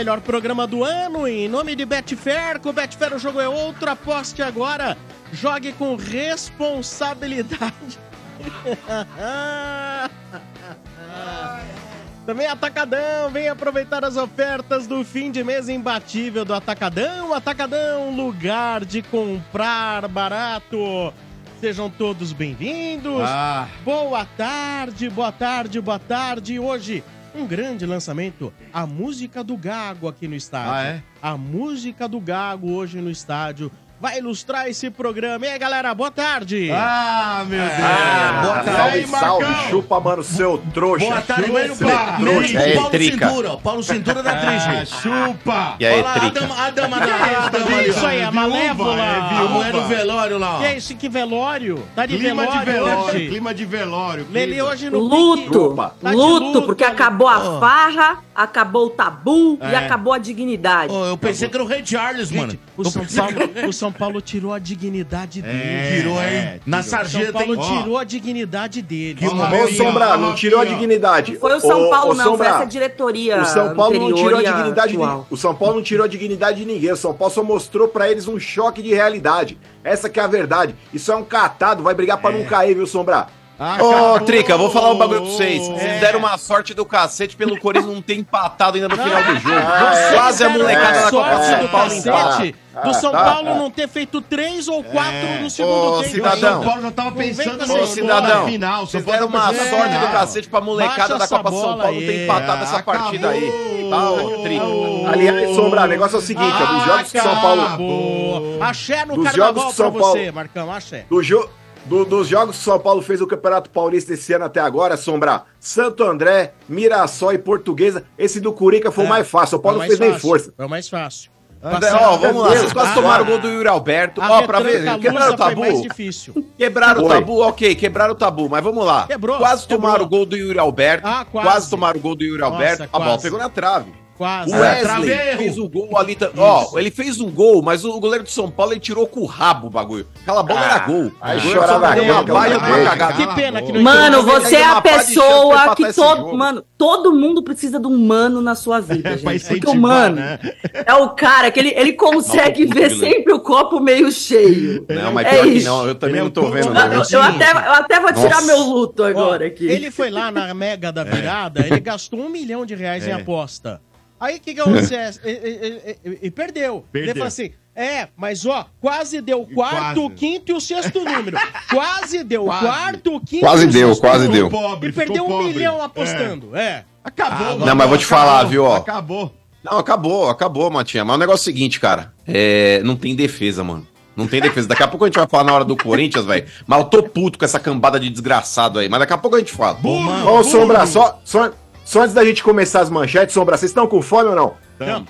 Melhor programa do ano em nome de Betfair. Com Betfair o jogo é outro. Aposte agora. Jogue com responsabilidade. Também Atacadão, vem aproveitar as ofertas do fim de mês imbatível do Atacadão. Atacadão, lugar de comprar barato. Sejam todos bem-vindos. Ah. Boa tarde, boa tarde, boa tarde. Hoje, um grande lançamento, a música do Gago aqui no estádio. Ah, é? A música do Gago hoje no estádio vai ilustrar esse programa. E aí, galera, boa tarde. Ah, meu Deus. Ah, boa tarde. salve, Aí, salve, Marcão. chupa, mano, seu trouxa. Boa tarde, Chupa, menos seu trouxa. pro É, Paulo trica. Cintura. Paulo Cintura da Ah, Trige. chupa. E aí, Olha lá, a Trica? dama, a dama da a dama ali, isso aí, a viúva, malévola. é A viúva. mulher do velório lá, ó. Que é isso? Que velório? Tá de Clima de velório, velório, hoje. clima de velório. Lele clima. hoje no Luto. Tá luto, luto, porque acabou a farra, acabou o tabu e É. acabou a dignidade. Ô, eu pensei que era o Rei Charles, mano. Gente, o São, Paulo, o São Paulo tirou a dignidade dele. É, Tirou, hein? é, Na tirou. São sarjeta, Paulo tirou a dignidade dele. Que. Ô, Sombra, não tirou a dignidade. Não foi o São Paulo, não, Sombra, foi essa diretoria. O São Paulo não tirou a e dignidade de atual. O São Paulo não tirou a dignidade de ninguém. O São Paulo só mostrou pra eles um choque de realidade. Essa que é a verdade. Isso é um catado, vai brigar pra não cair, viu, Sombra? Ah, Ô, acabou. Trica, vou falar um bagulho pra vocês. Vocês É. deram uma sorte do cacete pelo Corinthians não ter empatado ainda no final do jogo. Ah, é. Quase a Deram molecada é, da Copa sorte de São do Paulo empata. do São Ah, Paulo ah. não ter feito três ou quatro É. no segundo Ô, tempo. O cidadão. São Paulo já tava Não pensando no cidadão, na final. Vocês deram uma sorte do cacete pra molecada Baixa da Copa São Paulo ter aí. empatado essa Acabou. partida aí. Tá, ô, Trica. Aliás, Sombra, o negócio é o seguinte, ó, dos jogos que São Paulo... Axé no Dos carnaval jogos que pra você, Marcão. Axé. Do jo- do- dos jogos que o São Paulo fez o Campeonato Paulista esse ano até agora, Sombra, Santo André, Mirassol e Portuguesa, esse do Curica foi o É, mais fácil. São Paulo não o fez nem fácil, força. Foi o mais fácil. André, ó, vamos lá. Vocês quase tomaram o gol do Yuri Alberto. A Ó, pra ver, quebraram o tabu. difícil. Quebraram o Foi. tabu, ok, quebraram o tabu, mas vamos lá. Quebrou, quase quebrou. tomaram o gol do Yuri Alberto. Ah, quase. quase. tomaram o gol do Yuri Nossa, Alberto. a bola quase. pegou na trave. Quase. O É, Wesley traveiro. fez o gol ali. Ó, ele fez um gol, mas o goleiro do São Paulo ele tirou com o rabo o bagulho. Aquela bola era gol. aí deu uma baia de cagada. Que pena que não Mano, você é a de pessoa que todo. Mano, todo mundo precisa de um mano na sua vida, Pra gente. Porque o mano né? é o cara que ele, ele consegue Não, ver sempre o copo meio cheio. Não, mas É isso. não, eu também Ele não tô é vendo. Não, Eu, eu- até, eu até vou tirar Nossa. meu luto Ó, agora aqui. Ele foi lá na Mega da Virada, ele gastou um milhão de reais em É. aposta. Aí o que que acontece? E, e- e- e- e perdeu. Perdeu. Ele falou assim: é, mas ó, quase deu o quarto, quase. o quinto e o sexto número. Quase deu o Quase. quarto, o quinto Quase e o deu, sexto quase número. deu. Pobre, E perdeu um pobre. milhão apostando. É. Acabou. Não, mas vou te falar, viu, ó. Acabou. Não, acabou, acabou, Matinha. Mas o negócio é o seguinte, cara. É, não tem defesa, mano. Não tem defesa. Daqui a pouco a gente vai falar na hora do Corinthians, velho. Mas eu tô puto com essa cambada de desgraçado aí. Mas daqui a pouco a gente fala. Ô, Sombra, só, só, só antes da gente começar as manchetes, Sombra, vocês estão com fome ou não? Tamo.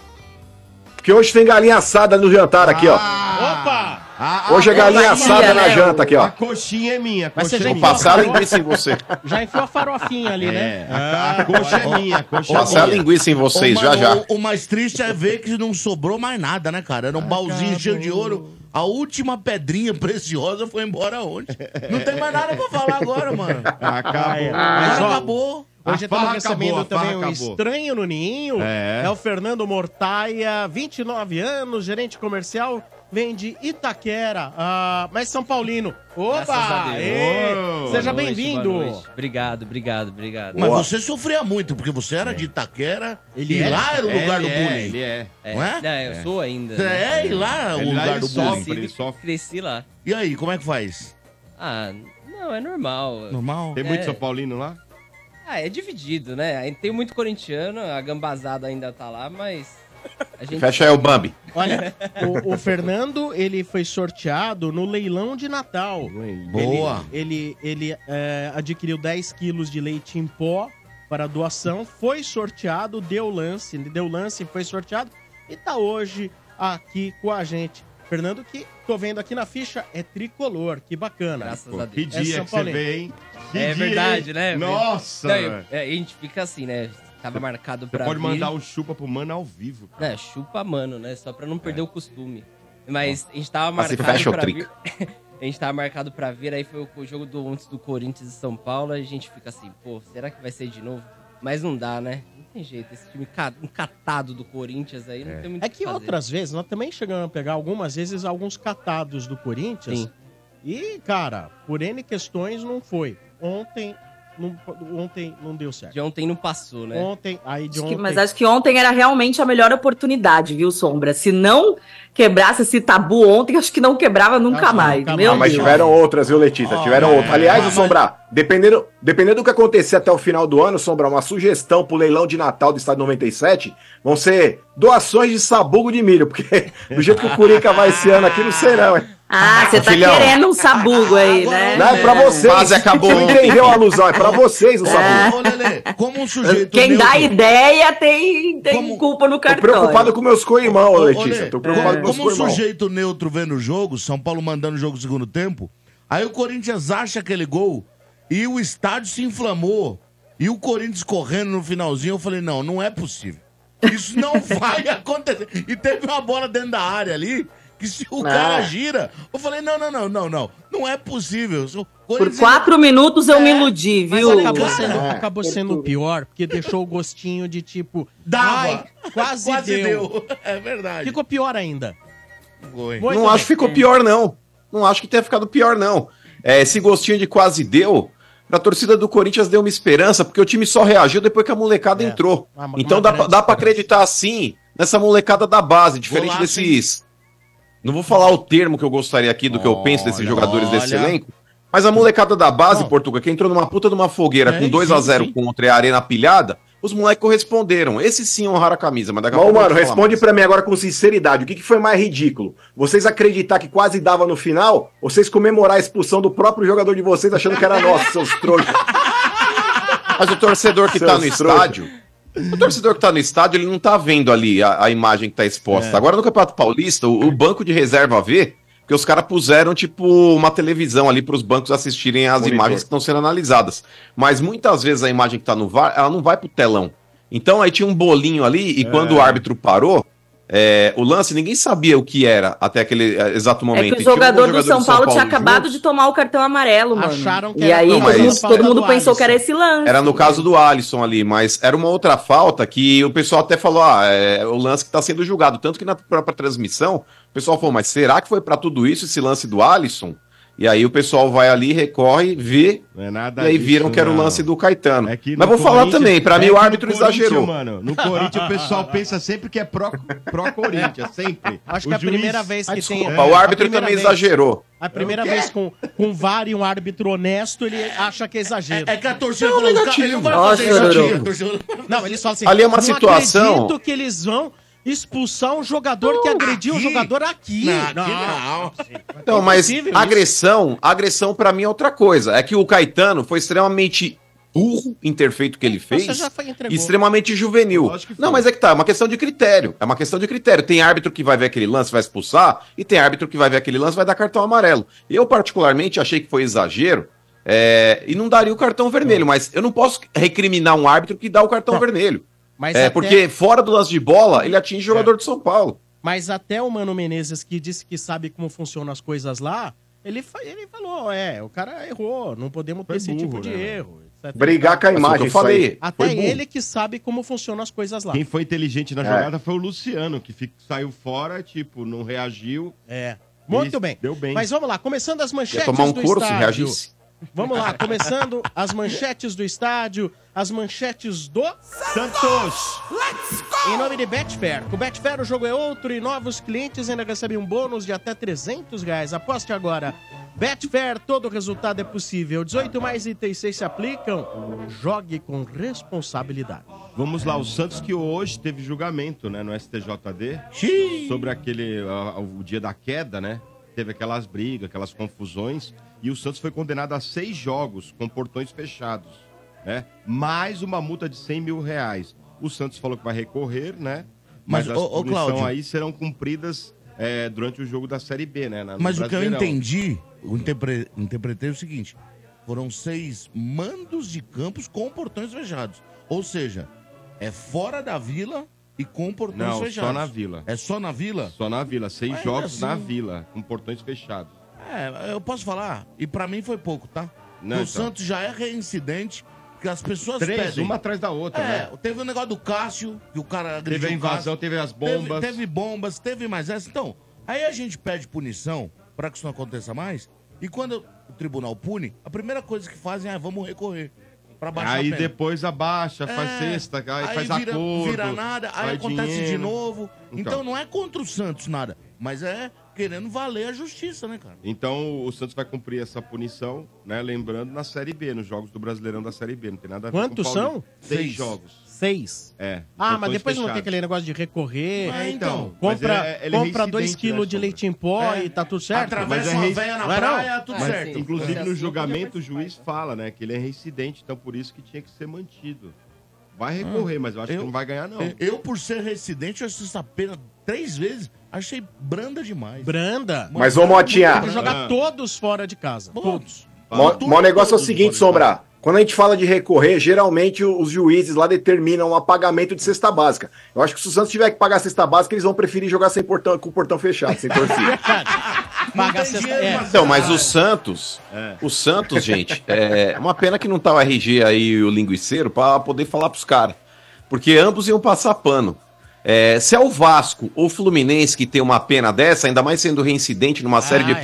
Porque hoje tem galinha assada no jantar aqui, ó. Ah, Opa! a- Hoje é a- galinha a- assada na né, janta aqui, A ó. coxinha é minha. A Mas você coxinha é Vou minha. passar a linguiça em você. Já enfiou a farofinha ali, É, né? a, a coxa é minha. A coxa Vou é passar a minha. linguiça em vocês, Ô, já já. O, o mais triste é ver que não sobrou mais nada, né, cara? Era um baúzinho cheio de ouro. A última pedrinha preciosa foi embora ontem. Não tem mais nada pra falar agora, mano. Acabou. Mas, ó, acabou. A Hoje estamos recebendo acabou, também um acabou. estranho no ninho. É. É. o Fernando Mortaia, 29 anos, gerente comercial, vem de Itaquera, ah, mas São Paulino. Opa! Seja bem-vindo. Obrigado, obrigado, obrigado. Mas Boa. você sofria muito, porque você era de Itaquera Ele e é? lá era o lugar do é, bullying. Ele é. É, não é? Não, eu sou ainda. Você né? é, e lá é o lugar ele do sofre, bullying. Cresci, ele sofre. cresci lá. E aí, como é que faz? Ah, não, é normal. Normal? Tem muito É. São Paulino lá? Ah, é dividido, né? Tem muito corintiano, a gambazada ainda tá lá, mas. A gente. Fecha aí o Bambi. Olha, o, o Fernando, ele foi sorteado no leilão de Natal. Boa. Ele, ele, ele, é, adquiriu 10 quilos de leite em pó para doação, foi sorteado, deu lance, deu lance, foi sorteado e tá hoje aqui com a gente. Fernando, que tô vendo aqui na ficha, é tricolor, que bacana. Graças Pô, a que Deus. É dia São que você vê, hein? Que É dia, verdade, hein? né? Nossa, Não, eu- é, a gente fica assim, né? Tava marcado Você pra. pode vir. mandar um chupa pro mano ao vivo. cara. Né, chupa mano, né? Só pra não perder o costume. Mas a gente tava Mas marcado fecha o pra trick. vir. a gente tava marcado pra vir, aí foi o, o jogo do antes do Corinthians e São Paulo, aí a gente fica assim, pô, será que vai ser de novo? Mas não dá, né? Não tem jeito. Esse time ca- encatado do Corinthians aí não tem muito É o que fazer. outras vezes, nós também chegamos a pegar algumas vezes alguns catados do Corinthians. Sim. E, cara, por N questões não foi. Ontem não, ontem não deu certo. De ontem não passou, né? Ontem, aí de Acho que- ontem. mas acho que ontem era realmente a melhor oportunidade, viu, Sombra? Se não quebrasse esse tabu ontem, acho que não quebrava nunca mais. nunca Meu Não, mas Deus. tiveram outras, viu, Letícia? Ó, tiveram é, outras. Aliás, mas- o Sombra, dependendo, dependendo do que acontecer até o final do ano, Sombra, uma sugestão pro leilão de Natal do Estado 97 vão ser doações de sabugo de milho, porque do jeito que o Curica vai esse ano aqui, não sei não, hein? Ah, você tá Filhão. querendo um sabugo aí, né? Não, é pra vocês. Quase acabou Você entendeu a alusão, é pra vocês o sabugo. Ô, Lelê, como um sujeito Quem dá neutro- ideia tem, tem Como- culpa no Tô cartão. preocupado com meus co-irmãos, Ô, Letícia. Tô preocupado é, com meus como um sujeito neutro vendo o jogo, São Paulo mandando o jogo no segundo tempo, aí o Corinthians acha aquele gol e o estádio se inflamou. E o Corinthians correndo no finalzinho, eu falei, não, não é possível. Isso não vai acontecer. E teve uma bola dentro da área ali, que se o cara gira, eu falei, não, não, não, não, não. Não é possível. Por quatro minutos eu me iludi, Mas viu? acabou Cara, sendo, é. acabou sendo pior, porque deixou o gostinho de tipo. Dava. Ai, quase, deu. É verdade. Ficou pior ainda. Foi. Não acho que ficou pior, não. Não acho que tenha ficado pior, não. É, esse gostinho de quase deu. A torcida do Corinthians deu uma esperança, porque o time só reagiu depois que a molecada É. entrou. Uma- uma então dá, pra- dá pra esperança. acreditar, sim, nessa molecada da base, diferente Golaço, desses. Não vou falar o termo que eu gostaria aqui do que eu penso desses Olha, jogadores desse olha. elenco. Mas a molecada da base, Não. Portugal, que entrou numa puta de uma fogueira É, com 2 sim, a 0 sim. contra a arena pilhada, os moleques corresponderam. Esse sim honraram a camisa, mas daqui a pouco mano, responde pra mim agora com sinceridade. O que, que foi mais ridículo? Vocês acreditar que quase dava no final? Ou vocês comemorar a expulsão do próprio jogador de vocês achando que era nosso, seus trouxas? Mas o torcedor que tá no Seus trouxa. estádio. O torcedor que tá no estádio, ele não tá vendo ali a, a imagem que tá exposta. Agora no Campeonato Paulista, o, o banco de reserva vê, porque os caras puseram, tipo, uma televisão ali pros bancos assistirem as Monitor. imagens que estão sendo analisadas. Mas muitas vezes a imagem que tá no VAR, ela não vai pro telão. Então aí tinha um bolinho ali, e quando o árbitro parou, é, o lance, ninguém sabia o que era até aquele é, exato É momento. que E o tinha um jogador do jogador São Paulo tinha acabado juntos. de tomar o cartão amarelo, mano. Acharam que e era aí Não, todo, mas- mundo, todo mundo do pensou que era Alisson. esse lance. Era no caso do Alisson ali, mas era uma outra falta que o pessoal até falou, ah, é o lance que tá sendo julgado. Tanto que na própria transmissão, o pessoal falou, mas será que foi pra tudo isso esse lance do Alisson? E aí o pessoal vai ali, recorre, vê, Não é nada e aí disso, viram que era o lance do Caetano. É que mas vou falar também, pra é mim que o no árbitro Corinthians, exagerou. Mano, no Corinthians o pessoal pensa sempre que é pró- pró-Corinthians, sempre. Acho O que é a juiz- primeira vez que Ah, tem. desculpa, é, o a árbitro também vez- exagerou. A primeira vez com, com VAR e um árbitro honesto, ele acha que é exagero. É que a torcida falou, cara, ele não vai fazer isso chororô. aqui. Não, eles falam assim. Ali é uma "Não situação- acredito que eles vão expulsar um jogador que agrediu um jogador aqui. Não, aqui não. Não, mas agressão, agressão pra mim é outra coisa. É que o Caetano foi extremamente burro em ter feito o que ele fez. Você já foi, entregou. extremamente juvenil. Não, mas é que tá, é uma questão de critério. É uma questão de critério. Tem árbitro que vai ver aquele lance, vai expulsar, e tem árbitro que vai ver aquele lance, vai dar cartão amarelo. Eu, particularmente, achei que foi exagero. é, e não daria o cartão vermelho, mas eu não posso recriminar um árbitro que dá o cartão Não. vermelho. Mas É, até- porque fora do lance de bola, ele atinge o jogador de São Paulo. Mas até o Mano Menezes, que disse que sabe como funcionam as coisas lá, ele, fa- ele falou: é, o cara errou, não podemos ter Foi esse tipo burro, de né? erro. etc. Brigar com a imagem, eu falei. Até ele que sabe como funcionam as coisas lá. Quem foi inteligente na É. jogada foi o Luciano, que fi- saiu fora, tipo, não reagiu. É. Muito bem. deu bem. Mas vamos lá, começando as Ia manchetes tomar um do couro se estádio. reagisse. Vamos lá, começando as manchetes do estádio, as manchetes do Santos! Em nome de Betfair. Com Betfair o jogo é outro e novos clientes ainda recebem um bônus de até 300 reais. Aposte agora. Betfair, todo resultado é possível. 18 mais itens 6 se aplicam. Jogue com responsabilidade. Vamos lá, o Santos que hoje teve julgamento, né, no STJD, sobre aquele, ah, o dia da queda, né? Teve aquelas brigas, aquelas confusões, e o Santos foi condenado a seis jogos com portões fechados, né? Mais uma multa de 100 mil reais. O Santos falou que vai recorrer, né? Mas, Mas, as ô- ô, aí serão cumpridas é, durante o jogo da Série B, né? na- Mas o que eu entendi, eu interpre- interpretei o seguinte: foram seis mandos de campos com portões fechados. Ou seja, é fora da vila e com portões Não, fechados. só na vila. É só na vila? Só na vila, seis Mas jogos assim- na vila, com portões fechados. É, eu posso falar. E pra mim foi pouco, tá? Não, o então. Santos já é reincidente que as pessoas Três, pedem. uma atrás da outra, É, né? teve o negócio do Cássio, que o cara agrediu Teve a o invasão, Cássio. teve as Teve- bombas. Teve, bombas, teve mais essa. Então, aí a gente pede punição pra que isso não aconteça mais. E quando o tribunal pune, a primeira coisa que fazem é vamos recorrer. Pra baixar Aí a pena. depois abaixa, faz É, sexta, aí, faz vira, acordo. vira nada, aí vai acontece dinheiro. de novo. Então. Então. não é contra o Santos nada, mas é querendo valer a justiça, né, cara? Então o Santos vai cumprir essa punição, né? Lembrando, na Série B, nos jogos do Brasileirão da Série B. Não tem nada a ver Quantos com o são? Seis, Seis. jogos. Seis. É. Ah, mas depois não tem aquele negócio de recorrer. É, então. Mas Compra, é- é compra dois quilos né, de leite em pó É. e tá tudo certo. Atravessa é uma rei- véia na é não? praia, tudo Mas, certo. sim. Inclusive, no julgamento, o juiz fala, né, que ele é reincidente, então por isso que tinha que ser mantido. Vai recorrer, mas eu acho eu- que não vai ganhar, não. Eu, por ser residente, eu assisti essa pena três vezes, achei branda demais. Branda. Mas, ô, Motinha, Tem que jogar Ah. todos fora de casa. Todos. O negócio é o seguinte. Sombra. Quando a gente fala de recorrer, geralmente os juízes lá determinam o pagamento de cesta básica. Eu acho que se o Santos tiver que pagar a cesta básica, eles vão preferir jogar sem portão, com o portão fechado, sem torcida. Pagar cesta- é. Então, mas o Santos, É. o Santos, gente, é uma pena que não tá o RG aí e o linguiceiro pra poder falar pros caras. Porque ambos iam passar pano. É, se é o Vasco ou o Fluminense que tem uma pena dessa, ainda mais sendo reincidente numa série de Ah, é.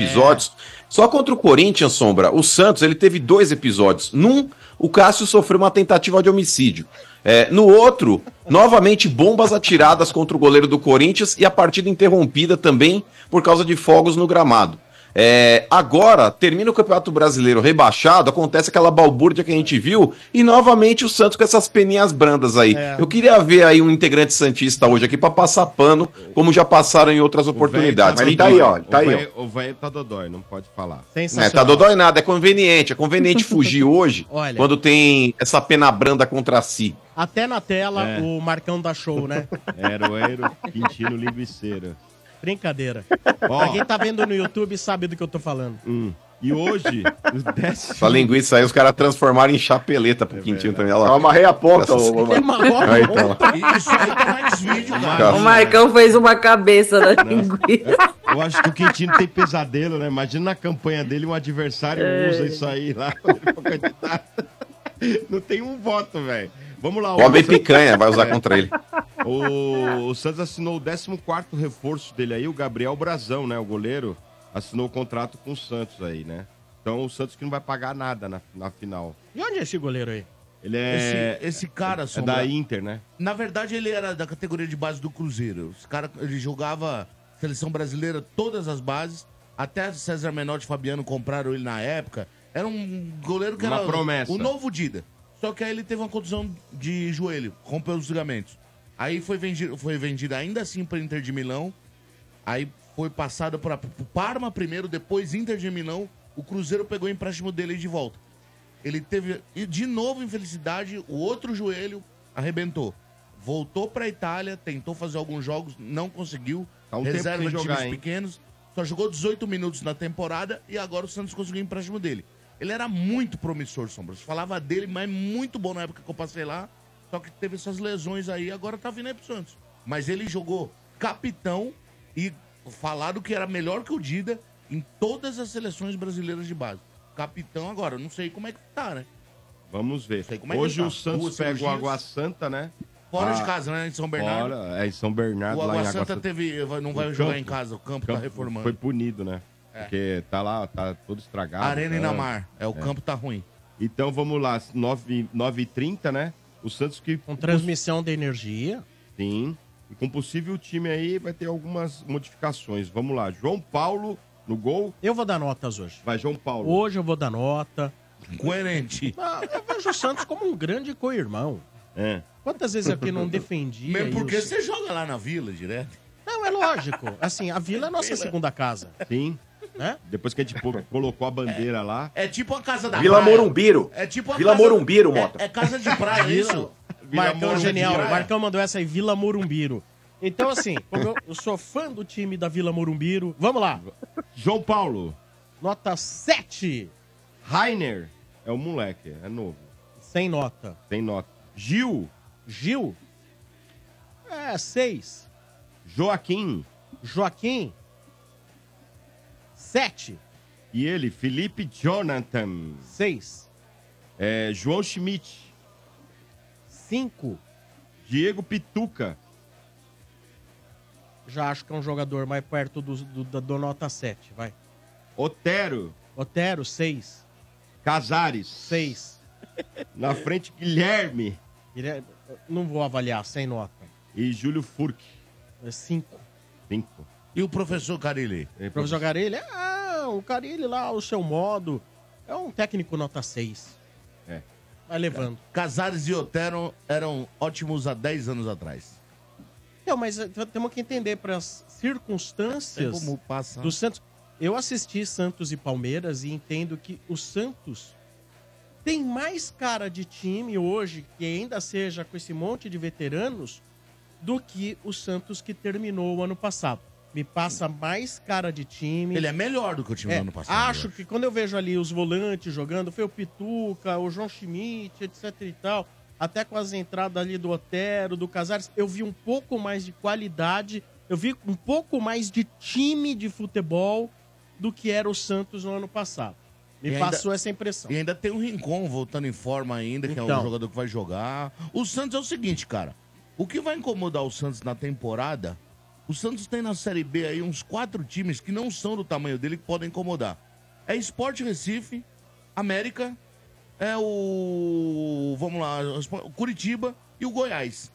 Só contra o Corinthians, Sombra, o Santos ele teve dois episódios. Num, o Cássio sofreu uma tentativa de homicídio. É, no outro, novamente bombas atiradas contra o goleiro do Corinthians e a partida interrompida também por causa de fogos no gramado. É, agora, termina o Campeonato Brasileiro rebaixado, acontece aquela balbúrdia que a gente viu, e novamente o Santos com essas peninhas brandas aí. É. Eu queria ver aí um integrante Santista hoje aqui pra passar pano, como já passaram em outras oportunidades. Mas ele Quem tá aí, ó. Tá aí, ó. O velho tá dodói, não pode falar. É, tá dodói nada, é conveniente. É conveniente fugir hoje, Olha. quando tem essa pena branda contra si. Até na tela, É. o Marcão da show, né? Heroeiro, Quintino, Linguiceiro. Brincadeira. Ó, Pra quem tá vendo no YouTube sabe do que eu tô falando. hum, e hoje, os décimos... Essa linguiça aí, os caras transformaram em chapeleta pro Quintinho também. Olha Eu lá. amarrei a ponta, Essas- ô, ô, roda Aí, então. Isso aí tá mais vídeo, cara. O Marcão fez uma cabeça da linguiça. Eu acho que o Quintino tem pesadelo, né? Imagina na campanha dele um adversário usa isso aí lá candidato. Não tem um voto, velho. Vamos lá. O homem Santos- picanha vai usar contra ele. O, o Santos assinou o 14 reforço dele aí, o Gabriel Brazão, né? O goleiro assinou o contrato com o Santos aí, né? Então o Santos que não vai pagar nada na, na final. E onde é esse goleiro aí? Ele é, Esse, esse cara, é Sombra, da Inter, né? na verdade, ele era da categoria de base do Cruzeiro. Esse cara, ele jogava seleção brasileira, todas as bases. Até César Menotti e Fabiano compraram ele na época. Era um goleiro que Uma era promessa. o novo Dida. Só que aí ele teve uma contusão de joelho, rompeu os ligamentos. Aí foi vendido, foi vendido ainda assim para Inter de Milão. Aí foi passado para Parma primeiro, depois Inter de Milão. O Cruzeiro pegou o empréstimo dele de volta. Ele teve e de novo infelicidade, o outro joelho arrebentou. Voltou para Itália, tentou fazer alguns jogos, não conseguiu. Tá um reserva de jogar, times hein? pequenos. Só jogou 18 minutos na temporada e agora o Santos conseguiu o empréstimo dele. Ele era muito promissor, Sombra. Se falava dele, mas muito bom na época que eu passei lá. Só que teve essas lesões aí, agora tá vindo aí pro Santos. Mas ele jogou capitão e falaram que era melhor que o Dida em todas as seleções brasileiras de base. Capitão agora, não sei como é que tá, né? Vamos ver. É Hoje tá. o Santos Duas pega o cirurgias. Água Santa, né? Fora Ah, de casa, né? Em São Bernardo. Fora, é em São Bernardo, o Água Água Santa Santa. teve, não vai O jogar campo- em casa, o campo, O campo tá reformando. Foi punido, né? É. Porque tá lá, tá todo estragado. Arena tá? Inamar. É, o campo tá ruim. Então vamos lá, 9h30, né? O Santos que. Com transmissão de energia. Sim. E com possível time aí vai ter algumas modificações. Vamos lá. João Paulo no gol. Eu vou dar notas hoje. Vai, João Paulo. Hoje eu vou dar nota. Coerente. Ah, eu vejo o Santos como um grande co-irmão. É. Quantas vezes aqui não defendia? Mesmo e porque você joga lá na vila direto. Não, é lógico. Assim, a Vila é a nossa segunda casa. Sim. Né? Depois que a gente pô- colocou a bandeira lá. É tipo a casa da Vila praia. Morumbiro. É tipo a Vila casa... Morumbiro, Mota. É, é casa de praia, isso? Marcão Morumbiro. genial. Marcão mandou essa aí, Vila Morumbiro. Então, assim, como eu, eu sou fã do time da Vila Morumbiro, vamos lá. João Paulo. Nota 7. Rainer. É o moleque, é novo. Sem nota. Tem nota. Gil. Gil. É, 6. Joaquim. Joaquim. 7. E ele, Felipe Jonathan. 6. É, João Schmidt. 5. Diego Pituca. Já acho que é um jogador mais perto do, do, da- do nota 7, vai. Otero. Otero, 6. Casares. 6. Na frente, Guilherme. Não vou avaliar, sem nota. E Júlio Furk. 5. 5. E o professor Carilli? O professor Garilli, ah, o Carilli lá, o seu modo. É um técnico nota 6. É. Vai levando. Casares e Otero eram ótimos há 10 anos atrás. Não, mas eh, temos que entender para as circunstâncias É como passa. do Santos. Eu assisti Santos e Palmeiras e entendo que o Santos tem mais cara de time hoje, que ainda seja com esse monte de veteranos, do que o Santos que terminou o ano passado. Me passa mais cara de time. Ele é melhor do que o time É, do ano passado. Acho que quando eu vejo ali os volantes jogando, foi o Pituca, o João Schmidt, etc e tal, até com as entradas ali do Otero, do Casares, eu vi um pouco mais de qualidade, eu vi um pouco mais de time de futebol do que era o Santos no ano passado. Me E ainda- passou essa impressão. E ainda tem o Rincon voltando em forma ainda, que é Então. um jogador que vai jogar. O Santos é o seguinte, cara. O que vai incomodar o Santos na temporada, o Santos tem na Série B aí uns quatro times que não são do tamanho dele que podem incomodar. É Sport Recife, América, é o... vamos lá, o Curitiba e o Goiás.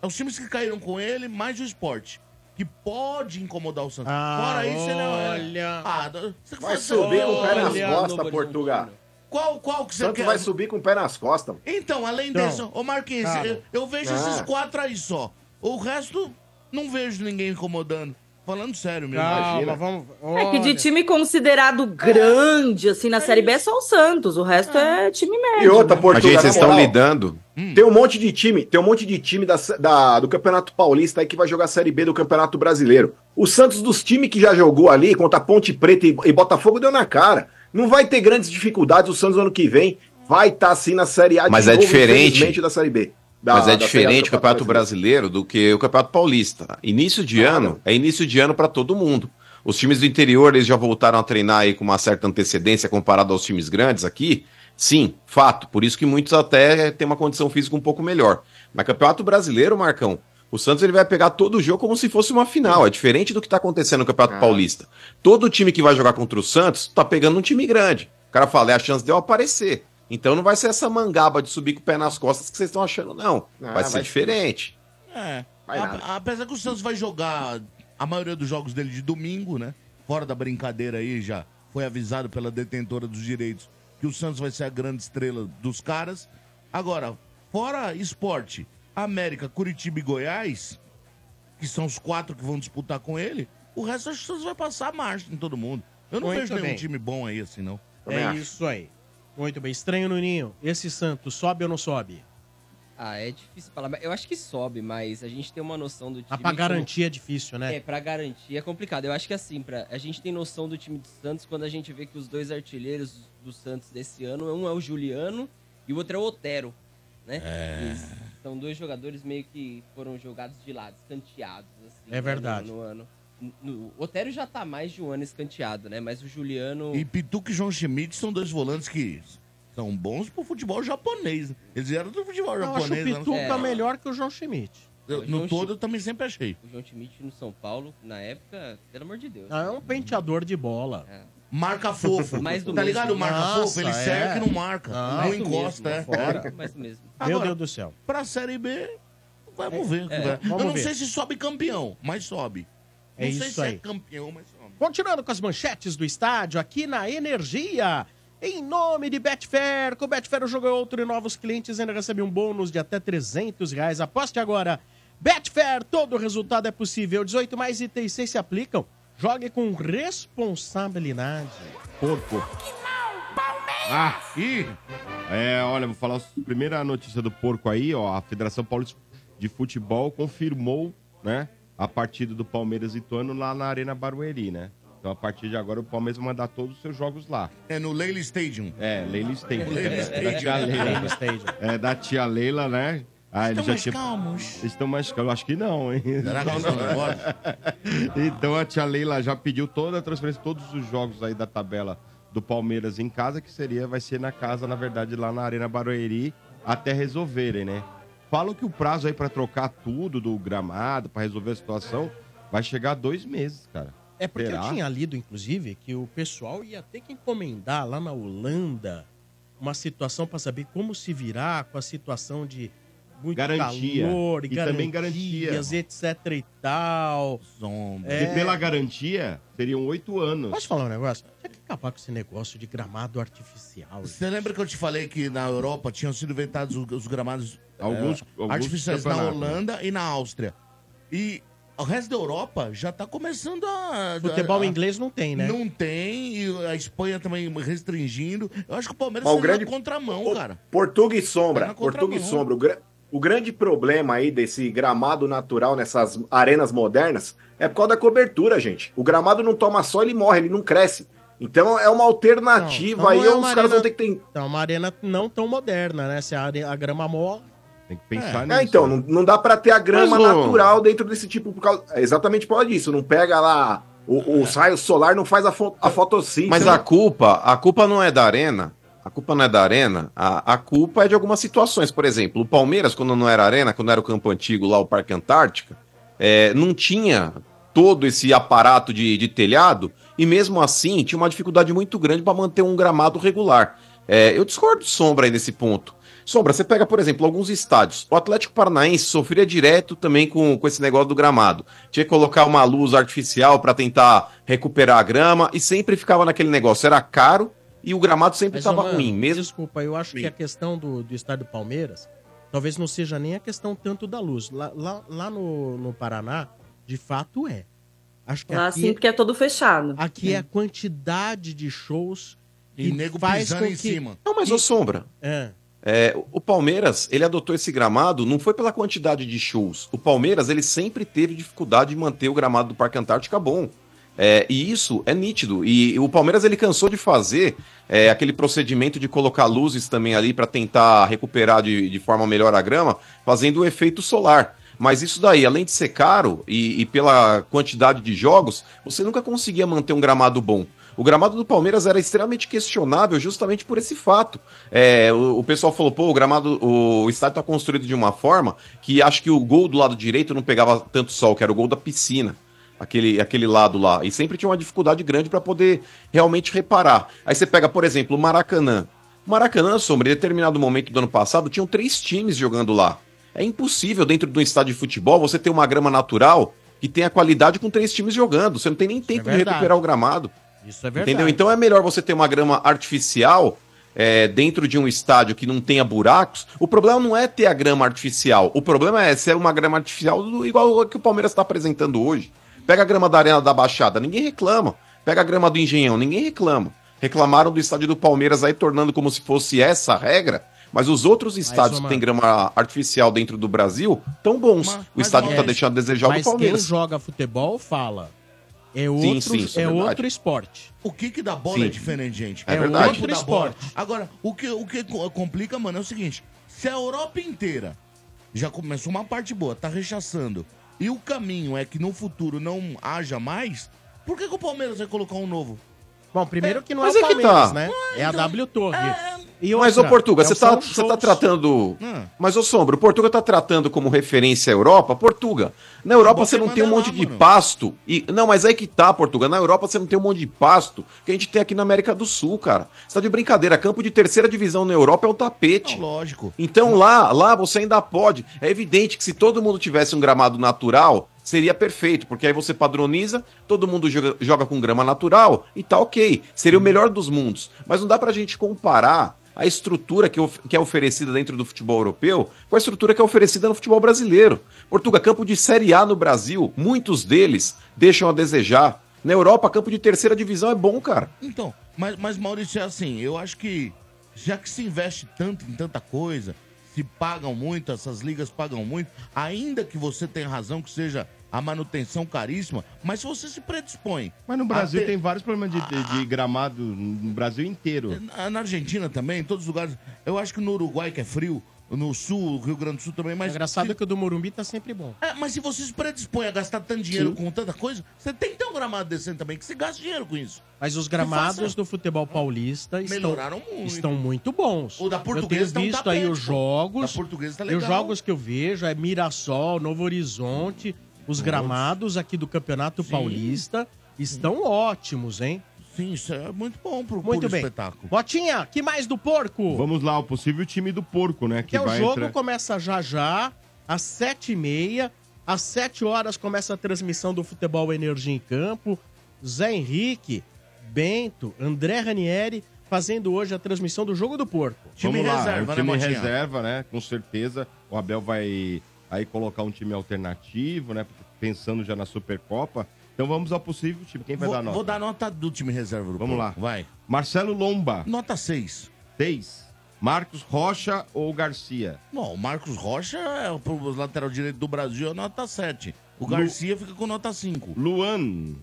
É os times que caíram com ele, mais o Sport. Que pode incomodar o Santos. Ah, Fora isso, ele é... olha. Ah, você Vai subir o pé nas costas, Portugal. Qual, qual que você Santos quer? vai subir com o pé nas costas. Então, além Então, desse, ô Marquinhos, cara. eu, eu vejo Ah. esses quatro aí só. O resto, não vejo ninguém incomodando. Falando sério mesmo. Calma, vamos. É que de time considerado grande, assim, na Série B é só o Santos. O resto é time médio. E outra, né? Portugal, Mas, gente, vocês estão lidando. Tem um monte de time, tem um monte de time da, da- do Campeonato Paulista aí que vai jogar a Série B do Campeonato Brasileiro. O Santos, dos times que já jogou ali, contra Ponte Preta e, e Botafogo, deu na cara. Não vai ter grandes dificuldades o Santos ano que vem. Vai estar assim na Série A Mas é diferente. infelizmente, da Série B. Da- Mas é diferente o Campeonato Brasileiro do que o Campeonato Paulista. Início de ano é início de ano para todo mundo. Os times do interior eles já voltaram a treinar aí com uma certa antecedência comparado aos times grandes aqui. Sim, fato. Por isso que muitos até têm uma condição física um pouco melhor. Mas Campeonato Brasileiro, Marcão, o Santos ele vai pegar todo o jogo como se fosse uma final. É diferente do que está acontecendo no Campeonato Ah. Paulista. Todo time que vai jogar contra o Santos tá pegando um time grande. O cara fala, é a chance de eu aparecer. Então não vai ser essa mangaba de subir com o pé nas costas que vocês estão achando, não. Ah, vai ser vai- diferente. É. Vai A- apesar que o Santos vai jogar a maioria dos jogos dele de domingo, né? Fora da brincadeira aí, já foi avisado pela detentora dos direitos que o Santos vai ser a grande estrela dos caras. Agora, fora esporte, América, Curitiba e Goiás, que são os quatro que vão disputar com ele, o resto acho que vai passar a marcha em todo mundo. Eu não Muito vejo nenhum bem. time bom aí assim, não. Também É acho. isso aí. Muito bem. Estranho no ninho. Esse Santos sobe ou não sobe? Ah, é difícil falar. mas Eu acho que sobe, mas a gente tem uma noção do time. Ah, pra como- garantir é difícil, né? É, pra garantir é complicado. Eu acho que assim, pra, a gente tem noção do time do Santos quando a gente vê que os dois artilheiros do Santos desse ano, um é o Juliano e o outro é o Otero, né? Eles são dois jogadores meio que foram jogados de lado, escanteados. Assim, É né, verdade. No, no ano. No- no- o Otero já tá mais de um ano escanteado, né? Mas o Juliano. E Pituca e João Schmidt são dois volantes que são bons pro futebol japonês. né? Eles vieram do futebol Eu acho o japonês. né? Pituca É. melhor que o João Schmidt. Eu- no João todo eu também sempre achei. O João Schmidt no São Paulo, na época, pelo amor de Deus. Ah, É um penteador de bola. É. Marca fofo. Mais do tá mesmo. ligado? Marca Nossa, fofo, ele é. cerca e não marca. Não. não encosta, mesmo, é. Fora. Mais do mesmo. Meu Agora, Deus do céu. Pra Série B, vamos ver. É, cara. vamos eu não ver. sei se sobe campeão, mas sobe. É não sei isso se aí. é campeão, mas sobe. Continuando com as manchetes do estádio, aqui na Energia. Em nome de Betfair, com o Betfair o jogo é outro e novos clientes ainda recebem um bônus de até 300 reais. Aposte agora. Betfair, todo resultado é possível. 18 mais itens 6 se aplicam. Jogue com responsabilidade. Porco. Ah, Ih, é, olha, vou falar a primeira notícia do porco aí, ó. A Federação Paulista de Futebol confirmou, né, a partida do Palmeiras e Ituano lá na Arena Barueri, né? Então, a partir de agora, o Palmeiras vai mandar todos os seus jogos lá. é no Leila Stadium. É, Leila Stadium. Leila É, Stadium. da tia Leila. Leila Stadium. É, da tia Leila, né? Ah, ele Estão já mais tinha... calmos. Eles estão mais calmos. Acho que não, hein? Será que eles estão nervosos? Então a tia Leila já pediu toda a transferência, todos os jogos aí da tabela do Palmeiras em casa, que seria, vai ser na casa, na verdade, lá na Arena Barueri, até resolverem, né? Falam que o prazo aí pra trocar tudo do gramado, pra resolver a situação, vai chegar a dois meses, cara. É porque Será? eu tinha lido, inclusive, que o pessoal ia ter que encomendar lá na Holanda uma situação para saber como se virar com a situação de muito Garantia. calor E também garantia. garantias, etc e tal. Sombra. É. E pela garantia, seriam oito anos. Posso falar um negócio? Tinha que acabar com esse negócio de gramado artificial. Você lembra que eu te falei que na Europa tinham sido inventados os, os gramados Alguns- eh, alguns artificiais na? Holanda e na Áustria? E o resto da Europa já tá começando a. Futebol a- inglês não tem, né? Não tem, e a Espanha também restringindo. Eu acho que o Palmeiras Mas o tá grande- na contramão, cara. Portuga e Tá Sombra. na Portuga e. Sombra. O, gra- o grande problema aí desse gramado natural nessas arenas modernas é por causa da cobertura, gente. O gramado não toma sol, ele morre, ele não cresce. Então é uma alternativa Não, aí, não é os caras vão ter que ter. Então, uma arena não tão moderna, né? Se a, are- a grama morre. Tem que pensar nisso. É, então, não, não dá pra ter a grama Mas, natural dentro desse tipo. Por causa, é exatamente por causa disso. Não pega lá. O, os raios solar não faz a, fo, a fotossíntese. Mas a culpa, a culpa não é da arena. A culpa não é da arena. A, a culpa é de algumas situações. Por exemplo, o Palmeiras, quando não era arena, quando era o campo antigo lá, o Parque Antártica, é, não tinha todo esse aparato de, de telhado e mesmo assim tinha uma dificuldade muito grande para manter um gramado regular. É, eu discordo de Sombra aí nesse ponto. Sombra, você pega, por exemplo, alguns estádios. O Atlético Paranaense sofria direto também com, com esse negócio do gramado. Tinha que colocar uma luz artificial para tentar recuperar a grama e sempre ficava naquele negócio. Era caro e o gramado sempre estava mano, ruim. Mesmo Desculpa, eu acho que a questão do, do estádio Palmeiras talvez não seja nem a questão tanto da luz. Lá, lá, lá no, no Paraná, de fato é. Acho que Lá aqui, sim, porque é todo fechado. aqui é a quantidade de shows E que nego faz pisando com em que... cima. Não, mas ô Sombra, É. É, o Palmeiras, ele adotou esse gramado, não foi pela quantidade de shows. O Palmeiras, ele sempre teve dificuldade de manter o gramado do Parque Antártica bom. É, e isso é nítido. E o Palmeiras, ele cansou de fazer é, aquele procedimento de colocar luzes também ali para tentar recuperar de, de forma melhor a grama, fazendo o efeito solar. Mas isso daí, além de ser caro e, e pela quantidade de jogos, você nunca conseguia manter um gramado bom. O gramado do Palmeiras era extremamente questionável justamente por esse fato. É, o, o pessoal falou, pô, o gramado, o, estádio está construído de uma forma que acho que o gol do lado direito não pegava tanto sol, que era o gol da piscina. Aquele, aquele lado lá. E sempre tinha uma dificuldade grande para poder realmente reparar. Aí você pega, por exemplo, o Maracanã. O Maracanã, Sombra, em determinado momento do ano passado, tinham três times jogando lá. É impossível, dentro de um estádio de futebol, você ter uma grama natural que tenha qualidade com três times jogando. Você não tem nem tempo de verdade. recuperar o gramado. Isso é verdade. Entendeu? Então é melhor você ter uma grama artificial é, dentro de um estádio que não tenha buracos. O problema não é ter a grama artificial. O problema é ser uma grama artificial do- igual a que o Palmeiras está apresentando hoje. Pega a grama da Arena da Baixada, ninguém reclama. Pega a grama do Engenhão, ninguém reclama. Reclamaram do estádio do Palmeiras aí, tornando como se fosse essa a regra. Mas os outros estádios que tem grama artificial dentro do Brasil tão bons. Mas- o mas, estádio que tá é, deixando a desejar é o do Mas quem Palmeiras. joga futebol fala. É outro, sim, isso é é outro esporte. O kick da bola Sim. é diferente, gente. É o verdade. Outro bola. esporte. Agora, o que, o que co- complica, mano, é o seguinte: se a Europa inteira já começou uma parte boa, tá rechaçando, e o caminho é que no futuro não haja mais, por que, que o Palmeiras vai colocar um novo? Bom, primeiro que não Mas é o é que Palmeiras, tá. né? É a W Torre. E Mas, ô Portuga, é você o tá, você tá tratando. Hum. Mas, ô Sombra, o Portuga tá tratando como referência a Europa? Portuga. Na Europa Você não tem um monte lá, de mano. pasto. E, não, mas aí que tá, Portuga. Na Europa você não tem um monte de pasto que a gente tem aqui na América do Sul, cara. Você tá de brincadeira. Campo de terceira divisão na Europa é o tapete. Não, lógico. Então lá, lá você ainda pode. É evidente que se todo mundo tivesse um gramado natural, seria perfeito, porque aí você padroniza, todo mundo joga, joga com grama natural e tá ok. Seria o melhor dos mundos. Mas não dá pra gente comparar a estrutura que, que é oferecida dentro do futebol europeu com a estrutura que é oferecida no futebol brasileiro. Portugal, campo de Série A no Brasil, muitos deles deixam a desejar. Na Europa, campo de terceira divisão é bom, cara. Então, mas, mas Maurício, é assim, eu acho que já que se investe tanto em tanta coisa, se pagam muito, essas ligas pagam muito, ainda que você tenha razão que seja a manutenção caríssima, mas se você se predispõe. Mas no Brasil Até- tem vários problemas de, de- de gramado no Brasil inteiro. Na, na Argentina também, em todos os lugares. Eu acho que no Uruguai, que é frio, no sul, Rio Grande do Sul também, mas. É engraçado que o do Morumbi tá sempre bom. É, mas se você se predispõe a gastar tanto dinheiro com tanta coisa, você tem que ter um gramado decente também, que você gasta dinheiro com isso. Mas os gramados faça- do futebol paulista estão, Melhoraram muito. estão muito bons. O da Portuguesa eu tá um tenho visto tapete, aí os jogos. Da Portuguesa tá e os legal. jogos que eu vejo é Mirassol, Novo Horizonte. Os gramados aqui do Campeonato Paulista estão ótimos, hein? Sim, isso é muito bom pro Muito bem. espetáculo. Botinha, que mais do porco? Vamos lá, o possível time do porco, né? Que, Que é o jogo entrar- começa já já, às sete e meia. Às sete horas começa a transmissão do Futebol Energia em Campo. Zé Henrique, Bento, André Ranieri fazendo hoje a transmissão do jogo do porco. Vamos lá, é o time Motinha? reserva, né? Com certeza. O Abel vai aí colocar um time alternativo, né? Pensando já na Supercopa. Então vamos ao possível time. Quem vai Vou, dar nota? vou dar nota do time reserva do Vamos lá. Vai. Marcelo Lomba, Nota 6. 6. Marcos Rocha ou Garcia? Bom, o Marcos Rocha é o lateral direito do Brasil, é nota 7. O Garcia fica com nota 5. Luan,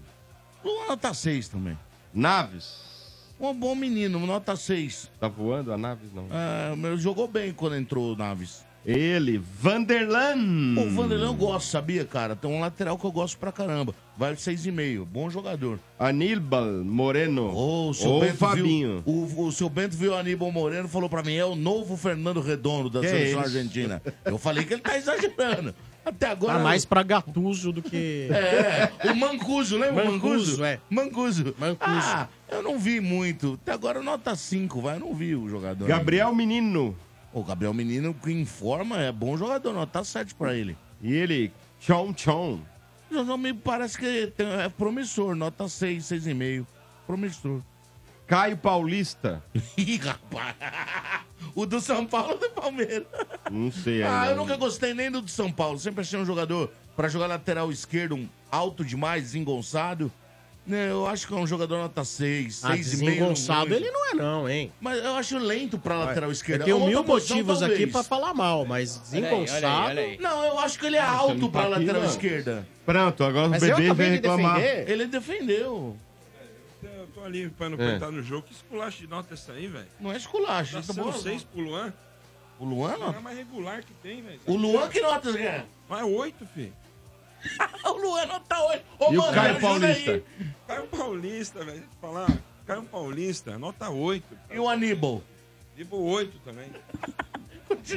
Luan, nota 6 também. Naves. Um bom menino, nota 6. Tá voando a Naves? Não. É, jogou bem quando entrou o Naves. Ele, Vanderlan. O Vanderlei eu gosto, sabia, cara? Tem um lateral que eu gosto pra caramba. Vale 6,5. Bom jogador. Aníbal Moreno. Ô, o seu ou Bento Fabinho. Viu, o, o seu Bento viu o Aníbal Moreno e falou pra mim: é o novo Fernando Redondo da Que seleção isso? argentina. Eu falei que ele tá exagerando. Até agora. Tá mais pra Gatuso do que. É, o Mancuso, lembra o Mancuso, Mancuso? é. Mancuso. Mancuso. Ah, eu não vi muito. Até agora nota 5, vai. Eu não vi o jogador. Gabriel Menino. O Gabriel Menino, que informa, é bom jogador, nota 7 pra ele. E ele, Chon Chon. Não me parece que tem- é promissor, nota 6, 6,5. Promissor. Caio Paulista. Ih, rapaz. O do São Paulo ou do Palmeiras? Não sei Ah, ainda. eu nunca gostei nem do do São Paulo. Sempre achei um jogador pra jogar lateral esquerdo, um alto demais, desengonçado. Né, eu acho que é um jogador nota 6, Ah, 6,5. desengonçado ele não é, não, hein? Mas eu acho lento pra lateral Eu esquerda. tenho Outra mil posição, motivos aqui talvez. pra falar mal, mas desengonçado. Não, eu acho que ele é alto pra lateral não. esquerda. Pronto, agora Mas o eu bebê vem de reclamar. defender. Ele defendeu. Eu tô ali pra não É. apertar no jogo. Que esculacho de nota é essa aí, velho? Não é esculacho. Tá Tá sendo bom. 6 pro Luan. O Luan, É não? a mais regular que tem, velho. O Luan que nota quer? Mas 8, filho. o Luan nota 8. Ô, E o mano, Caio ajuda Paulista? aí. Caio Paulista, velho. Deixa eu te falar. Caio Paulista, nota 8. E o Aníbal? Tipo 8 também.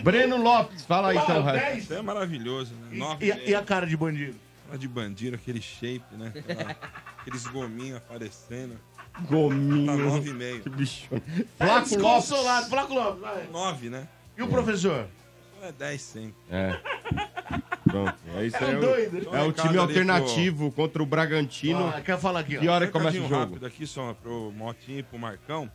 Breno Lopes, fala aí então. 10. Isso é maravilhoso, né? E, 9 e a- e a cara de bandido? Fala de bandido, aquele shape, né? Aquela- aqueles gominhos aparecendo. Tá Gominho. 9,5. Que bicho. Tá Flaco Lopes. desconsolado. Flaco Lopes, vai. 9, né? E o professor? É 10 sempre. É. Pronto. É isso aí. É, doido. o, um é o recado time ali alternativo contra o Bragantino. Ah, quer falar aqui, ó. Que hora que começa o jogo? rápido aqui só pro Motinho e pro Marcão.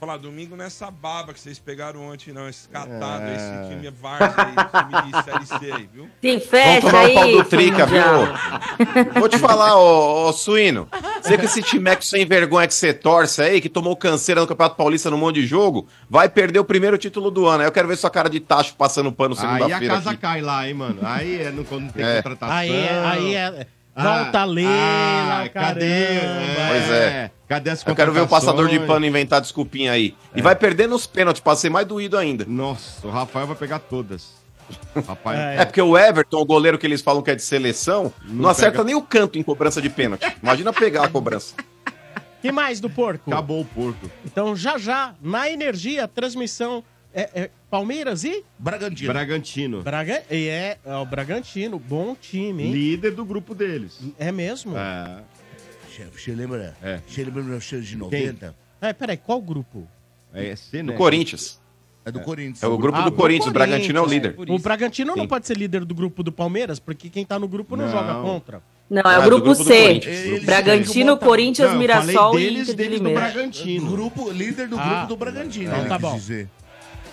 Falar, domingo nessa baba que vocês pegaram ontem, não. Esse catado, É. esse time Várzea aí, time de Série C aí, viu? Tem Vamos fecha tomar aí. o pau do Trica, viu? Vou te falar, ô, ô Suíno. Você com esse timeco sem vergonha que você torce aí, que tomou canseira no Campeonato Paulista num monte de jogo, vai perder o primeiro título do ano. Aí eu quero ver sua cara de tacho passando pano Aí a segunda-feira casa aqui. cai lá, hein, mano. Aí é no, quando não tem É. contratação. Aí é, aí é. Ah, a ler, ah, caramba. cadê? Pois é. Cadê as Eu quero ver o passador de pano inventar desculpinha aí. E vai perder nos pênaltis, pra ser mais doído ainda. Nossa, o Rafael vai pegar todas. Rapaz, É. É porque o Everton, o goleiro que eles falam que é de seleção, não, Não acerta pega. nem o canto em cobrança de pênalti. Imagina pegar a cobrança. Que mais do porco? acabou o porco. Então, já já, na energia, a transmissão é, é Palmeiras e Bragantino. Bragantino. Braga... e é, é o Bragantino. Bom time, hein? Líder do grupo deles. É mesmo? É. Chefe, você lembra? É. Você lembra do cheiro de 90? É, peraí, qual grupo? É C, Do né? Corinthians. É do Corinthians. É o grupo Ah, do do Corinthians. O Bragantino é o Corinthians. líder. Por O. Bragantino não Sim. pode ser líder do grupo do Palmeiras, porque quem tá no grupo não, Não. joga contra. Não, é Ah, o do grupo grupo do C. Corinthians. Eles Bragantino, botar- Corinthians, Não, Mirassol falei e deles, Inter de deles do Limeira. Bragantino. Grupo, líder do Ah. grupo do Bragantino. Então tá bom. dizer.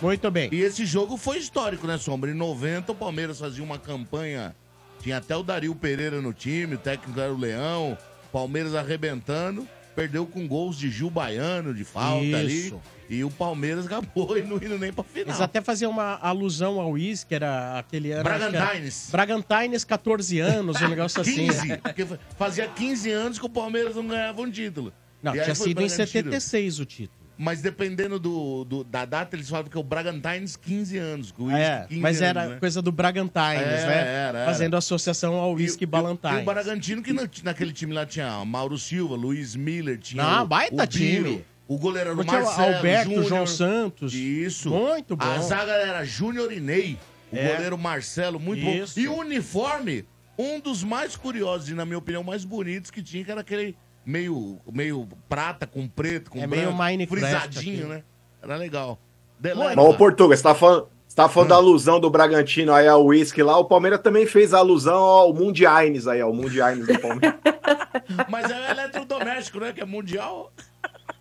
Muito bem. E esse jogo foi histórico, né, Sombra? Em 90, o Palmeiras fazia uma campanha. Tinha até o Dario Pereira no time, o técnico era o Leão. Palmeiras arrebentando. Perdeu com gols de Gil Baiano, de falta Isso. ali. E o Palmeiras acabou e não indo nem pra final. Eles até faziam uma alusão ao Is, que era aquele ano. que era- Bragantines. Bragantines, 14 anos, um negócio assim. 15. Porque fazia 15 anos que o Palmeiras não ganhava um título. Não, E tinha sido em Bragantino. 76 o título. Mas dependendo do, do- da data, eles falam que é o Bragantines 15 anos. que o É, 15 mas era anos, né? coisa do Bragantines, É, né? era, era. Fazendo associação ao whisky Ballantines. E o Bragantino, que na- naquele time lá tinha Mauro Silva, Luiz Miller, tinha Não, o, baita o Biro, time. o goleiro era o Tinha o Marcelo, Alberto, Júnior. João Santos. Isso. Muito bom. A zaga era Júnior e Ney. O É. goleiro Marcelo, muito Isso. bom. E o uniforme, um dos mais curiosos e, na minha opinião, mais bonitos que tinha, que era aquele meio, meio prata com preto, com É branco, meio frisadinho, aqui. né? Era legal. Deleta. Mas, ô Portuga, você tá falando, você tá falando da alusão do Bragantino aí ao whisky lá, o Palmeiras também fez a alusão ao Mundiaines aí, ao Mundiaines do Palmeiras. Mas é o eletrodoméstico, né? Que é mundial.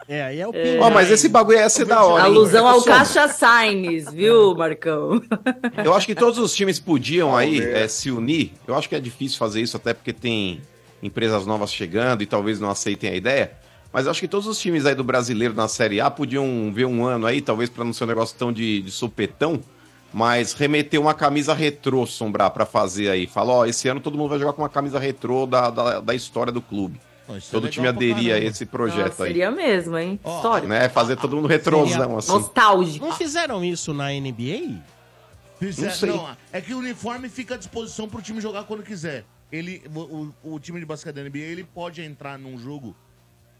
É, aí é o É. Ó, mas esse bagulho ia ser da hora. hein? Alusão ao Caixa Sainz, viu, Marcão? Eu acho que todos os times podiam aí eh, se unir. Eu acho que é difícil fazer isso, até porque tem empresas novas chegando e talvez não aceitem a ideia. Mas acho que todos os times aí do brasileiro na Série A podiam ver um ano aí, talvez para não ser um negócio tão de, de supetão, mas remeter uma camisa retrô, Sombrar, pra fazer aí. Fala, ó, esse ano todo mundo vai jogar com uma camisa retrô da, da, da história do clube. Pô, é Todo legal time aderir a esse projeto Nossa, aí. seria mesmo, hein? Histórico. Né? Fazer todo mundo retrosão, assim. Nostálgico. Não fizeram isso na NBA? Fizer- Não sei. não, é que o uniforme fica à disposição pro time jogar quando quiser. Ele, o, o- time de basquete da NBA ele pode entrar num jogo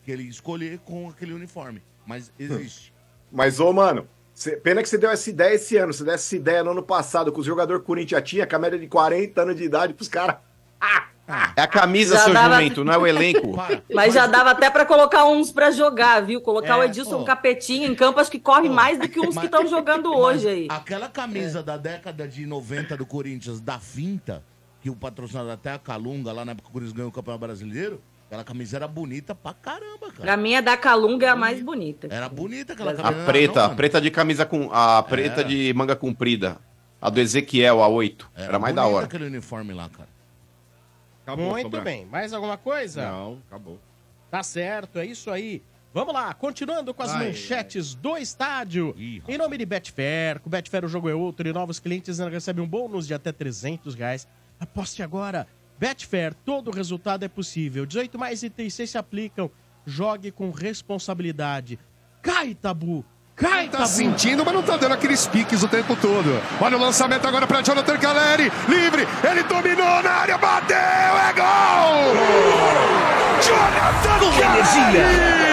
que ele escolher com aquele uniforme. Mas existe. Mas, ô, mano, cê- pena que você deu essa ideia esse ano. Se desse essa ideia no ano passado, que o jogador Corinthians tinha, com a média de 40 anos de idade pros caras. É a camisa, Já seu dava- jumento, não é o elenco. Para. Mas já dava até pra colocar uns pra jogar, viu? Colocar É, o Edilson ó. Capetinho em campo, acho que corre mais do que uns Mas- que estão jogando hoje aí. Aquela camisa da década de 90 do Corinthians, da Finta, que o patrocinador até a Calunga, lá na época que o Corinthians ganhou o Campeonato Brasileiro, aquela camisa era bonita pra caramba, cara. Pra mim, a da Calunga é a mais bonita. Era bonita aquela A camisa. não, preta, não, a preta de camisa com. A preta Era. de manga comprida. A do Ezequiel, a 8. Era, mais da hora. aquele uniforme lá, cara. Acabou, Muito Sombra. bem. Mais alguma coisa? Não, acabou. Tá certo, é isso aí. Vamos lá, continuando com as Ai, manchetes do estádio. Ih, em nome de Betfair, com Betfair o jogo é outro e novos clientes ainda recebem um bônus de até 300 reais. Aposte agora. Betfair, todo resultado é possível. 18 mais itens se aplicam. Jogue com responsabilidade. Cai, Tabu! Cai, Tá Tabu! sentindo, mas não tá dando aqueles piques o tempo todo. Olha o lançamento agora pra Jonathan Caleri. Livre, ele dominou na área, bateu, é gol! Jonathan Com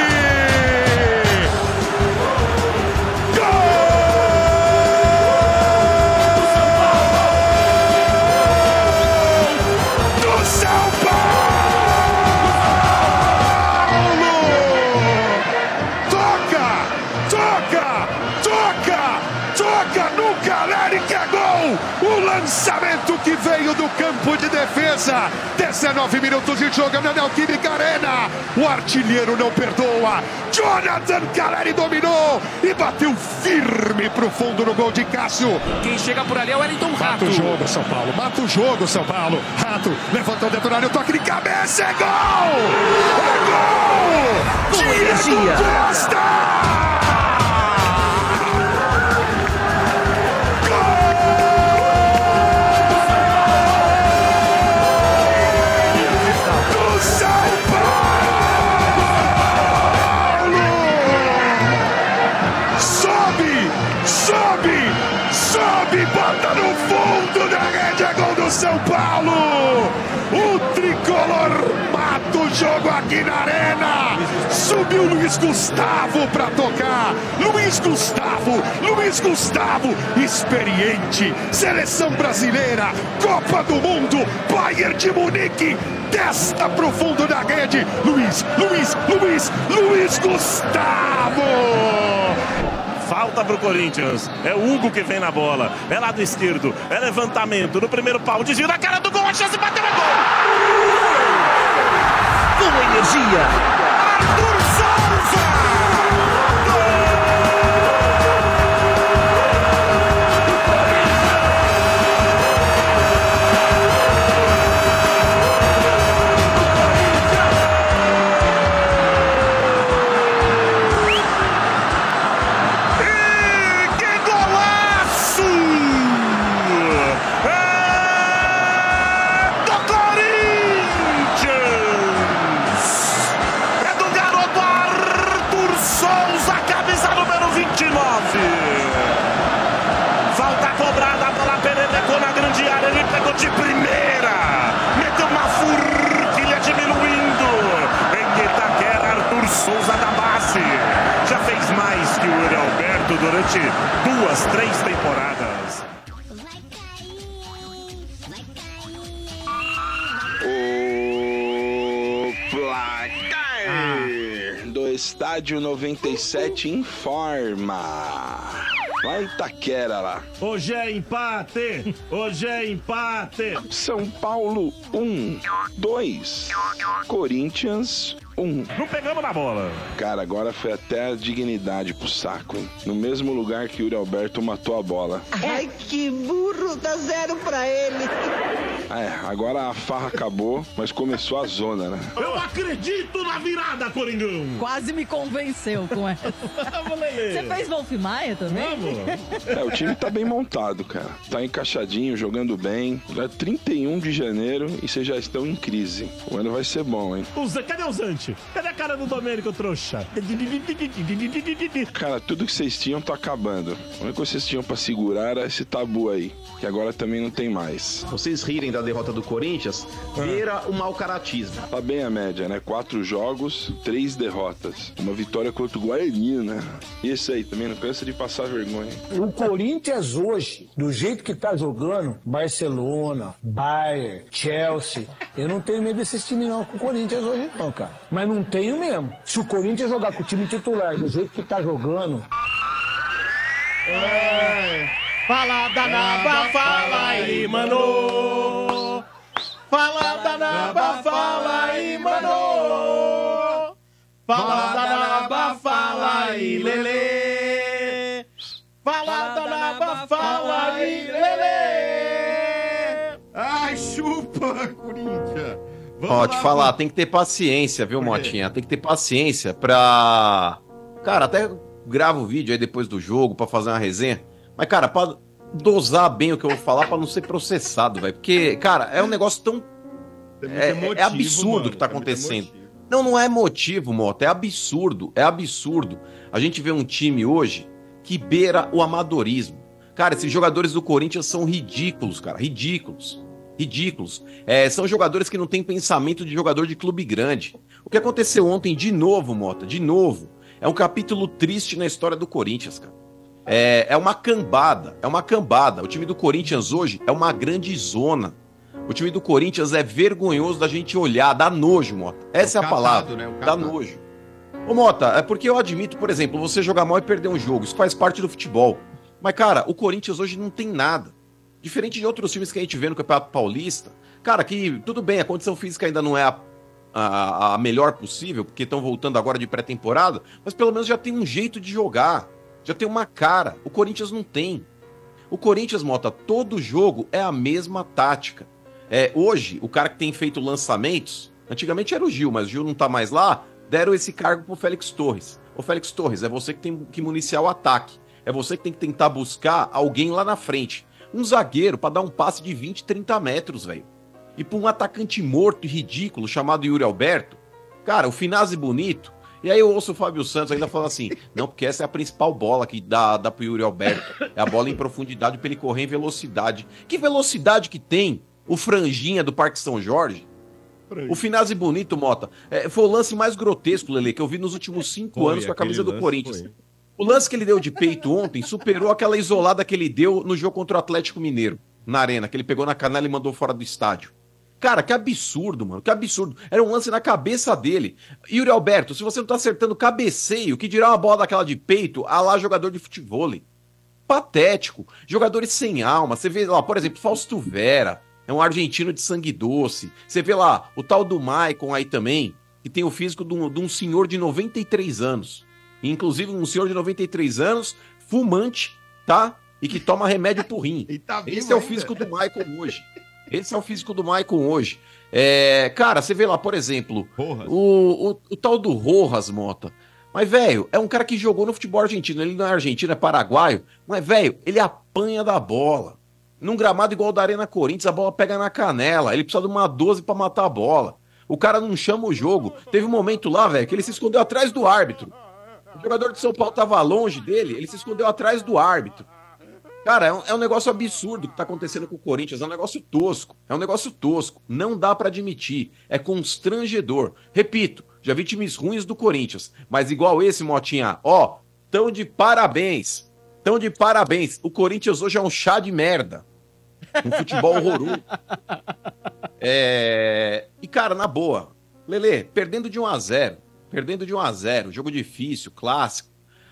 lançamento que veio do campo de defesa. 19 minutos de jogo na Neoquímica Arena. O artilheiro não perdoa. Jonathan Caleri dominou e bateu firme pro fundo no gol de Cássio. Quem chega por ali é o Wellington Mata Rato. o jogo, São Paulo. Mata o jogo, São Paulo. Rato levantou o toque de cabeça. É gol! É gol! Com Diego energia. Costa! Paulo! O tricolor mata o jogo aqui na arena! Subiu Luiz Gustavo pra tocar! Luiz Gustavo! Luiz Gustavo! Experiente! Seleção brasileira! Copa do Mundo! Bayern de Munique! Testa pro fundo da rede! Luiz! Luiz! Luiz! Luiz Gustavo! Falta pro Corinthians. É o Hugo que vem na bola. É lado esquerdo. É levantamento no primeiro pau. Desvio na cara do gol. A chance bateu. É gol. Com energia. Durante duas, três temporadas. O placar do estádio 97 informa. Vai Itaquera lá. Hoje é empate! Hoje é empate! São Paulo 1, 2. Corinthians 1. Não pegamos na bola. Cara, agora foi até a dignidade pro saco, hein? No mesmo lugar que o Yuri Alberto matou a bola. Ai, que burro, dá zero pra ele. É, agora a farra acabou, mas começou a zona, né? Eu acredito na virada, Coringão! Quase me convenceu com essa. Você fez Wolf Maia também? É, o time tá bem montado, cara. Tá encaixadinho, jogando bem. Já é 31 de janeiro e vocês já estão em crise. O ano vai ser bom, hein? O Zé- Cadê o Zante? Cadê a cara do Domênico, trouxa? Cara, tudo que vocês tinham tá acabando. A única coisa que vocês tinham pra segurar era esse tabu aí, que agora também não tem mais. Vocês rirem da derrota do Corinthians, beira o mau caratismo. Tá bem a média, né? Quatro jogos, três derrotas. Uma vitória contra o Guarani, né? E esse aí também não cansa de passar vergonha. O Corinthians hoje, do jeito que tá jogando, Barcelona, Bayern, Chelsea, eu não tenho medo desses times não com o Corinthians hoje não, cara. Mas não tenho mesmo. Se o Corinthians jogar com o time titular do jeito que tá jogando, Fala da naba, fala aí, mano. Fala da naba, fala aí, mano. Fala da naba, fala aí, lele. Fala da naba, fala aí, lele. Ai, chupa, Corinthians. Ó, te falar, tem que ter paciência, viu, Motinha? Tem que ter paciência pra. Cara, até gravo o vídeo aí depois do jogo pra fazer uma resenha. Mas, cara, pra dosar bem o que eu vou falar pra não ser processado, velho. Porque, cara, é um negócio tão. É, é emotivo, absurdo o mano, que tá acontecendo. Não, não é motivo, Mota. É absurdo. É absurdo. A gente vê um time hoje que beira o amadorismo. Cara, esses jogadores do Corinthians são ridículos, cara. Ridículos. Ridículos. É, são jogadores que não têm pensamento de jogador de clube grande. O que aconteceu ontem, de novo, Mota, de novo, é um capítulo triste na história do Corinthians, cara. É, é uma cambada, é uma cambada. O time do Corinthians hoje é uma grande zona. O time do Corinthians é vergonhoso da gente olhar, dá nojo, Mota. Essa é, o a catado, palavra. né? Dá nojo. Ô, Mota, é porque eu admito, por exemplo, você jogar mal e perder um jogo. Isso faz parte do futebol. Mas, cara, o Corinthians hoje não tem nada. Diferente de outros times que a gente vê no Campeonato Paulista. Cara, que tudo bem, a condição física ainda não é a, a, a melhor possível, porque estão voltando agora de pré-temporada, mas pelo menos já tem um jeito de jogar. Já tem uma cara. O Corinthians não tem. O Corinthians, Mota, todo jogo é a mesma tática. É, hoje, o cara que tem feito lançamentos, antigamente era o Gil, mas o Gil não tá mais lá, deram esse cargo pro Félix Torres. Ô Félix Torres, é você que tem que municiar o ataque. É você que tem que tentar buscar alguém lá na frente. Um zagueiro pra dar um passe de 20, 30 metros, velho. E pra um atacante morto e ridículo chamado Yuri Alberto, cara, o Finazzi bonito. E aí eu ouço o Fábio Santos ainda falando assim: não, porque essa é a principal bola que dá, dá pro Yuri Alberto. É a bola em profundidade pra ele correr em velocidade. Que velocidade que tem o franjinha do Parque São Jorge? O Finazzi bonito, Mota. É, foi o lance mais grotesco, Lele, que eu vi nos últimos cinco Foi, anos com a camisa do Corinthians. foi. O lance que ele deu de peito ontem superou aquela isolada que ele deu no jogo contra o Atlético Mineiro, na arena, que ele pegou na canela e mandou fora do estádio. Cara, que absurdo, mano. Que absurdo. Era um lance na cabeça dele. Yuri Alberto, se você não tá acertando cabeceio, que dirá uma bola daquela de peito, a lá jogador de futebol. Patético. Jogadores sem alma. Você vê lá, por exemplo, Fausto Vera. É um argentino de sangue doce. Você vê lá o tal do Maicon aí também, que tem o físico de um, de um senhor de 93 anos. Inclusive um senhor de 93 anos, fumante, tá? E que toma remédio pro rim. tá Esse é o ainda. físico do Maicon hoje. Esse é o físico do Maicon hoje. É, cara, você vê lá, por exemplo, o, o, o tal do Rojas Mota. Mas, velho, é um cara que jogou no futebol argentino. Ele não é argentino, é paraguaio. Mas, velho, ele apanha da bola. Num gramado igual o da Arena Corinthians, a bola pega na canela. Ele precisa de uma 12 pra matar a bola. O cara não chama o jogo. Teve um momento lá, velho, que ele se escondeu atrás do árbitro. O jogador de São Paulo tava longe dele, ele se escondeu atrás do árbitro. Cara, é um, é um negócio absurdo que tá acontecendo com o Corinthians. É um negócio tosco. É um negócio tosco. Não dá pra admitir. É constrangedor. Repito, já vi times ruins do Corinthians. Mas igual esse, Motinha, ó, tão de parabéns. Tão de parabéns. O Corinthians hoje é um chá de merda. Um futebol horroroso. É... E, cara, na boa. Lele, perdendo de 1 a 0 Perdendo de 1 a 0 Jogo difícil, clássico.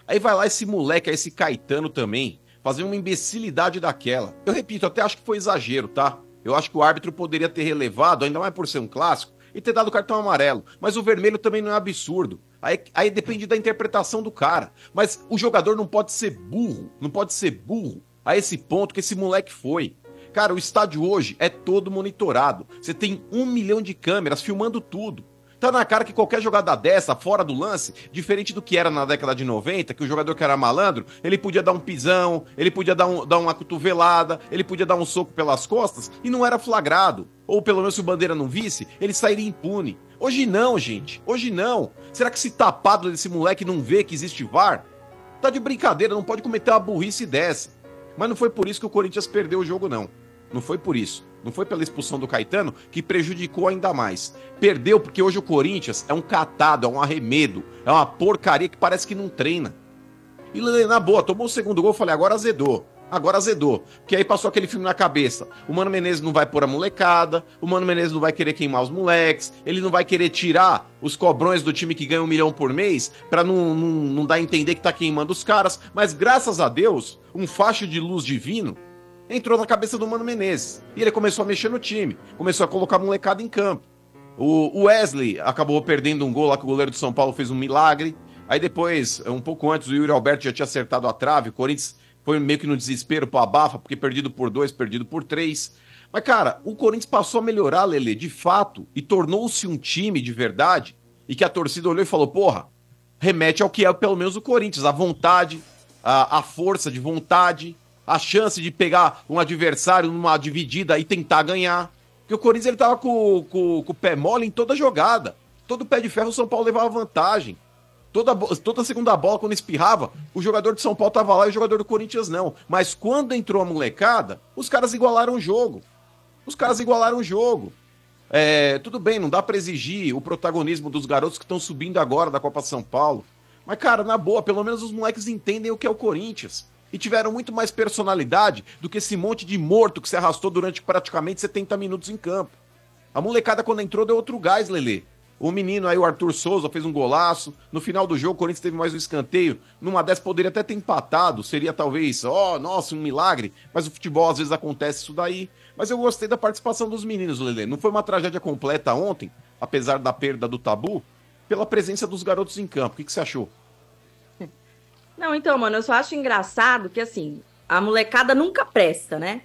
Aí vai lá esse moleque, esse Caetano também, fazer uma imbecilidade daquela. Eu repito, até acho que foi exagero, tá? Eu acho que o árbitro poderia ter relevado, ainda mais por ser um clássico, e ter dado cartão amarelo. Mas o vermelho também não é absurdo. Aí, aí depende da interpretação do cara. Mas o jogador não pode ser burro, não pode ser burro a esse ponto que esse moleque foi. Cara, o estádio hoje é todo monitorado. Você tem um milhão de câmeras filmando tudo. Tá na cara que qualquer jogada dessa, fora do lance, diferente do que era na década de 90, que o jogador que era malandro, ele podia dar um pisão, ele podia dar, um, dar uma cotovelada, ele podia dar um soco pelas costas e não era flagrado. Ou pelo menos se o Bandeira não visse, ele sairia impune. Hoje não, gente. Hoje não. Será que esse tapado desse moleque não vê que existe VAR? Tá de brincadeira, não pode cometer uma burrice dessa. Mas não foi por isso que o Corinthians perdeu o jogo, não. Não foi por isso. Não foi pela expulsão do Caetano que prejudicou ainda mais. Perdeu porque hoje o Corinthians é um catado, é um arremedo, é uma porcaria que parece que não treina. E na boa, tomou o segundo gol, falei, agora azedou. Agora azedou. Porque aí passou aquele filme na cabeça. O Mano Menezes não vai pôr a molecada, o Mano Menezes não vai querer queimar os moleques, ele não vai querer tirar os cobrões do time que ganha um milhão por mês pra não, não, não dar a entender que tá queimando os caras. Mas graças a Deus, um facho de luz divino entrou na cabeça do Mano Menezes. E ele começou a mexer no time, começou a colocar molecada em campo. O Wesley acabou perdendo um gol lá que o goleiro do São Paulo fez um milagre. Aí depois, um pouco antes, o Yuri Alberto já tinha acertado a trave. O Corinthians foi meio que no desespero pro abafa, porque perdido por dois, perdido por três. Mas, cara, o Corinthians passou a melhorar, Lele, de fato, e tornou-se um time de verdade, e que a torcida olhou e falou: porra, remete ao que é pelo menos o Corinthians, a vontade, a, a força de vontade, a chance de pegar um adversário numa dividida e tentar ganhar. Porque o Corinthians ele tava com, com, com o pé mole em toda jogada. Todo pé de ferro o São Paulo levava vantagem. Toda, toda segunda bola, quando espirrava, o jogador de São Paulo tava lá e o jogador do Corinthians não. Mas quando entrou a molecada, os caras igualaram o jogo. Os caras igualaram o jogo. É, tudo bem, não dá para exigir o protagonismo dos garotos que estão subindo agora da Copa São Paulo. Mas, cara, na boa, pelo menos os moleques entendem o que é o Corinthians e tiveram muito mais personalidade do que esse monte de morto que se arrastou durante praticamente 70 minutos em campo. A molecada, quando entrou, deu outro gás, Lele. O menino aí, o Arthur Souza, fez um golaço. No final do jogo, o Corinthians teve mais um escanteio. Numa dessas poderia até ter empatado. Seria talvez, ó, oh, nossa, um milagre. Mas o futebol às vezes acontece isso daí. Mas eu gostei da participação dos meninos, Lele. Não foi uma tragédia completa ontem, apesar da perda do tabu, pela presença dos garotos em campo. O que, que você achou? Não, então, mano, eu só acho engraçado que, assim, a molecada nunca presta, né?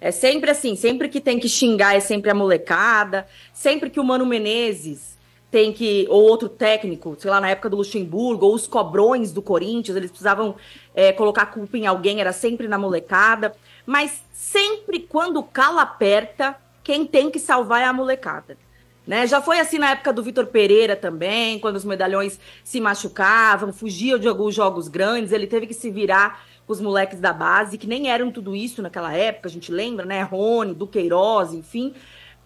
É sempre assim, sempre que tem que xingar é sempre a molecada, sempre que o Mano Menezes tem que, ou outro técnico, sei lá, na época do Luxemburgo, ou os cobrões do Corinthians, eles precisavam é, colocar culpa em alguém, era sempre na molecada. Mas sempre quando o calo aperta, quem tem que salvar é a molecada. Né? Já foi assim na época do Vitor Pereira também, quando os medalhões se machucavam, fugiam de alguns jogos grandes, ele teve que se virar com os moleques da base, que nem eram tudo isso naquela época, a gente lembra, né? Rony, Duqueiroz, enfim.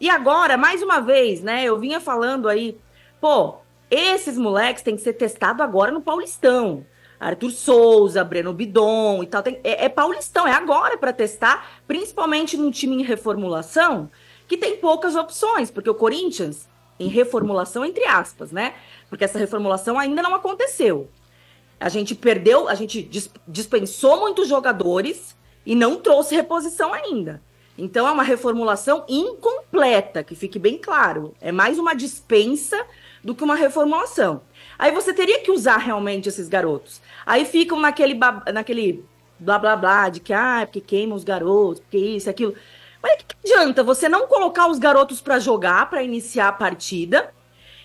E agora, mais uma vez, né? Eu vinha falando aí, pô, esses moleques têm que ser testados agora no Paulistão. Arthur Souza, Breno Bidon e tal. Tem, é, é Paulistão, é agora para testar, principalmente num time em reformulação que tem poucas opções, porque o Corinthians, em reformulação, entre aspas, né? Porque essa reformulação ainda não aconteceu. A gente perdeu, a gente dispensou muitos jogadores e não trouxe reposição ainda. Então é uma reformulação incompleta, que fique bem claro. É mais uma dispensa do que uma reformulação. Aí você teria que usar realmente esses garotos. Aí ficam naquele, naquele blá blá blá de que, ah, é porque queima os garotos, porque isso, aquilo. Mas o que, que adianta você não colocar os garotos para jogar, para iniciar a partida,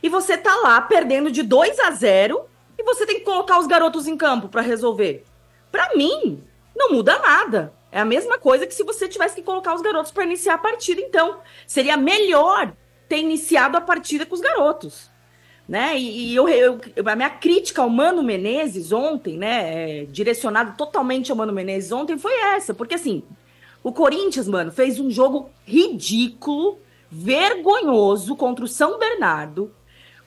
e você tá lá perdendo de 2 a 0 e você tem que colocar os garotos em campo para resolver? Para mim, não muda nada. É a mesma coisa que se você tivesse que colocar os garotos para iniciar a partida, então. Seria melhor ter iniciado a partida com os garotos. Né? E, e eu, eu- a minha crítica ao Mano Menezes ontem, né, é, direcionado totalmente ao Mano Menezes ontem, foi essa, porque assim, o Corinthians, mano, fez um jogo ridículo, vergonhoso contra o São Bernardo,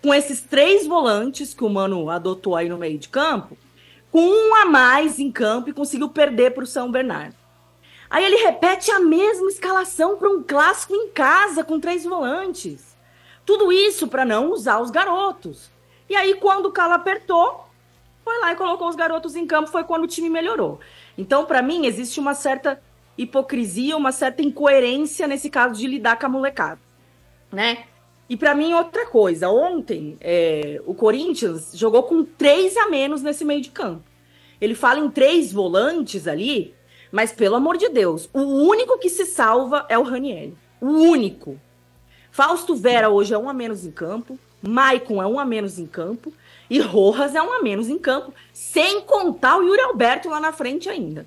com esses três volantes que o Mano adotou aí no meio de campo, com um a mais em campo e conseguiu perder para o São Bernardo. Aí ele repete a mesma escalação para um clássico em casa com três volantes. Tudo isso para não usar os garotos. E aí, quando o Calo apertou, foi lá e colocou os garotos em campo, foi quando o time melhorou. Então, para mim, existe uma certa hipocrisia, uma certa incoerência nesse caso de lidar com a molecada, né? E para mim, outra coisa. Ontem, é, o Corinthians jogou com três a menos nesse meio de campo. Ele fala em três volantes ali, mas pelo amor de Deus, o único que se salva é o Raniel. O único. Fausto Vera hoje é um a menos em campo, Maicon é um a menos em campo e Rojas é um a menos em campo, sem contar o Yuri Alberto lá na frente ainda.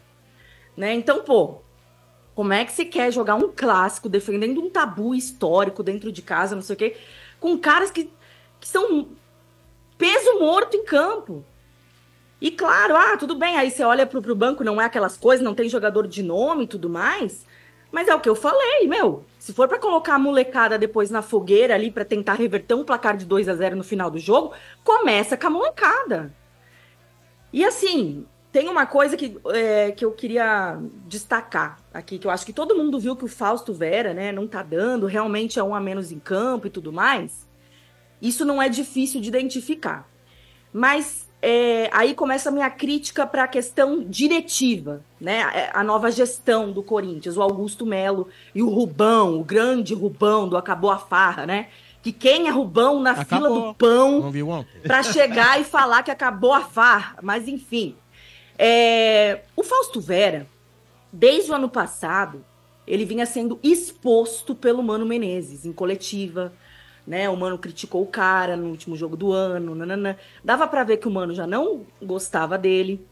Né? Então, pô, como é que você quer jogar um clássico defendendo um tabu histórico dentro de casa, não sei o quê, com caras que, que são peso morto em campo? E claro, ah, tudo bem, aí você olha pro, pro banco, não é aquelas coisas, não tem jogador de nome e tudo mais. Mas é o que eu falei, meu. Se for pra colocar a molecada depois na fogueira ali pra tentar reverter um placar de 2 a 0 no final do jogo, começa com a molecada. E assim, tem uma coisa que, é, que eu queria destacar aqui, que eu acho que todo mundo viu que o Fausto Vera, né, não tá dando, realmente é um a menos em campo e tudo mais. Isso não é difícil de identificar. Mas é, aí começa a minha crítica para a questão diretiva, né? A, a nova gestão do Corinthians, o Augusto Melo e o Rubão, o grande Rubão do Acabou a Farra, né? Que quem é Rubão na fila Acabou. do pão para chegar e falar que acabou a farra. Mas enfim, É, o Fausto Vera, desde o ano passado, ele vinha sendo exposto pelo Mano Menezes em coletiva. Né, o Mano criticou o cara no último jogo do ano. nananã. Dava para ver que o Mano já não gostava dele.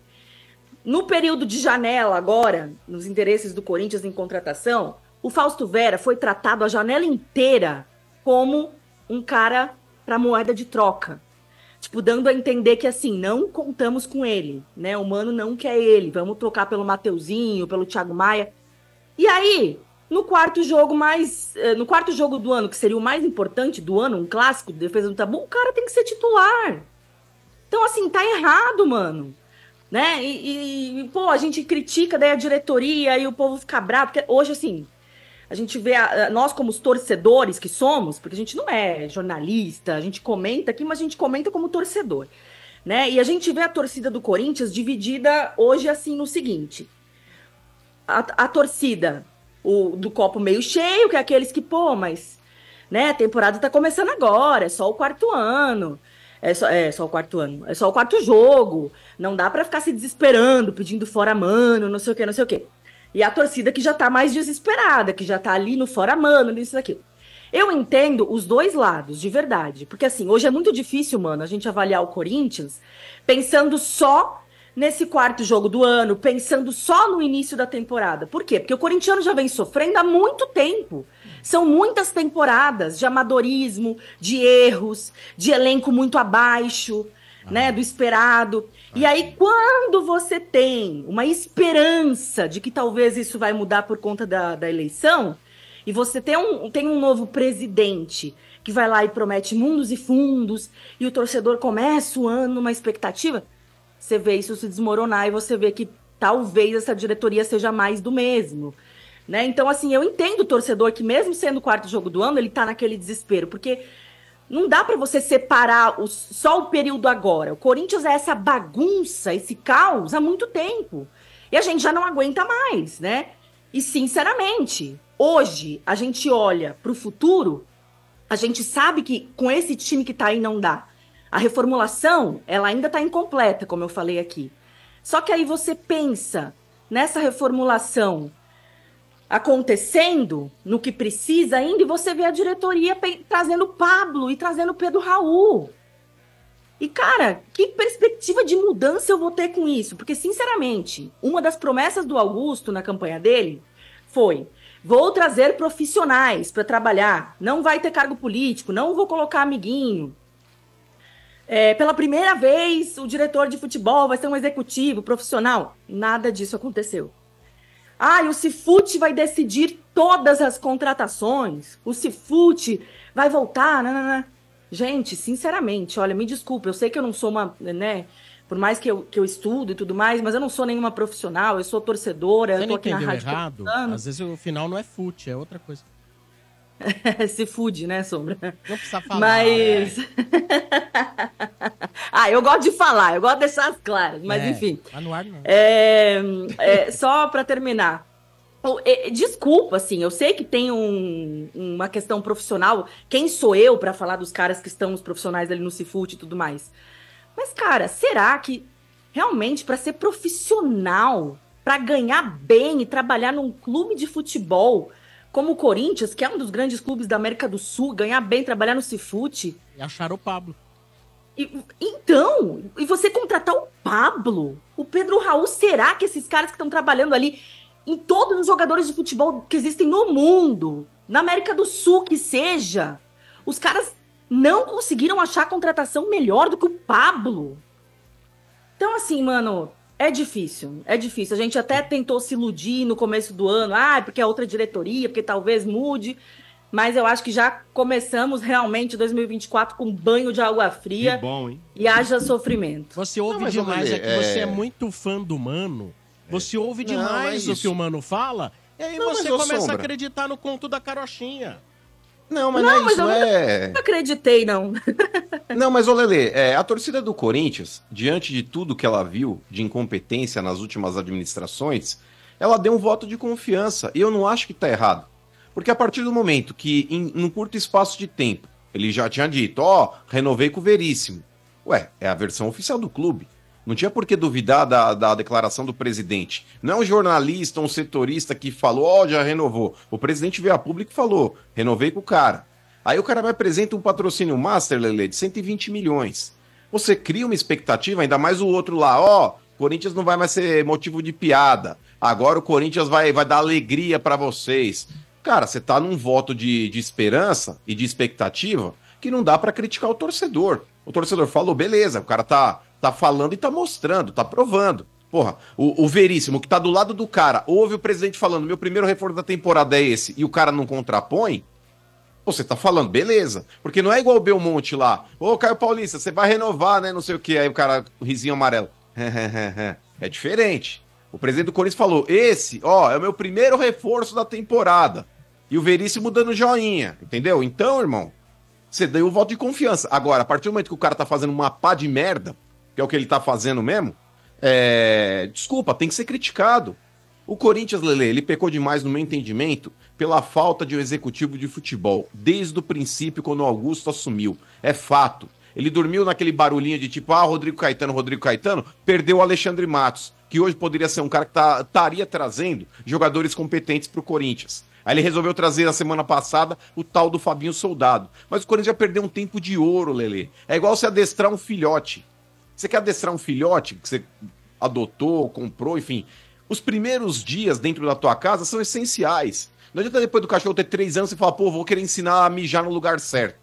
No período de janela, agora, nos interesses do Corinthians em contratação, o Fausto Vera foi tratado a janela inteira como um cara para moeda de troca. Tipo, dando a entender que assim, não contamos com ele, né? O Mano não quer ele. Vamos trocar pelo Mateuzinho, pelo Thiago Maia. E aí, no quarto jogo mais. eh, No quarto jogo do ano, que seria o mais importante do ano, um clássico de defesa do tabu, o cara tem que ser titular. Então, assim, tá errado, mano. Né? E, e, pô, a gente critica daí a diretoria e o povo fica bravo, porque hoje, assim, a gente vê, a- nós como os torcedores que somos, porque a gente não é jornalista, a gente comenta aqui, mas a gente comenta como torcedor, né? E a gente vê a torcida do Corinthians dividida hoje, assim, no seguinte: a, a torcida o, do copo meio cheio, que é aqueles que, pô, mas, né, a temporada tá começando agora, é só o quarto ano. É só, é só o quarto ano, é só o quarto jogo. Não dá pra ficar se desesperando, pedindo fora mano, não sei o que, não sei o que. E a torcida que já tá mais desesperada, que já tá ali no fora mano, nisso daquilo. Eu entendo os dois lados, de verdade. Porque assim, hoje é muito difícil, mano, a gente avaliar o Corinthians pensando só nesse quarto jogo do ano, pensando só no início da temporada. Por quê? Porque o corintiano já vem sofrendo há muito tempo. São muitas temporadas de amadorismo, de erros, de elenco muito abaixo, né, do esperado. E aí, quando você tem uma esperança de que talvez isso vai mudar por conta da, da eleição, e você tem um, tem um novo presidente que vai lá e promete mundos e fundos, e o torcedor começa o ano numa expectativa, você vê isso se desmoronar e você vê que talvez essa diretoria seja mais do mesmo. Né? Então, assim, eu entendo o torcedor que, mesmo sendo o quarto jogo do ano, ele tá naquele desespero, porque não dá pra você separar só o período agora. O Corinthians é essa bagunça, esse caos há muito tempo. E a gente já não aguenta mais, né? E, sinceramente, hoje a gente olha pro futuro, a gente sabe que com esse time que tá aí não dá. A reformulação, ela ainda tá incompleta, como eu falei aqui. Só que aí você pensa nessa reformulação acontecendo no que precisa ainda e você vê a diretoria trazendo Pablo e trazendo Pedro Raul. E cara, que perspectiva de mudança eu vou ter com isso? Porque sinceramente, uma das promessas do Augusto na campanha dele foi: vou trazer profissionais para trabalhar, não vai ter cargo político, não vou colocar amiguinho. é, pela primeira vez o diretor de futebol vai ser um executivo profissional. Nada disso aconteceu. Ah, e o Cifute vai decidir todas as contratações. O Cifute vai voltar. Nanana. Gente, sinceramente, olha, me desculpe, eu sei que eu não sou uma, né? Por mais que eu, que eu estudo e tudo mais, mas eu não sou nenhuma profissional, eu sou torcedora, Você eu tô aqui na rádio. errado? Às vezes o final não é fute, é outra coisa. Se fude, né, Sombra? Não precisa falar. Mas. ah, eu gosto de falar, eu gosto de deixar as claras, mas É, enfim. Mas no ar não. É, é, só para terminar. É, Desculpa, assim, eu sei que tem um- uma questão profissional. Quem sou eu para falar dos caras que estão os profissionais ali no Cifute e tudo mais? Mas, cara, será que realmente para ser profissional, para ganhar bem e trabalhar num clube de futebol como o Corinthians, que é um dos grandes clubes da América do Sul, ganhar bem, trabalhar no Cifute, E acharam o Pablo. e- então, e você contratar o Pablo, o Pedro Raul, será que esses caras que estão trabalhando ali em todos os jogadores de futebol que existem no mundo, na América do Sul que seja, os caras não conseguiram achar a contratação melhor do que o Pablo? Então, assim, mano, é difícil, é difícil. A gente até tentou se iludir no começo do ano, ah, porque é outra diretoria, porque talvez mude. Mas eu acho que já começamos realmente 2024 com banho de água fria Que bom, hein? e haja sofrimento. Você ouve Não, demais, Lelê, é que você é é- muito fã do Mano. Você ouve Não, demais é o que o Mano fala, e aí Não, você começa a Sombra. acreditar no conto da carochinha. Não, mas Não, não, é mas isso, eu é... Não acreditei, não. Não, mas ô Lele, é, a torcida do Corinthians, diante de tudo que ela viu de incompetência nas últimas administrações, ela deu um voto de confiança. E eu não acho que tá errado. Porque a partir do momento que, em num curto espaço de tempo, ele já tinha dito, ó, renovei com o Veríssimo. Ué, é a versão oficial do clube. Não tinha por que duvidar da, da declaração do presidente. Não é um jornalista, um setorista que falou, ó, já renovou. O presidente veio a público e falou, renovei com o cara. Aí o cara me apresenta um patrocínio master, Lele, de 120 milhões. Você cria uma expectativa, ainda mais o outro lá, ó, Corinthians não vai mais ser motivo de piada. Agora o Corinthians vai, vai dar alegria pra vocês. Cara, você tá num voto de, de esperança e de expectativa que não dá pra criticar o torcedor. O torcedor falou, beleza, o cara tá, tá falando e tá mostrando, tá provando. Porra, o, o Veríssimo, que tá do lado do cara, ouve o presidente falando, meu primeiro reforço da temporada é esse, e o cara não contrapõe, Você tá falando, beleza. Porque não é igual o Belmonte lá. Ô, Caio Paulista, você vai renovar, né? Não sei o que. Aí o cara, risinho amarelo. é diferente. O presidente do Corinthians falou: esse, ó, é o meu primeiro reforço da temporada. E o Veríssimo dando joinha, entendeu? Então, irmão, você deu o voto de confiança. Agora, a partir do momento que o cara tá fazendo uma pá de merda, que é o que ele tá fazendo mesmo, é... desculpa, tem que ser criticado. O Corinthians, Lele, ele pecou demais, no meu entendimento, pela falta de um executivo de futebol, desde o princípio, quando o Augusto assumiu. É fato. Ele dormiu naquele barulhinho de tipo, ah, Rodrigo Caetano, Rodrigo Caetano, perdeu o Alexandre Matos, que hoje poderia ser um cara que tá- estaria trazendo jogadores competentes pro Corinthians. Aí ele resolveu trazer na semana passada o tal do Fabinho Soldado. Mas o Corinthians já perdeu um tempo de ouro, Lele. É igual você adestrar um filhote. Você quer adestrar um filhote que você adotou, comprou, enfim. Os primeiros dias dentro da tua casa são essenciais. Não adianta depois do cachorro ter três anos você falar, pô, vou querer ensinar a mijar no lugar certo.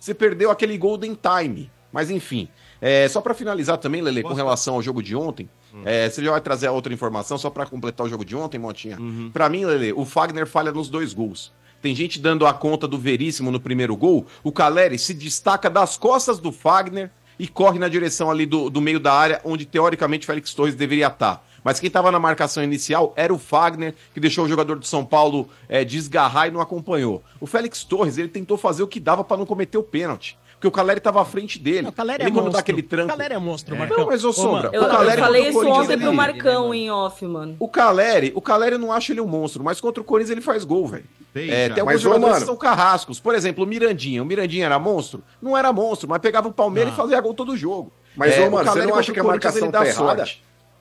Você perdeu aquele golden time. Mas enfim, é, só pra finalizar também, Lele, com relação ao jogo de ontem, é, você já vai trazer a outra informação só pra completar o jogo de ontem, Motinha? Pra mim, Lele, o Fagner falha nos dois gols. Tem gente dando a conta do Veríssimo no primeiro gol. O Caleri se destaca das costas do Fagner e corre na direção ali do, do meio da área, onde teoricamente Félix Torres deveria estar. Mas quem estava na marcação inicial era o Fagner, que deixou o jogador de São Paulo é, desgarrar e não acompanhou. O Félix Torres, ele tentou fazer o que dava para não cometer o pênalti. Porque o Caleri estava à frente dele. O Caleri ele é quando monstro. dá aquele tranco. O Caleri é monstro, É. Marcão. Não, mas ô Sombra, Eu, o Caleri eu falei isso ontem pro ele- Marcão em off, mano. O Caleri, o Caleri eu não acho ele um monstro, mas contra o Corinthians ele faz gol, velho. Tem, É, tem alguns Mas, jogadores mano- que são carrascos. Por exemplo, o Mirandinha. O Mirandinha era monstro? Não era monstro, mas pegava o Palmeiras Ah. e fazia gol todo jogo. Mas, É, ô, o mano, você não acha o que a marcação ele dá tá errada?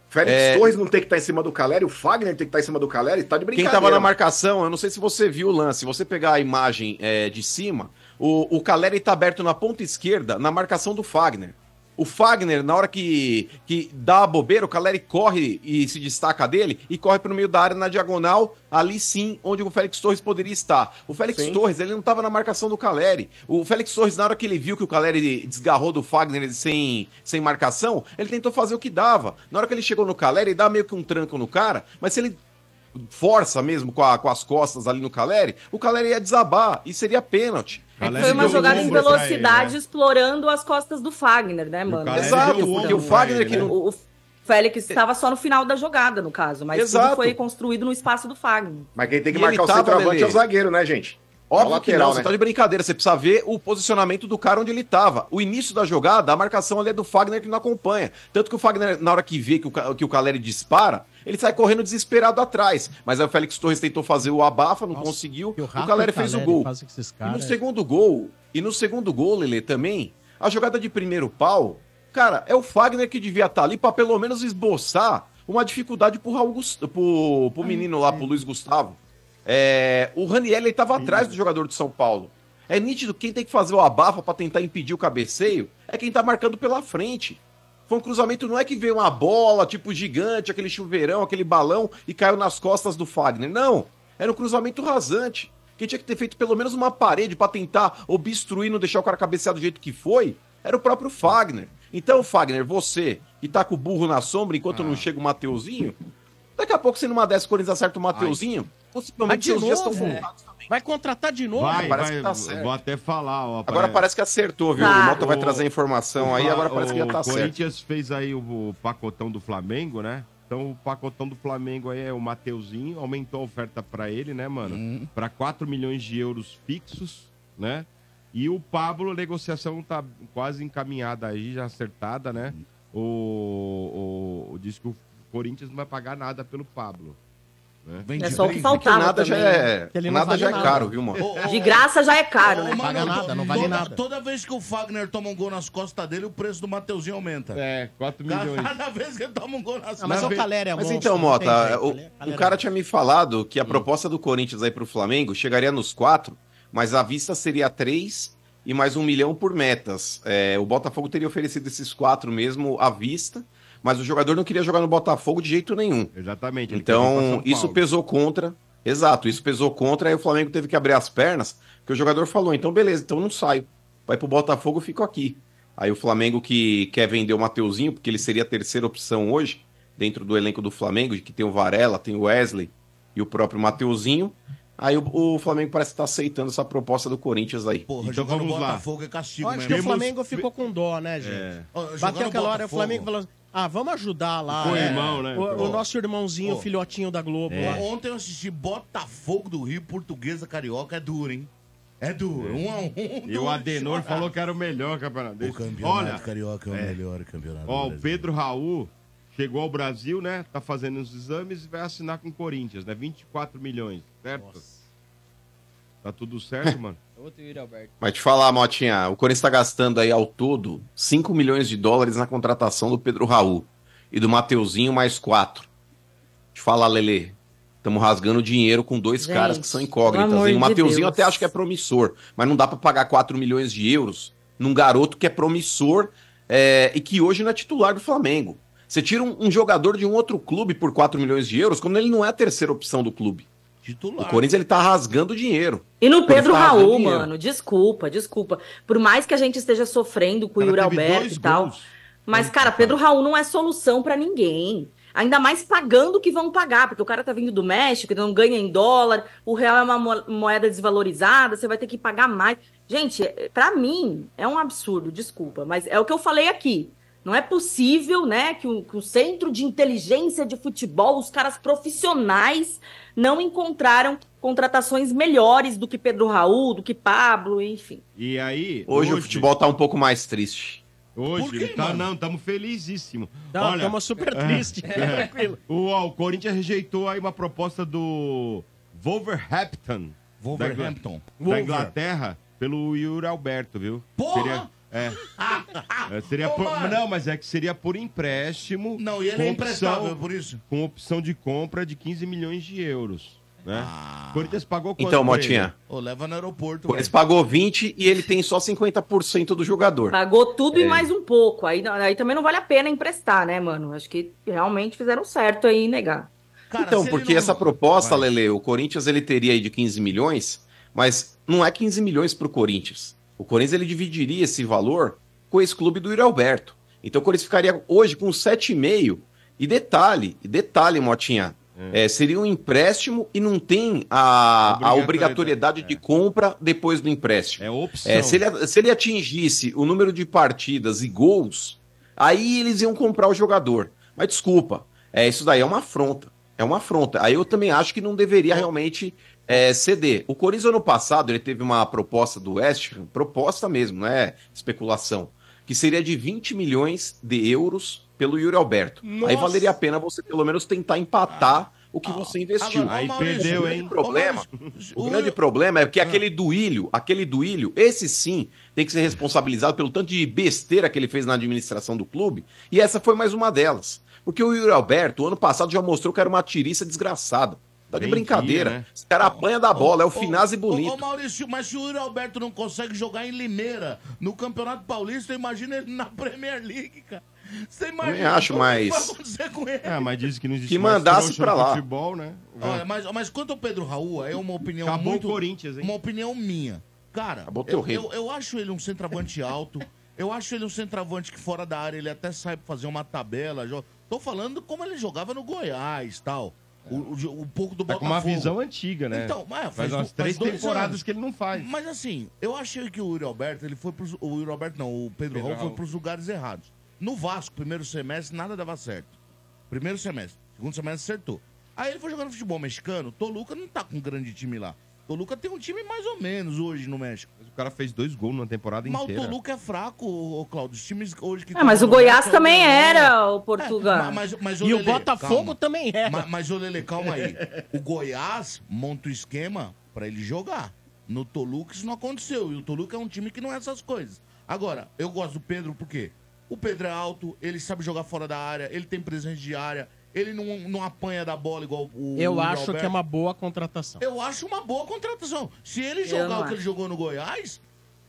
Félix É. Torres não tem que estar em cima do Caleri, o Fagner tem que estar em cima do Caleri, tá de Quem brincadeira. tava na marcação, eu não sei se você viu o lance, se você pegar a imagem é, de cima, o, o Caleri tá aberto na ponta esquerda, na marcação do Fagner. O Fagner, na hora que, que dá a bobeira, o Caleri corre e se destaca dele e corre pro meio da área na diagonal, ali sim, onde o Félix Torres poderia estar. O Félix Sim. Torres, ele não estava na marcação do Caleri. O Félix Torres, na hora que ele viu que o Caleri desgarrou do Fagner sem, sem marcação, ele tentou fazer o que dava. Na hora que ele chegou no Caleri, ele dá meio que um tranco no cara, mas se ele força mesmo com, a- com as costas ali no Caleri, o Caleri ia desabar e seria pênalti. É que foi uma jogada em velocidade explorando as costas do Fagner, né, mano? Caleri Exato, porque o Fagner que ele, não- né? O, o Félix estava só no final da jogada, no caso, mas Exato. tudo foi construído no espaço do Fagner. Mas quem tem que E marcar ele o centroavante é o zagueiro, né, gente? Óbvio É o que lateral, não, você né? tá de brincadeira. Você precisa ver o posicionamento do cara onde ele tava. O início da jogada, a marcação ali é do Fagner que não acompanha. Tanto que o Fagner, na hora que vê que o, que o Caleri dispara, ele sai correndo desesperado atrás. Mas aí o Félix Torres tentou fazer o abafa, não conseguiu. O, rato Caleri fez o gol. E no é. segundo gol, e no segundo gol, Lele, também, a jogada de primeiro pau, cara, é o Fagner que devia estar ali pra pelo menos esboçar uma dificuldade pro Raul Gust... pro, pro menino lá, pro Luiz Gustavo. É, o Raniel ele tava atrás do jogador de São Paulo. É nítido que quem tem que fazer o abafa pra tentar impedir o cabeceio é quem tá marcando pela frente. Foi um cruzamento, não é que veio uma bola, tipo gigante, aquele chuveirão, aquele balão e caiu nas costas do Fagner. Não. Era um cruzamento rasante. Quem tinha que ter feito pelo menos uma parede pra tentar obstruir, não deixar o cara cabecear do jeito que foi, era o próprio Fagner. Então, Fagner, você que tá com o burro na sombra enquanto Ah. não chega o Mateuzinho, daqui a pouco, se numa dessa o Corinthians acerta o Mateuzinho, Mas possivelmente de novo, estão é. voltados. Vai contratar de novo? Vai, parece vai, que tá certo. vou até falar. Ó, Agora parece que acertou, viu? Tá. O Mota vai trazer a informação aí, Fla- agora parece que já tá O certo. Corinthians fez aí o, o pacotão do Flamengo, né? Então o pacotão do Flamengo aí é o Mateuzinho, aumentou a oferta pra ele, né, mano? Uhum. Pra 4 milhões de euros fixos, né? E o Pablo, a negociação tá quase encaminhada aí, já acertada, né? O, o, diz que o Corinthians não vai pagar nada pelo Pablo. Né? É só o que faltava nada já também, é- né? Que ele não nada vale já é nada. caro, viu, mano? De graça já é caro, né? Ô, mano, to- toda, nada. Toda vez que o Fagner toma um gol nas costas dele, o preço do Mateuzinho aumenta. É, 4 milhões. Cada vez que ele toma um gol nas Ah, mas costas. o Caleri é Mas monstro, então, não Mota, tem o, o cara é tinha me falado que a proposta do Corinthians aí pro Flamengo chegaria nos quatro, mas a vista seria três e mais um milhão por metas. É, o Botafogo teria oferecido esses quatro mesmo à vista, mas o jogador não queria jogar no Botafogo de jeito nenhum. Exatamente. Então, isso pesou contra. Exato, isso pesou contra, aí o Flamengo teve que abrir as pernas, porque o jogador falou, então beleza, então não saio. Vai pro Botafogo, eu fico aqui. Aí o Flamengo que quer vender o Mateuzinho, porque ele seria a terceira opção hoje, dentro do elenco do Flamengo, que tem o Varela, tem o Wesley e o próprio Mateuzinho. Aí o, o Flamengo parece estar aceitando essa proposta do Corinthians aí. Porra, Então jogar no vamos lá. Botafogo é castigo Eu acho mesmo. que o Flamengo ficou com dó, né, gente? É. Ó, jogar Bateu aquela hora, o. Flamengo falou assim, ah, vamos ajudar lá. O é, irmão, né? O, o nosso irmãozinho, Pô. filhotinho da Globo. lá. Ontem eu assisti Botafogo do Rio, Portuguesa Carioca, é duro, hein? É duro, um a um. E o Adenor falou que era o melhor campeonato. O campeonato Olha, carioca é o é. melhor campeonato. Ó, o. Pedro Raul chegou ao Brasil, né? Tá fazendo os exames e vai assinar com o Corinthians, né? 24 milhões, certo? Tá tudo certo, mano? Outro Yuri Alberto. Mas te falar, Motinha, o Corinthians está gastando aí ao todo 5 milhões de dólares na contratação do Pedro Raul e do Mateuzinho mais 4. Te falar, Lele, estamos rasgando dinheiro com dois Gente, caras que são incógnitas. hein? O de Mateuzinho Deus. até acho que é promissor, mas não dá para pagar 4 milhões de euros num garoto que é promissor é, e que hoje não é titular do Flamengo. Você tira um, um jogador de um outro clube por 4 milhões de euros, quando ele não é a terceira opção do clube. O Titular. Corinthians ele tá rasgando dinheiro. E no O Pedro tá Raul, mano, desculpa, desculpa. Por mais que a gente esteja sofrendo com o Yuri Alberto e tal. gols. Mas, cara, Pedro Raul não é solução pra ninguém. Ainda mais pagando o que vão pagar, porque o cara tá vindo do México, ele não ganha em dólar, o real é uma mo- moeda desvalorizada, você vai ter que pagar mais. Gente, pra mim é um absurdo, desculpa, mas é o que eu falei aqui. Não é possível, né, que o, que o centro de inteligência de futebol, os caras profissionais, não encontraram contratações melhores do que Pedro Raul, do que Pablo, enfim. E aí. Hoje, o futebol tá um pouco mais triste. Hoje, quê, tá, mano? não, estamos felizíssimos. Não, Olha, tamo super é, triste. é. Tranquilo. O, ó, o Corinthians rejeitou aí uma proposta do Wolverhampton. Wolverhampton. Da, Ingl- da Wolver. Inglaterra pelo Yuri Alberto, viu? Porra! Seria, é. É, seria Ô, por- não, mas é que seria por empréstimo. Não, e ele com é opção- imprestável por isso. Com opção de compra de 15 milhões de euros. Né? O Corinthians pagou quanto Então, pra Motinha. Ô, leva no aeroporto. O Corinthians pagou 20 e ele tem só 50% do jogador. Pagou tudo e É. mais um pouco. Aí, aí também não vale a pena emprestar, né, mano? Acho que realmente fizeram certo aí em negar. então, porque essa proposta, Lele, o Corinthians ele teria aí de 15 milhões, mas não é 15 milhões pro Corinthians. O Corinthians ele dividiria esse valor com esse clube do Alberto. Então o Corinthians ficaria hoje com 7,5. E detalhe, e detalhe, Motinha, é, seria um empréstimo e não tem a, a obrigatoriedade de compra depois do empréstimo. É opção. É, se, ele, se ele atingisse o número de partidas e gols, aí eles iam comprar o jogador. Mas desculpa, é, isso daí é uma afronta. É uma afronta. Aí eu também acho que não deveria realmente é, ceder. O Corinthians, ano passado, ele teve uma proposta do West, proposta mesmo, não é especulação, que seria de 20 milhões de euros pelo Yuri Alberto. Aí Nossa. valeria a pena você pelo menos tentar empatar o que você investiu. agora, Aí Maurício, perdeu, o grande hein? Problema, o grande problema é que aquele duílio, aquele duílio, esse sim tem que ser responsabilizado pelo tanto de besteira que ele fez na administração do clube, e essa foi mais uma delas. Porque o Yuri Alberto, ano passado, já mostrou que era uma tiriça desgraçada. Tá de brincadeira. dia, né? Esse cara apanha da bola, é o Finazzi Ô, bonito. ô, Maurício, mas se o Yuri Alberto não consegue jogar em Limeira, no Campeonato Paulista, imagina ele na Premier League, cara. Você imagina Também acho, o que mas- vai acontecer com ele? Ah, mas diz que não existe Que mais mandasse pra no lá. futebol, né? Olha, mas, mas quanto ao Pedro Raul, é uma opinião Acabou muito... o Corinthians, hein? Uma opinião minha. Cara, Acabou eu, eu, eu acho ele um centroavante alto. Eu acho ele um centroavante que fora da área ele até sabe fazer uma tabela. Tô falando como ele jogava no Goiás tal. O, o, um pouco do Tá com Botafogo. uma visão antiga, né? Então, mas faz, faz, umas faz três dois temporadas anos. que ele não faz. Mas assim, eu achei que o Yuri Alberto, ele foi pros. O Yuri Alberto não, o Pedro, Pedro Raul foi Raul. pros lugares errados. No Vasco, primeiro semestre, nada dava certo. Primeiro semestre. Segundo semestre, acertou. Aí ele foi jogando futebol mexicano. Toluca não tá com um grande time lá. Toluca tem um time mais ou menos hoje no México. Mas o cara fez dois gols numa temporada Mas o inteira. Toluca é fraco, ô, Cláudio. Os times hoje que Ah, mas o Goiás é também era o Portugal. É, mas, mas, E o Lelê, Botafogo calma. também era. Mas, mas ô Lele, calma aí. O Goiás monta o esquema pra ele jogar. No Toluca isso não aconteceu. E o Toluca é um time que não é essas coisas. Agora, eu gosto do Pedro por quê? O Pedro é alto, ele sabe jogar fora da área, ele tem presença de área, ele não, não apanha da bola igual o. Eu o acho Alberto. que é uma boa contratação. Eu acho uma boa contratação. Se ele jogar o que ele jogou no Goiás,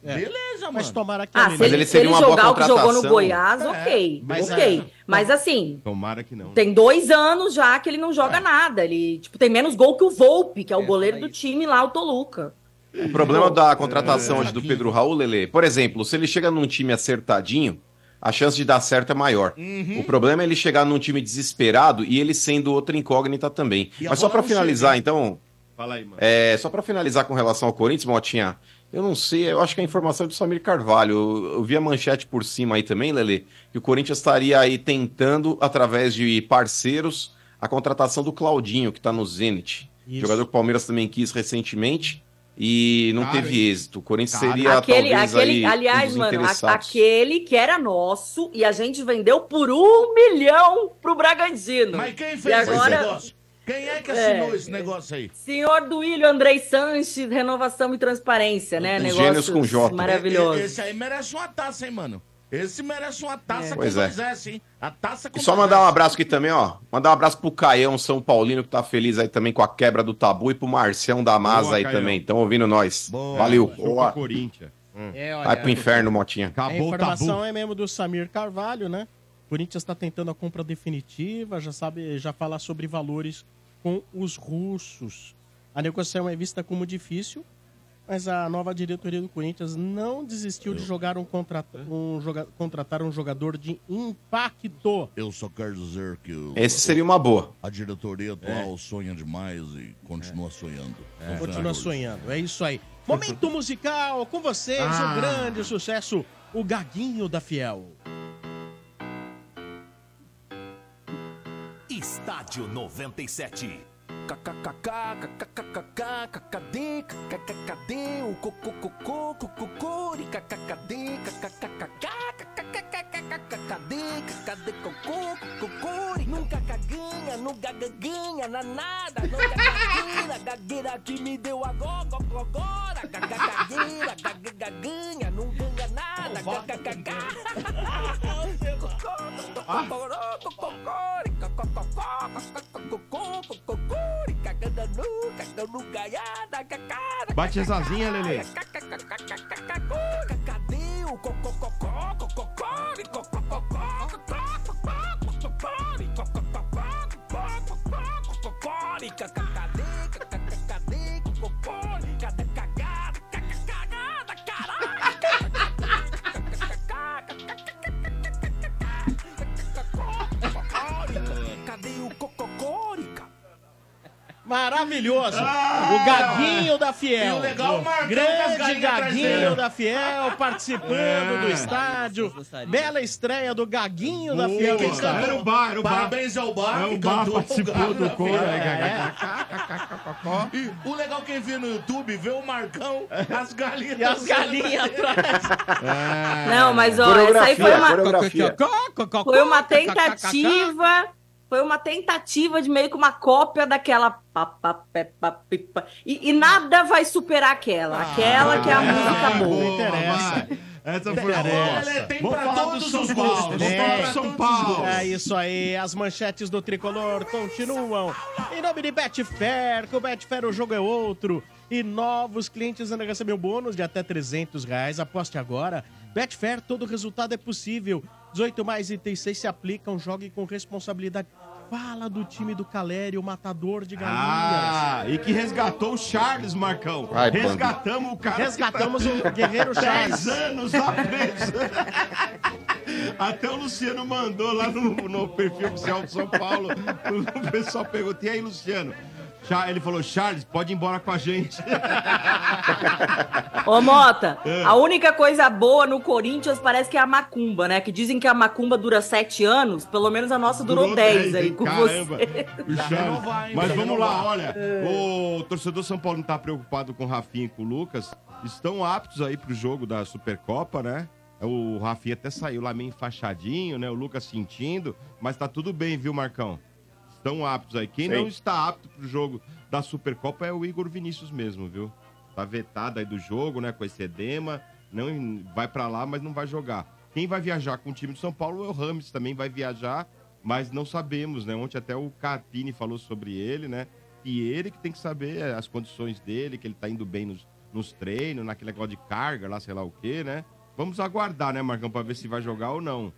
É. beleza, mano. Mas tomara que Ah, ele- se ele, se ele jogar o que jogou no Goiás, É, ok. mas ok. é. Mas assim, Tomara que não. tem dois anos já que ele não É. joga nada. Ele tipo, tem menos gol que o Volpe, que é o goleiro do time lá, o Toluca. O problema da contratação hoje do Pedro Raul, Lele, por exemplo, se ele chega num time acertadinho, a chance de dar certo é maior. Uhum. O problema é ele chegar num time desesperado e ele sendo outra incógnita também. E Mas só não finalizar, chega, então, Fala aí, mano. é, só pra finalizar com relação ao Corinthians, Motinha, eu não sei, eu acho que a informação é do Samir Carvalho. Eu, eu vi a manchete por cima aí também, Lele, que o Corinthians estaria aí tentando, através de parceiros, a contratação do Claudinho, que tá no Zenit. Isso. Jogador que o Palmeiras também quis recentemente e não teve êxito. O Corinthians seria aquele, talvez aquele, aí um aliás, dos mano, a- aquele que era nosso e a gente vendeu por um milhão pro Bragantino. Mas quem E fez agora, esse negócio? Quem é que assinou É. esse negócio aí? Senhor Duílio Andrei Sanches, renovação e transparência, né? Gênios com J. Maravilhoso. Esse aí merece uma taça, hein, mano? Esse merece uma taça é. dois S, hein? A taça com E só mandar um abraço aqui também, ó. Mandar um abraço pro Caião São Paulino, que tá feliz aí também com a quebra do tabu, e pro Marcião da Masa Boa, aí Caião. também. Estão ouvindo nós. Boa. Valeu. Boa. Corinthians. É, olha, Vai pro inferno, Motinha. a informação é mesmo do Samir Carvalho, né? O Corinthians está tentando a compra definitiva, já sabe, já fala sobre valores com os russos. A negociação é vista como difícil, mas a nova diretoria do Corinthians não desistiu de jogar um contrato, um joga, contratar um jogador de impacto. Eu só quero dizer que o- Esse seria uma boa. a diretoria atual sonha demais e continua sonhando. São Continua sonhando, é isso aí. Momento musical com vocês, Ah. o grande sucesso, o Gaguinho da Fiel. Estádio 97. Cadê, cadê o cocô, cocô, cocô, cadê, cadê, cadê cocô, cocô, nunca caganha, nunca gaganha, na nada, nunca gagueira, gagueira que me deu agora, agora, gagueira, gaganha, não ganha nada, Bate as asinhas, Lelê. Cadê o cocococó, Maravilhoso. Ah! o Gaguinho da Fiel. E o legal, o Grande Gaguinho da Fiel participando É. do estádio. Bela estreia do Gaguinho da Boa. Fiel. Quem cantou? Era o bar, era o bar. Parabéns ao bar É, o bar participou do da coro, é. E o legal quem vê no YouTube, vê o Marcão, as galinhas. E as galinhas atrás. Não, mas ó, essa aí foi uma, foi uma tentativa. Foi uma tentativa de meio que uma cópia daquela. E, e nada vai superar aquela. Aquela que é a música boa. Não interessa. Essa foi Interessa. boa. Tem Vamos pra todos os Paulo. gostos. Do São Paulo. É isso aí, as manchetes do Tricolor continuam. Em nome de Betfair, com Betfair o jogo é outro. E novos clientes ainda recebem um bônus de até 300 reais. Aposte agora. Betfair, todo resultado é possível. 18 mais itens 6 se aplicam, jogue com responsabilidade. Fala do time do Calério, matador de galinhas. Ah, e que resgatou o Charles, Marcão. Bando. Resgatamos o cara. Resgatamos o guerreiro Charles. 10 anos preso. Até o Luciano mandou lá no, no perfil oficial do São Paulo. O pessoal perguntou: e aí, Luciano? Ele falou: Charles, pode ir embora com a gente. Ô, Mota, É. a única coisa boa no Corinthians parece que é a macumba, né? Que dizem que a macumba dura sete anos, pelo menos a nossa durou, Durou dez 10, aí hein? com Caramba. você. O Charles. Mas vamos lá, olha. É. O torcedor São Paulo não tá preocupado com o Rafinha e com o Lucas. Estão aptos aí pro jogo da Supercopa, né? O Rafinha até saiu lá meio enfaixadinho, né? O Lucas sentindo. Mas tá tudo bem, viu, Marcão? Estão aptos aí. Quem Sim. não está apto pro jogo da Supercopa é o Igor Vinícius mesmo, viu? Tá vetado aí do jogo, né? Com esse edema. Não vai pra lá, mas não vai jogar. Quem vai viajar com o time de São Paulo é o Rames, também vai viajar, mas não sabemos, né? Ontem até o Carpini falou sobre ele, né? E ele que tem que saber eh, as condições dele, que ele tá indo bem nos, nos treinos, naquele negócio de carga lá, sei lá o quê, né? Vamos aguardar, né, Marcão, pra ver se vai jogar ou não.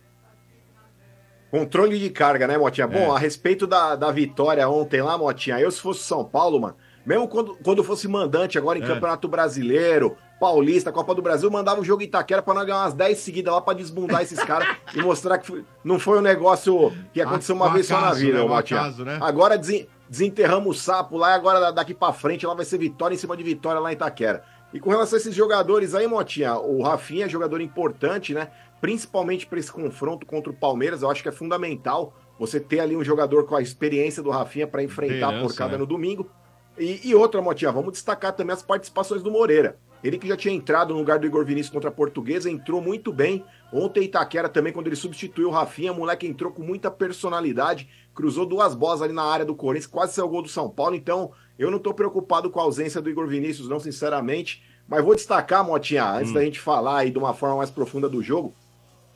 Controle de carga, né, Motinha? É. Bom, a respeito da, da vitória ontem lá, Motinha, eu se fosse São Paulo, mano, mesmo quando, quando fosse mandante agora em É. Campeonato Brasileiro, Paulista, Copa do Brasil, mandava um jogo em Itaquera pra nós ganhar umas 10 seguidas lá pra desbundar esses caras e mostrar que foi- não foi um negócio que aconteceu uma Um vez só na vida, né? Motinha. acaso, né? Agora desen- desenterramos o sapo lá e agora daqui pra frente lá vai ser vitória em cima de vitória lá em Itaquera. E com relação a esses jogadores aí, Motinha, o Rafinha é jogador importante, né? Principalmente para esse confronto contra o Palmeiras, eu acho que é fundamental você ter ali um jogador com a experiência do Rafinha para enfrentar a Liderança, porcada né? no domingo. E, e outra, Motinha, vamos destacar também as participações do Moreira. Ele que já tinha entrado no lugar do Igor Vinícius contra a Portuguesa, entrou muito bem. Ontem Itaquera também, quando ele substituiu o Rafinha, o moleque entrou com muita personalidade, cruzou duas bolas ali na área do Corinthians, quase saiu o gol do São Paulo. Então, eu não tô preocupado com a ausência do Igor Vinícius, não, sinceramente. Mas vou destacar, Motinha, antes Hum. da gente falar aí de uma forma mais profunda do jogo,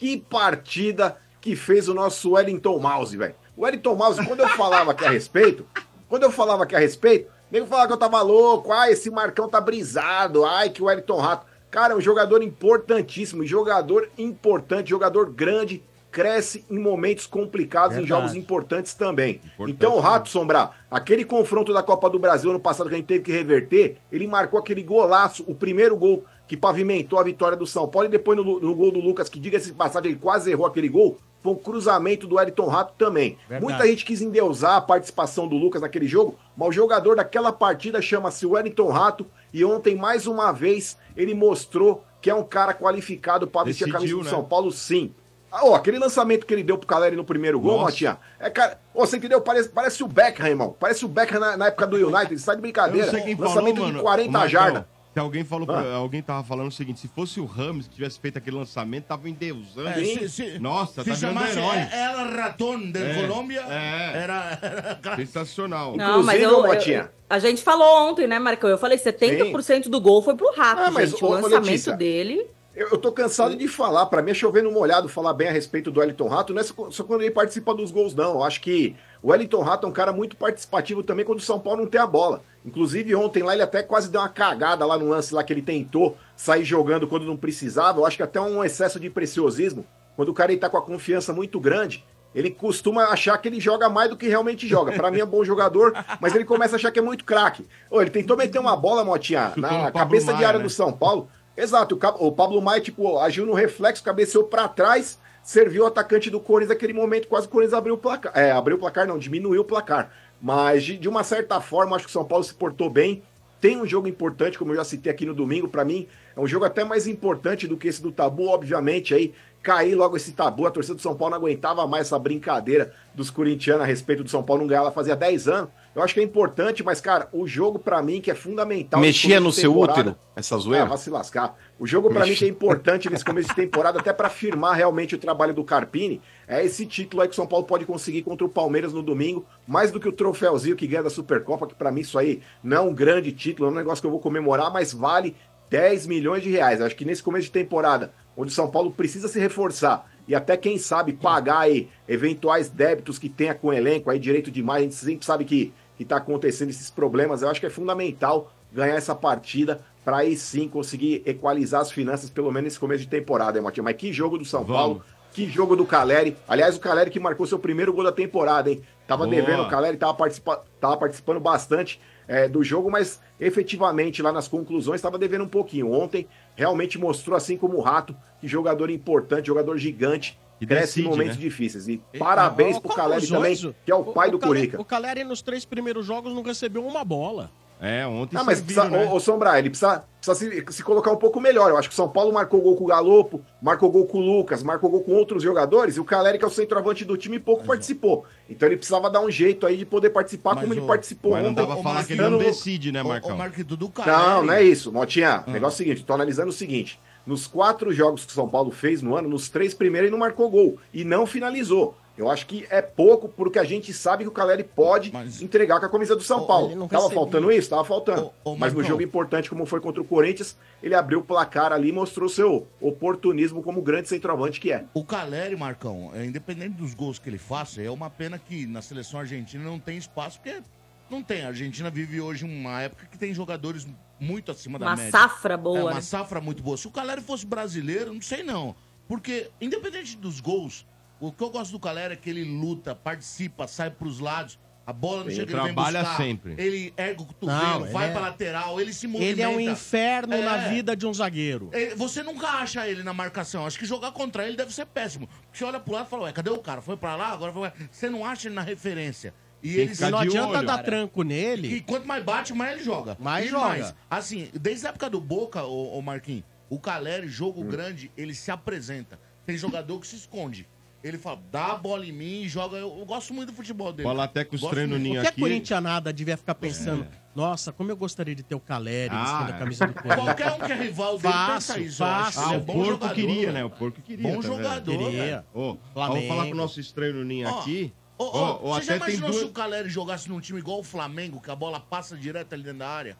que partida que fez o nosso Wellington Mouse, velho. O Wellington Mouse, quando eu falava aqui a respeito, quando eu falava aqui a respeito, nego falava que eu tava louco, ai, esse Marcão tá brisado, ai, que o Wellington Rato. Cara, é um jogador importantíssimo, jogador importante, jogador grande, cresce em momentos complicados, em Verdade. jogos importantes também. então, o Rato, Sombra, aquele confronto da Copa do Brasil ano passado que a gente teve que reverter, ele marcou aquele golaço, o primeiro gol que pavimentou a vitória do São Paulo, e depois no, no gol do Lucas, que diga-se de passagem, ele quase errou aquele gol, foi um cruzamento do Elton Rato também. Verdade. Muita gente quis endeusar a participação do Lucas naquele jogo, mas o jogador daquela partida chama-se Wellington Rato, e ontem, mais uma vez, ele mostrou que é um cara qualificado para vestir a camisa do né? São Paulo, sim. Ah, ó, aquele lançamento que ele deu pro Caleri no primeiro gol, Nossa. Matinha, é cara, ó, você entendeu? Parece, parece o Beckham, irmão. Parece o Beckham na, na época do United, você tá de Eu brincadeira. não sei quem lançamento falou, de mano. 40 Marcão, jardas. Se alguém falou, pra- Ah. alguém tava falando o seguinte, se fosse o Ramos que tivesse feito aquele lançamento, tava endeusando. É, se- se- Nossa, se tá chamasse herói. El Ratón de É, Colômbia, é. era... era... Sensacional. Não, mas eu, eu- a gente falou ontem, né, Marcão? Eu falei 70% do gol foi pro Rato, Ah, mas, gente. o lançamento Letícia, dele. Eu, eu tô cansado de falar, pra mim é chovendo molhado falar bem a respeito do Wellington Rato, não é só, quando ele participa dos gols, não. Eu acho que o Wellington Rato é um cara muito participativo também quando o São Paulo não tem a bola. Inclusive, ontem lá ele até quase deu uma cagada lá no lance lá que ele tentou sair jogando quando não precisava. Eu acho que até um excesso de preciosismo. Quando o cara ele tá com a confiança muito grande, ele costuma achar que ele joga mais do que realmente joga. Pra mim é bom jogador, mas ele começa a achar que é muito craque. Ele tentou meter uma bola, Motinha, no na cabeça de Maia, área né? do São Paulo. Exato, o, Pablo Maia, tipo, agiu no reflexo, cabeceou pra trás, serviu o atacante do Corinthians naquele momento, quase o Corinthians abriu o placar. É, abriu o placar, não, diminuiu o placar. Mas de, de uma certa forma, acho que o São Paulo se portou bem. Tem um jogo importante, como eu já citei aqui no domingo, pra mim, é um jogo até mais importante do que esse do tabu, obviamente, aí cair logo esse tabu, a torcida do São Paulo não aguentava mais essa brincadeira dos corintianos a respeito do São Paulo não ganhar lá fazia 10 anos. Eu acho que é importante, mas, cara, o jogo pra mim que é fundamental. Mexia no seu útero, essa zoeira? Ah, vai se lascar. O jogo pra mim que é importante nesse começo de temporada, até pra firmar realmente o trabalho do Carpini, é esse título aí que o São Paulo pode conseguir contra o Palmeiras no domingo, mais do que o troféuzinho que ganha da Supercopa, que pra mim isso aí não é um grande título, é um negócio que eu vou comemorar, mas vale 10 milhões de reais. Eu acho que nesse começo de temporada, onde o São Paulo precisa se reforçar e até, quem sabe, pagar aí eventuais débitos que tenha com o elenco, aí direito demais, a gente sempre sabe que, que tá acontecendo esses problemas, eu acho que é fundamental ganhar essa partida para aí sim conseguir equalizar as finanças, pelo menos nesse começo de temporada, hein? Mas que jogo do São Paulo, que jogo do Caleri. Aliás, o Caleri que marcou seu primeiro gol da temporada, hein? Tava Boa. devendo o Caleri, tava, participa tava participando bastante é, do jogo, mas efetivamente lá nas conclusões estava devendo um pouquinho. Ontem realmente mostrou, assim como o Rato, que jogador importante, jogador gigante, E cresce em decide, momentos né? difíceis. E parabéns Ó, pro Caleri também, que é o pai do Caleri- Curica. O Caleri nos três primeiros jogos não recebeu uma bola. É, ontem Não, mas serviram, precisa, né? ô, ô, Sombra, ele precisa, precisa se, se colocar um pouco melhor. Eu acho que o São Paulo marcou gol com o Galopo, marcou gol com o Lucas, marcou gol com outros jogadores, e o Caleri, que é o centroavante do time, pouco participou. Então ele precisava dar um jeito aí de poder participar como ele participou Mas não ontem. dá pra falar que ele não decide, né, Marcão? Marquito, do Não, não é isso, Motinha. O negócio é o seguinte, tô analisando o seguinte. Nos quatro jogos que o São Paulo fez no ano, nos três primeiros ele não marcou gol e não finalizou. Eu acho que é pouco porque a gente sabe que o Caleri pode entregar com a camisa do São Paulo. Tava recebia. faltando isso? Tava faltando. Mas no jogo importante, como foi contra o Corinthians, ele abriu o placar ali e mostrou seu oportunismo como grande centroavante que é. O Caleri, Marcão, é, independente dos gols que ele faça, é uma pena que na seleção argentina não tem espaço, porque não tem. A Argentina vive hoje uma época que tem jogadores muito acima da Uma média. safra boa, É, uma né? safra muito boa. Se o Caleri fosse brasileiro, não sei não. Porque, independente dos gols, o que eu gosto do Caleri é que ele luta, participa, sai pros lados. A bola não Ele chega, ele vem trabalha buscar. sempre. Ele ergue o cotovelo, Não, vai ele pra é- lateral, ele se movimenta. Ele é um inferno É. na vida de um zagueiro. É, Você nunca acha ele na marcação. Acho que jogar contra ele deve ser péssimo. Porque você olha pro lado e fala, ué, cadê o cara? Foi pra lá, agora foi. Você não acha ele na referência. E ele não adianta olho. dar Cara. tranco nele. E quanto mais bate, mais ele joga. Mais E joga. Assim, desde a época do Boca, o, o Marquinhos, o Caleri, jogo grande, ele se apresenta. Tem jogador que se esconde. Ele fala, dá a bola em mim e joga. Eu, eu gosto muito do futebol dele. Fala até com os Gosto treinos muito. ninho O que a aqui. corintianada devia ficar pensando? Nossa, como eu gostaria de ter o Caleri Ah, vestindo a é. camisa do Corinthians. Qualquer um que é rival dele pensa Fácil, isso. eu acho. fácil. Ah, Ele é o bom porco jogador, queria, né? O porco queria. Bom tá vendo? jogador, Queria. velho. Flamengo. falar com o nosso estranho ninho Ó, aqui. Ô, ô, Ó, ó, você já até tem imaginou se o duas. Caleri jogasse num time igual o Flamengo, que a bola passa direto ali dentro da área?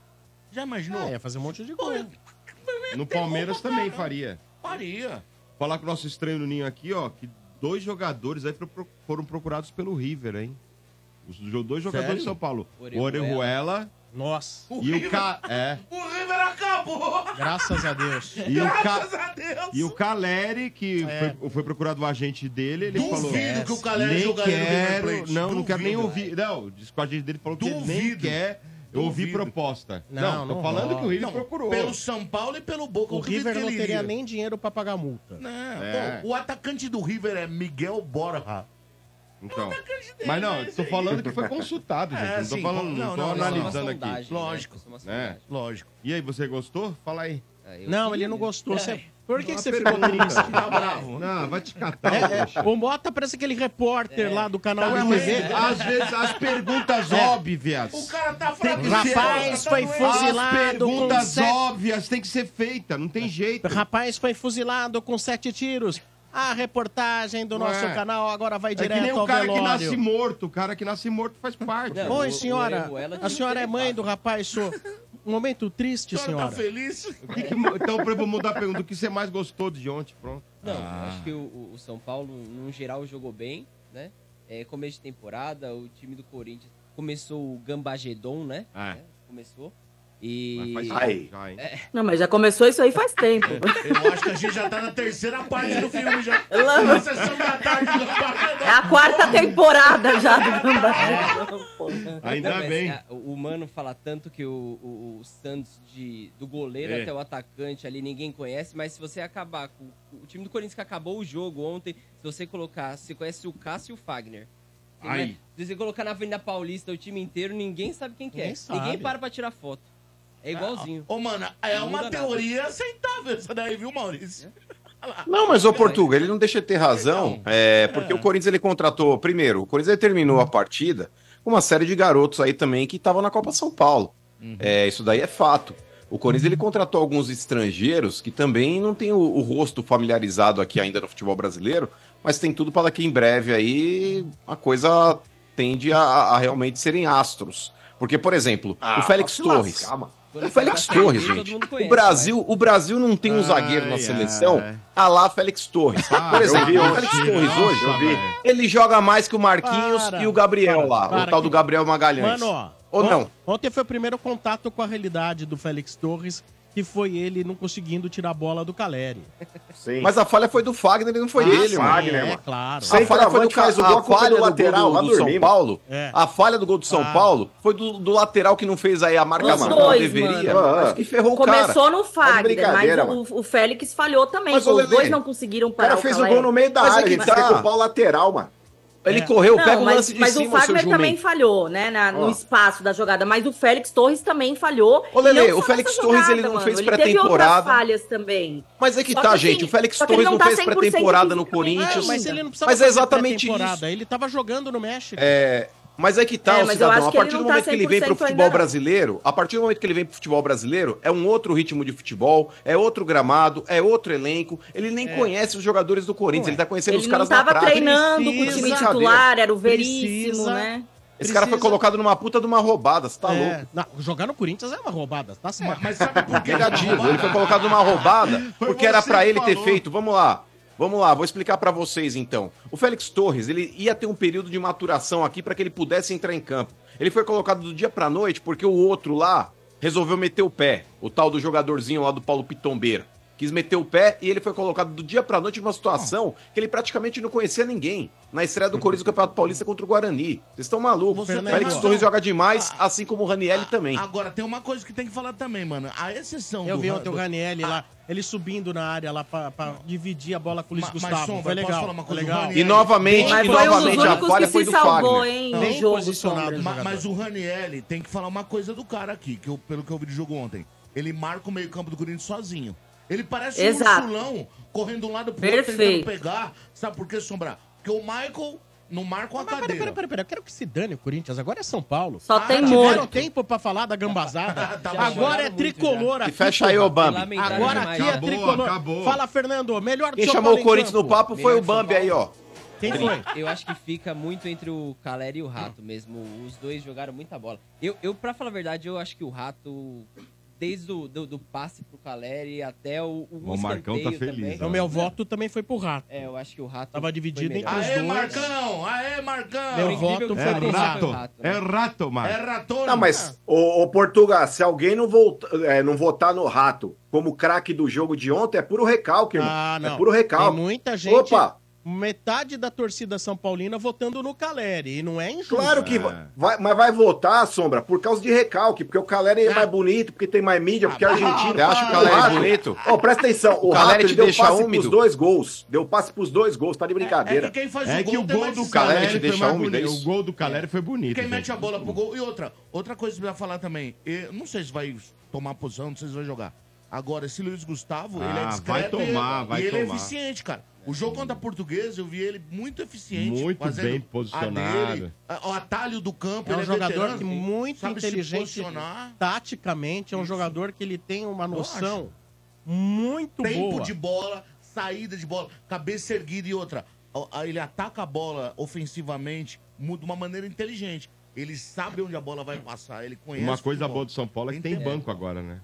Já imaginou? É, ia fazer um monte de gol. No Palmeiras também faria. Faria. Falar com o nosso estranho no ninho aqui, ó, que dois jogadores aí foram- procurados pelo River, hein? Os dois jogadores Sério? de São Paulo. O Orejuela. Nossa, e o Ca... É. O River acabou! graças a Deus. E o, Ca... Graças a Deus! e o Caleri, que É. foi, foi procurado o agente dele, ele Duvido falou... que o Caleri jogaria no River Plate. Não, não quero nem Duvido. ouvir. Não, disse que o agente dele falou que ele nem Duvido. Ouvir Duvido. proposta. Não, Não, tô não falando rola. que o River Não, procurou. pelo São Paulo e pelo Boca. O eu duvido River que não ele teria iria. nem dinheiro pra pagar multa. Não, É. pô, o atacante do River é Miguel Borja. Então. Mas não, tô falando que foi consultado, gente. É, não tô sim, falando, não, não, tô analisando aqui. sondagem, né? Lógico. É É. sondagem. Lógico. E aí, você gostou? Fala aí. É, eu Não, queria. ele não gostou. Você- É. Por que, que você ficou triste? Tá bravo. Não, vai te catar. É, é, o Mota parece aquele repórter lá do canal Ué, do mas TV. às vezes as perguntas É. óbvias. O cara tá Tem fraco. que Rapaz, ser- Rapaz, foi As fuzilado perguntas com sete- óbvias tem que ser feita, não tem jeito. Rapaz foi fuzilado com sete tiros. A reportagem do Ué. nosso canal agora vai É que direto nem o ao cara que velório. nasce morto. O cara que nasce morto faz parte. Não, Oi, senhora. A senhora é mãe do rapaz, so... um momento triste, senhora. tá feliz? Que que então, eu mudar a pergunta, o que você mais gostou de ontem? Pronto. Não, Ah. acho que o, o São Paulo, no geral, jogou bem, né? É, começo de temporada, o time do Corinthians começou o Gambagedon, né? É. É, Começou. E. Mas faz Aí. já? É, Não, mas já começou isso aí faz tempo. Eu acho que a gente já tá na terceira parte do filme já. Gambagedon. É a quarta temporada já do Gambagedon. Ainda Não, bem. é, o Mano fala tanto que o, o- o Santos, de, do goleiro É. até o atacante ali, ninguém conhece, mas se você acabar com o time do Corinthians que acabou o jogo ontem, se você colocar, você conhece o Cássio e o Fagner. Ai. Se você colocar na Avenida Paulista o time inteiro, ninguém sabe quem que é. Ninguém sabe. Ninguém para pra tirar foto. É igualzinho. Ô, mano, é Não uma muda nada. teoria aceitável essa daí, viu, Maurício? Não, mas o Portuga, ele não deixa de ter razão, é, porque o Corinthians ele contratou, primeiro, o Corinthians ele terminou a partida com uma série de garotos aí também que estavam na Copa São Paulo. É, isso daí é fato. O Corinthians ele contratou alguns estrangeiros que também não tem o, o rosto familiarizado aqui ainda no futebol brasileiro, mas tem tudo para que em breve aí a coisa tende a, a realmente serem astros. Porque, por exemplo, o Félix se Torres. lascar, mano. Quando O Félix tá Torres, gente. mundo O conhece, Brasil, o Brasil não tem um Ai, zagueiro na ai, seleção ai. a lá Félix Torres. Ah, Por exemplo, eu vi o. Félix Torres Nossa, hoje, eu vi. ele joga mais que o Marquinhos Para, e o Gabriel para, lá, para o tal que- do Gabriel Magalhães. Mano, ó. Ou on- não? Ontem foi o primeiro contato com a realidade do Félix Torres, que foi ele não conseguindo tirar a bola do Caleri. Sim. Mas a falha foi do Fagner e não foi Ah, dele, sim, mano. Fagner, é, mano. claro. Sem A falha foi do, faz o gol, é falha do lateral, do, do do São. Paulo. É. A falha do gol do São Ah. Paulo foi do, do lateral que não fez aí a marcação Os como dois, deveria. mano. Acho que ferrou o cara. Começou no Fagner, mas o, o Félix falhou também. Mas, os dois não conseguiram O parar cara fez o Caleri. gol no meio da Mas é área, gente tem tá. o lateral, mano. Ele É. correu, Não, pega o mas, lance de mas cima, o seu Fagner também falhou, né? na- no espaço da jogada. Mas o Félix Torres também falhou. Ô, Lelê, E não o Félix Torres, ele não mano. fez Ele teve pré-temporada. falhas também. Mas é que Só tá, que, gente. assim, O Félix Torres não não tá fez 100% pré-temporada no. Corinthians. É, mas ele não precisava Mas é exatamente isso. Ele tava jogando no México. É, mas é que tá, É, o cidadão. A ele partir do não tá momento que ele vem pro 100% futebol ainda não. brasileiro, a partir do momento que ele vem pro futebol brasileiro, é um outro ritmo de futebol, é outro gramado, é outro elenco. Ele nem conhece os jogadores do Corinthians, ele tá conhecendo Ele os não caras na tava prática. treinando com o Precisa- time titular, era o Veríssimo, Precisa- né? Esse cara foi Precisa- colocado numa puta de uma roubada, você tá É, louco. não, jogar no Corinthians é uma roubada, tá certo. Mas sabe por que? Negativo, ele foi colocado numa roubada porque era que ele ter feito. Vamos lá. Vamos lá, vou explicar pra vocês então. O Félix Torres, ele ia ter um período de maturação aqui pra que ele pudesse entrar em campo. Ele foi colocado do dia pra noite porque o outro lá resolveu meter o pé, o tal do jogadorzinho lá do Paulo Pitombeira. Quis meter o pé e ele foi colocado do dia pra noite numa situação que ele praticamente não conhecia ninguém. Na estreia do Corinthians do Campeonato Paulista contra o Guarani. Vocês estão malucos. Você Félix. Torres joga demais, assim como o Ranielli também. Agora, tem uma coisa que tem que falar também, mano. A exceção Eu do... vi ontem o Ranielli lá, ele subindo na área lá pra, pra dividir a bola com o Luiz Ma- mas, Gustavo. Sombra, foi posso legal. falar uma coisa? legal. E novamente, Mas e novamente a falha foi se do salvou, Fagner. hein, no jogo, posicionado Sombra. o Ma- jogador. mas o Ranielli tem que falar uma coisa do cara aqui, que eu, pelo que eu vi do jogo ontem. Ele marca o meio-campo do Corinthians sozinho. Ele parece Exato. um ursulão correndo de um lado pro outro Perfeito. tentando pegar. Sabe por que, Sombra? Porque o Michael não marca uma Mas peraí, cadeira. peraí, peraí, peraí, eu quero que se dane o Corinthians. Agora é São Paulo. Só Ah, tem Tiveram morto. tempo pra falar da gambazada. Tá Agora é muito tricolor E aqui. fecha aí, ô Bambi. Agora demais. aqui é Acabou, tricolor. acabou. Fala, Fernando. Melhor do Quem São chamou Paulo o em Corinthians no campo. papo foi o Bambi aí, ó. Quem foi? Eu acho que fica muito entre o Caleri e o Rato mesmo. Os dois jogaram muita bola. Eu, eu pra falar a verdade, eu acho que o Rato, desde o do, do passe pro Caleri até o, o, O Marcão tá feliz, também. Então, meu voto também foi pro Rato. É, eu acho que o Rato Tava dividido entre os Aê, dois. Marcão! Aê, Marcão! Meu voto foi É Rato. foi o rato. Rato, É né? rato, É Marco. ratona. Não, mas, ô, ô Portugal, se alguém não, volta, é, não votar no Rato como craque do jogo de ontem, é puro recalque, irmão. Ah, não. É puro recalque. Tem muita gente. Opa, Metade da torcida São Paulina votando no Caleri. E não é injusto. claro que É. vai, mas vai votar, Sombra, por causa de recalque, porque o Caleri é mais bonito, porque tem mais mídia, porque é argentino. Você acha o O Caleri Rato- bonito? Ó, presta atenção, o, O Caleri Rato deu deixa passe úmido? pros dois gols. Deu passe pros dois gols, tá de É brincadeira. que quem faz É o que gol o gol do. Caleri te deixa úmido, é bonito. O gol do Caleri foi bonito. Quem mete gente. a bola pro gol. E outra, outra coisa que eu ia falar também. Eu não sei se vai tomar posição, não sei se vai jogar. Agora, esse Luiz Gustavo, ele é Ah, discreto vai tomar, e, vai e ele é tomar. eficiente, cara. O jogo contra a Portuguesa, eu vi ele muito eficiente. Muito fazendo bem a posicionado. dele, a- o atalho do campo, É um ele jogador veterano, que muito inteligente taticamente. É um Isso. jogador que ele tem uma noção muito tempo boa. de bola, saída de bola, cabeça erguida e outra. Ele ataca a bola ofensivamente de uma maneira inteligente. Ele sabe onde a bola vai passar, ele conhece. Uma coisa boa do São Paulo é que tem banco agora, né?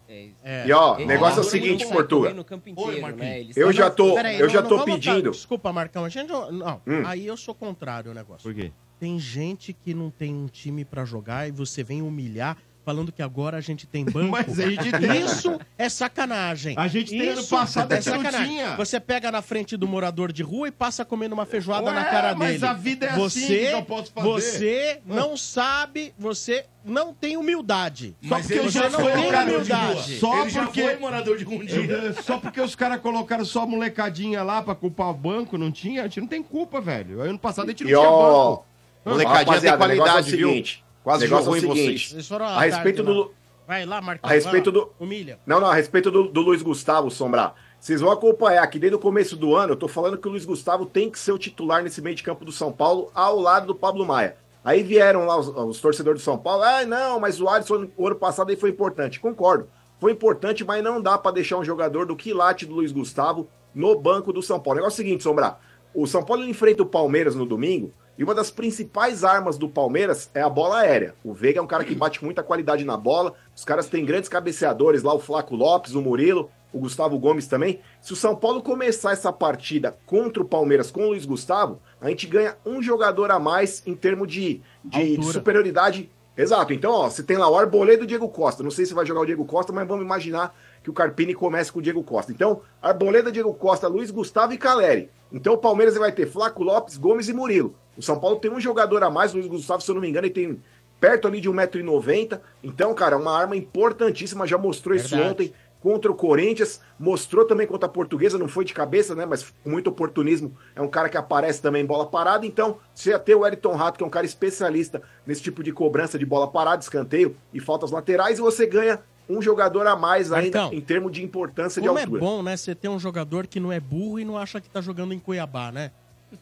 E ó, o negócio é o seguinte, Portuga. Oi, Marquinhos. Eu já tô, eu não- já não tô pedindo. Desculpa, Marcão. A gente, não, Hum. aí eu sou contrário ao negócio. Por quê? Tem gente que não tem um time pra jogar e você vem humilhar falando que agora a gente tem banco. Mas a gente tem. Isso é sacanagem. A gente tem ano Isso passado é não sacanagem. Você pega na frente do morador de rua e passa comendo uma feijoada Ué, na cara mas dele. a vida é assim, você, que eu posso fazer? Você não sabe, você não tem humildade. Mas Só ele porque já você não foi tem morador de rua. humildade. Só Ele já porque foi morador de um dia. Só porque os caras colocaram só a molecadinha lá pra culpar o banco, não tinha? A gente não tem culpa, velho. Ano passado a gente não E tinha ó, banco. Molecadinha tem rapaziada, o negócio qualidade, é o viu? Quase negócio jogou é em o seguinte, vocês. A respeito do, lá. Vai lá, Marcão. A respeito do- Humilha. Não, não, a respeito do, do Luiz Gustavo, Sombrar. Vocês vão acompanhar que desde o começo do ano eu tô falando que o Luiz Gustavo tem que ser o titular nesse meio de campo do São Paulo ao lado do Pablo Maia. Aí vieram lá os, os torcedores do São Paulo, ah, não, mas o Alisson o ano passado aí foi importante. Concordo, foi importante, mas não dá pra deixar um jogador do quilate do Luiz Gustavo no banco do São Paulo. O negócio é o seguinte, Sombrar, o São Paulo ele enfrenta o Palmeiras no domingo e uma das principais armas do Palmeiras é a bola aérea. O Veiga é um cara que bate muita qualidade na bola. Os caras têm grandes cabeceadores lá, o Flaco Lopes, o Murilo, o Gustavo Gomes também. Se o São Paulo começar essa partida contra o Palmeiras com o Luiz Gustavo, a gente ganha um jogador a mais em termos de, de Altura. superioridade. Exato. Então, ó, você tem lá o Arboleda e o Diego Costa. Não sei se vai jogar o Diego Costa, mas vamos imaginar que o Carpini comece com o Diego Costa. Então, Arboleda, Diego Costa, Luiz Gustavo e Caleri. Então, o Palmeiras vai ter Flaco Lopes, Gomes e Murilo. O São Paulo tem um jogador a mais, Luiz Gustavo, se eu não me engano, ele tem perto ali de 1,90m. Então, cara, é uma arma importantíssima, já mostrou isso Verdade. ontem contra o Corinthians, mostrou também contra a Portuguesa, não foi de cabeça, né, mas com muito oportunismo, é um cara que aparece também em bola parada, então você ia ter o Eriton Rato, que é um cara especialista nesse tipo de cobrança de bola parada, escanteio e faltas laterais, e você ganha um jogador a mais ainda Marcão, em termos de importância de Como é altura. bom, né? Você ter um jogador que não é burro e não acha que tá jogando em Cuiabá, né?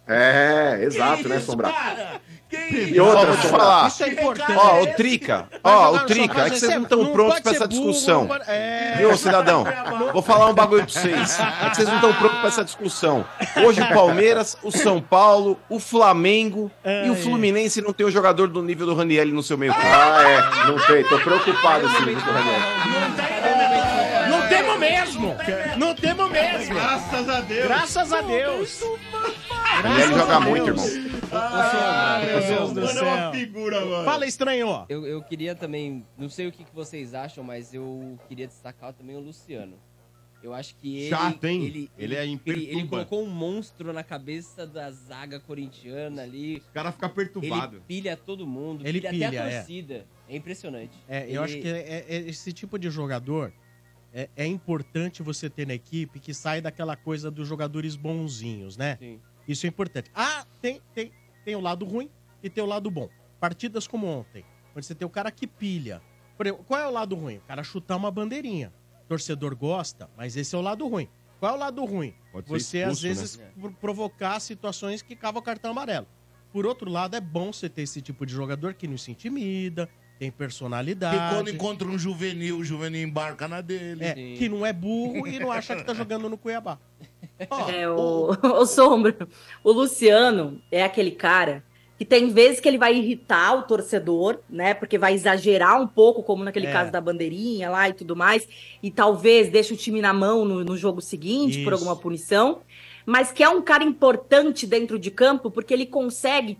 É, exato, né, Sombra? E outra, vou te falar. Isso é importante. Ó, o Trica, Vai ó, o Trica, é que você vocês não estão prontos ser essa discussão. é. Viu, cidadão? Vou falar um bagulho pra vocês. É que vocês não estão prontos pra essa discussão. Hoje o Palmeiras, o São Paulo, o Flamengo e o Fluminense não tem um jogador do nível do Ranielli no seu meio campo. Ah, é, não tem, tô preocupado sim, viu, Raniel? Não temos mesmo! Não temos mesmo! Graças a Deus. Graças a Deus! Ranielli joga muito, irmão. Ah, meu Deus do Mano, é uma céu. figura, mano. Fala, estranho! Eu, eu queria também, não sei o que, que vocês acham, mas eu queria destacar também o Luciano. Eu acho que ele. Chato, hein? Ele, Ele é ele, ele colocou um monstro na cabeça da zaga corintiana ali. O cara fica perturbado. Ele pilha todo mundo, Ele pilha, pilha, até é. a torcida. É, impressionante. É, eu Ele- acho que é- é- esse tipo de jogador é, é importante você ter na equipe que sai daquela coisa dos jogadores bonzinhos, né? Sim. Isso é importante. Ah, tem, tem, tem o lado ruim e tem o lado bom. Partidas como ontem, onde você tem o cara que pilha. Por exemplo, qual é o lado ruim? O cara chutar uma bandeirinha. O torcedor gosta, mas esse é o lado ruim. Qual é o lado ruim? Pode Você, expulso, às vezes, né? pro- provocar situações que cavam o cartão amarelo. Por outro lado, é bom você ter esse tipo de jogador que não se intimida, tem personalidade. E quando encontra um juvenil, o juvenil embarca na dele. É, que não é burro e não acha que tá jogando no Cuiabá. É, o, o Sombra, o Luciano é aquele cara que tem vezes que ele vai irritar o torcedor, né? Porque vai exagerar um pouco, como naquele É. caso da bandeirinha lá e tudo mais, e talvez deixe o time na mão no, no jogo seguinte por Isso. alguma punição, mas que é um cara importante dentro de campo porque ele consegue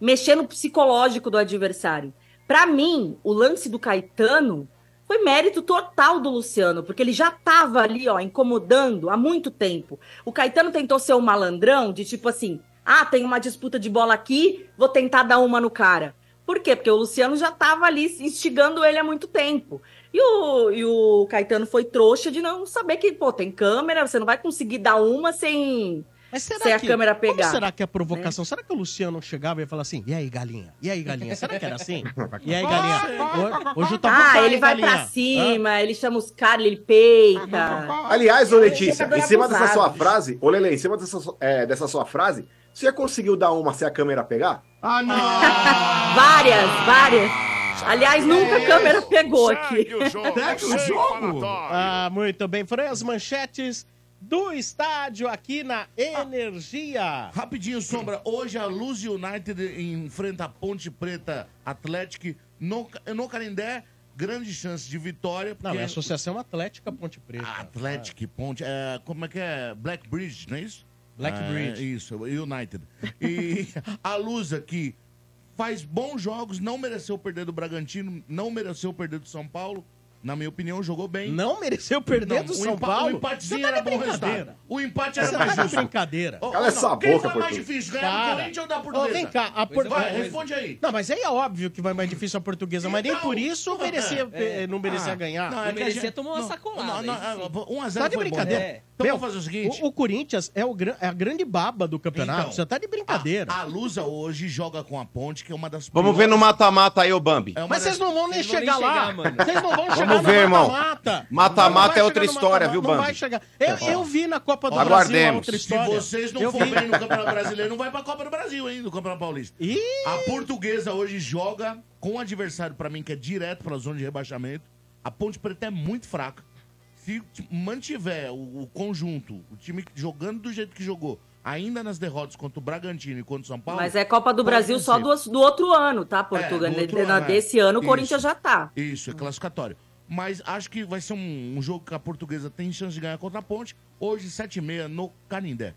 mexer no psicológico do adversário. Pra mim, o lance do Caetano foi mérito total do Luciano, porque ele já tava ali, ó, incomodando há muito tempo. O Caetano tentou ser um malandrão, de tipo assim, ah, tem uma disputa de bola aqui, vou tentar dar uma no cara. Por quê? Porque o Luciano já tava ali instigando ele há muito tempo. E o, e o Caetano foi trouxa de não saber que, pô, tem câmera, você não vai conseguir dar uma sem, Mas será sem a que, câmera como pegar. será que é a provocação? Será que o Luciano chegava e ia falar assim, e aí, galinha? E aí, galinha? Será que era assim? E aí, galinha? Ho- Hoje eu tô Ah, pro pai, ele vai galinha. pra cima, ele chama os caras, ele peita. Aliás, ô Letícia, em cima dessa abusado. sua frase, ô Lele, em cima dessa, é, dessa sua frase, você já conseguiu dar uma sem a câmera pegar? Ah, não! Várias, várias. Aliás, nunca a câmera pegou aqui. Segue o jogo. Ah, muito bem. Foram as manchetes do estádio aqui na Energia. Rapidinho, Sombra. Hoje a Luz United enfrenta a Ponte Preta Atlético no, no Carindé. Grande chance de vitória. Não, porque- é a Associação Atlética Ponte Preta. Atlético, Ponte. É, como é que é? Black Bridge, não é isso? Black É, Bridge. Isso, United. E a Luz aqui faz bons jogos, não mereceu perder do Bragantino, não mereceu perder do São Paulo. Na minha opinião, jogou bem. Não mereceu perder do o São Paulo? O empatezinho tá era bom brincadeira. resultado. O empate era Você mais tá de justo. brincadeira. Cala não, essa quem boca, foi mais difícil, ganhar do. Corinthians ou da Portuguesa? vem cá, a é, Portuguesa. vai, responde aí. Não, mas aí é óbvio que vai mais difícil a portuguesa, mas nem Então, por isso merecia, é. eh, não merecia Ah, ganhar. não, é que a gente- não, não, não, é, 1x0 Tá de brincadeira. É. Então Meu, vamos fazer o seguinte. O, o Corinthians é, o, gran- é a grande baba do campeonato. Então, Você tá de brincadeira. A, a Lusa hoje joga com a Ponte, que é uma das Vamos ver no mata-mata aí, ô Bambi. É uma Mas vocês não vão nem chegar lá. Vocês não vão chegar Vamos ver, irmão. mata-mata. Não é outra história, viu, Não Bambi? vai chegar. Eu, eu vi na Copa do Aguardemos. Brasil a outra Se história. vocês não Eu for vi. bem no Campeonato Brasileiro, não vai pra Copa do Brasil, hein? No Campeonato Paulista. Ih! A portuguesa hoje joga com um adversário, pra mim, que é direto pra zona de rebaixamento. A Ponte Preta é muito fraca. Se mantiver o, o conjunto, o time jogando do jeito que jogou, ainda nas derrotas contra o Bragantino e contra o São Paulo. Mas é Copa do Brasil só do, do outro ano, tá, Portugal? É, do é. Desse ano o. Corinthians já tá. Isso, é classificatório. Mas acho que vai ser um, um jogo que a portuguesa tem chance de ganhar contra a Ponte. Hoje, 7h30 no Canindé.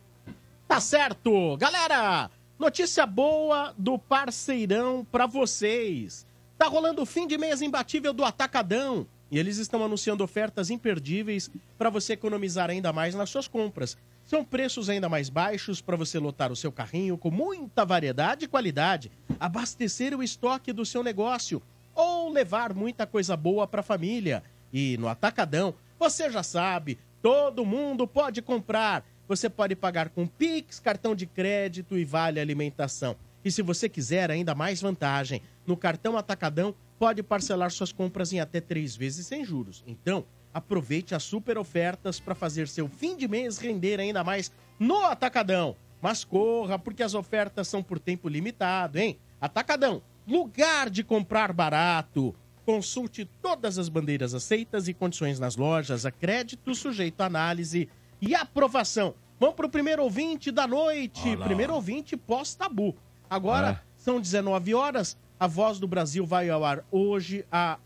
Tá certo. Galera, notícia boa do parceirão pra vocês. Tá rolando o fim de mês imbatível do Atacadão. E eles estão anunciando ofertas imperdíveis para você economizar ainda mais nas suas compras. São preços ainda mais baixos para você lotar o seu carrinho com muita variedade e qualidade, abastecer o estoque do seu negócio ou levar muita coisa boa para a família. E no Atacadão, você já sabe, todo mundo pode comprar. Você pode pagar com Pix, cartão de crédito e vale alimentação. E se você quiser ainda mais vantagem, no cartão Atacadão pode parcelar suas compras em até três vezes sem juros. Então, aproveite as super ofertas para fazer seu fim de mês render ainda mais no Atacadão. Mas corra, porque as ofertas são por tempo limitado, hein? Atacadão, lugar de comprar barato. Consulte todas as bandeiras aceitas e condições nas lojas, a crédito sujeito a análise e aprovação. Vamos pro primeiro ouvinte da noite. Olha lá. primeiro ouvinte pós-tabu. Agora, são 19 horas. A Voz do Brasil vai ao ar hoje às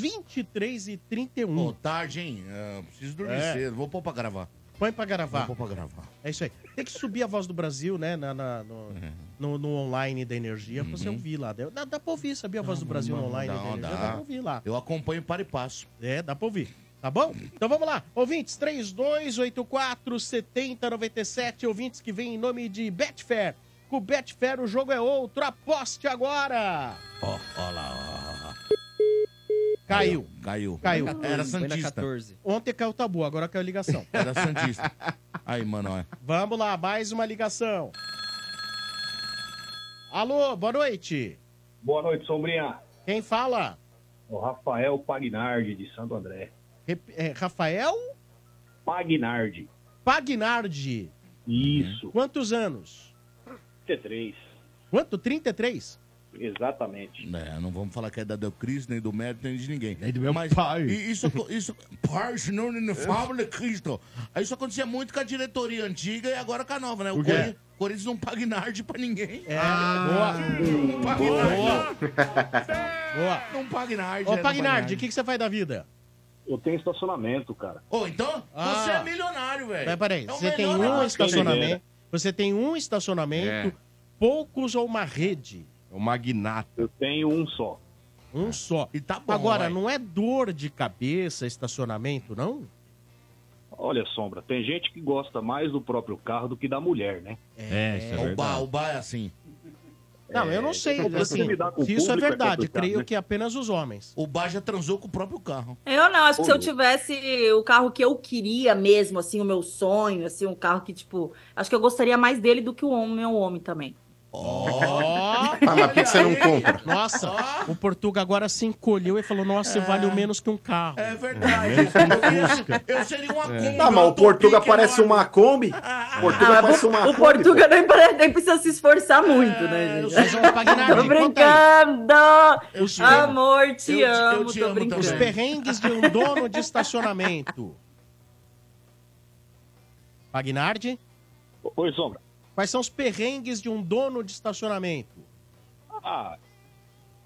23h31. Pô, tarde, hein? É, preciso dormir É. cedo. Vou pôr pra gravar. Põe pra gravar. Pôr pra gravar. É isso aí. Tem que subir a Voz do Brasil, né? na- na- no, no- no online da energia, pra você Uhum. ouvir lá. Dá, dá pra ouvir, sabia? A Voz do Brasil no online da energia. dá. Pra ouvir lá. Eu acompanho para e passo. É, dá pra ouvir. Tá bom? Então vamos lá. Ouvintes, 3284 7097. Ouvintes que vêm em nome de Betfair. Com o Betfair o jogo é outro. Aposte agora. Ó, ó lá, ó. Caiu. Caiu. Caiu. Era Santista. Ontem caiu o tabu, agora caiu a ligação. Era Santista. Aí, mano, ó. Vamos lá, mais uma ligação. Alô, boa noite. Boa noite, Sombrinha. Quem fala? O Rafael Pagnardi, de Santo André. Rep- é, Rafael Pagnardi. Pagnardi. Isso. Quantos anos? 33. Quanto? 33? Exatamente. É, não vamos falar que é da Del Cristo, nem do mérito, nem de ninguém. Nem do meu Mas pai. e- Isso, isso, pai, senão não fala de Cristo. Aí Isso acontecia muito com a diretoria antiga e agora com a nova, né? O? Corinthians, Corinthians não paga Nard pra ninguém. É, boa. Não paga Nard. Boa. Não paga Nard. Ô, Pagnardi, o que, que você faz da vida? Eu tenho estacionamento, cara. Ô, então, Ah. você é milionário, velho. Mas peraí, É você tem um estacionamento. Você tem um estacionamento, É. poucos ou uma rede? O magnata. Eu tenho um só. Um só. E tá bom, Agora, vai. não é dor de cabeça estacionamento, não? Olha, Sombra, tem gente que gosta mais do próprio carro do que da mulher, né? É, isso é o, bar, verdade. o bar é assim. Não, eu não sei. então, pra Assim, se isso é é verdade, creio né? que apenas os homens. O bar já transou com o próprio carro. Eu não, acho que se eu tivesse o carro que eu queria mesmo, assim, o meu sonho, assim, um carro que, tipo, acho que eu gostaria mais dele do que o homem, meu homem também. Ó! Ah, mas por que você não compra? Nossa, o Portuga agora se encolheu e falou: Nossa, vale o menos que um carro. É verdade. Eu seria uma Kombi. Tá, mas o Portuga parece uma Kombi. O Portuga Ah, parece o, uma o. Portuga nem, precisa se esforçar muito, né, gente? Ô, Pagnardi, Tô conta aí. brincando! Amor, te Eu eu amo, te tô amo brincando. os perrengues de um dono de estacionamento. Pagnardi? Oi, Sombra. Quais são os perrengues de um dono de estacionamento? Ah,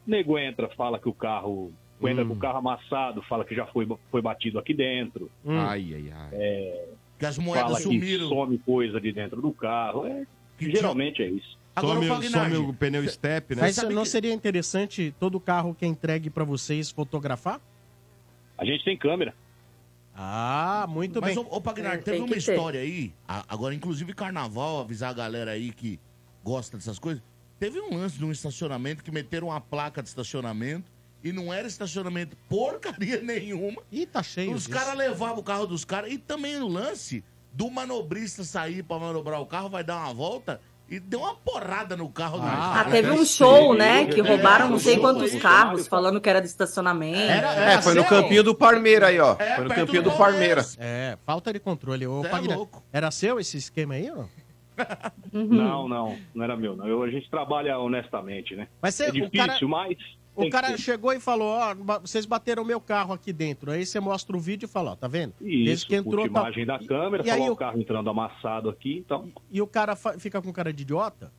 nego entra, fala que o carro. Entra Hum. com o carro amassado, fala que já foi, foi batido aqui dentro. Hum. Ai, ai, ai. É, Que as moedas fala sumiram. que some coisa de dentro do carro. É, geralmente é isso. Agora, some, o some o pneu step, né? Mas sabe não que- seria interessante todo carro que é entregue pra vocês fotografar? A gente tem câmera. Ah, muito Mas, bem. ô, ô Pagnar, É, teve uma que ter. história aí, agora, inclusive carnaval, avisar a galera aí que gosta dessas coisas. Teve um lance de um estacionamento que meteram uma placa de estacionamento e não era estacionamento porcaria nenhuma. Ih, tá cheio. Os caras levavam o carro dos caras. E também o lance do manobrista sair pra manobrar o carro, vai dar uma volta e deu uma porrada no carro do Ah, Ah, cara. teve um show, né? Que É, roubaram não um sei quantos aí. carros, falando que era do estacionamento. É, foi no campinho do Parmeira aí, ó. É, Foi no campinho do do Parmeira. É, falta de controle. Ô, é Pagna- louco. Era seu esse esquema aí ou não? Uhum. Não, não, não era meu. Não. Eu, a gente trabalha honestamente, né? Mas cê- é difícil, cara- mas. O cara chegou e falou, ó, ba- vocês bateram meu carro aqui dentro. Aí você mostra o vídeo e fala, ó, tá vendo? Desde Isso, que entrou, tá- imagem da câmera, e aí falar o- carro entrando amassado aqui, então... E o cara fa- fica com cara de idiota?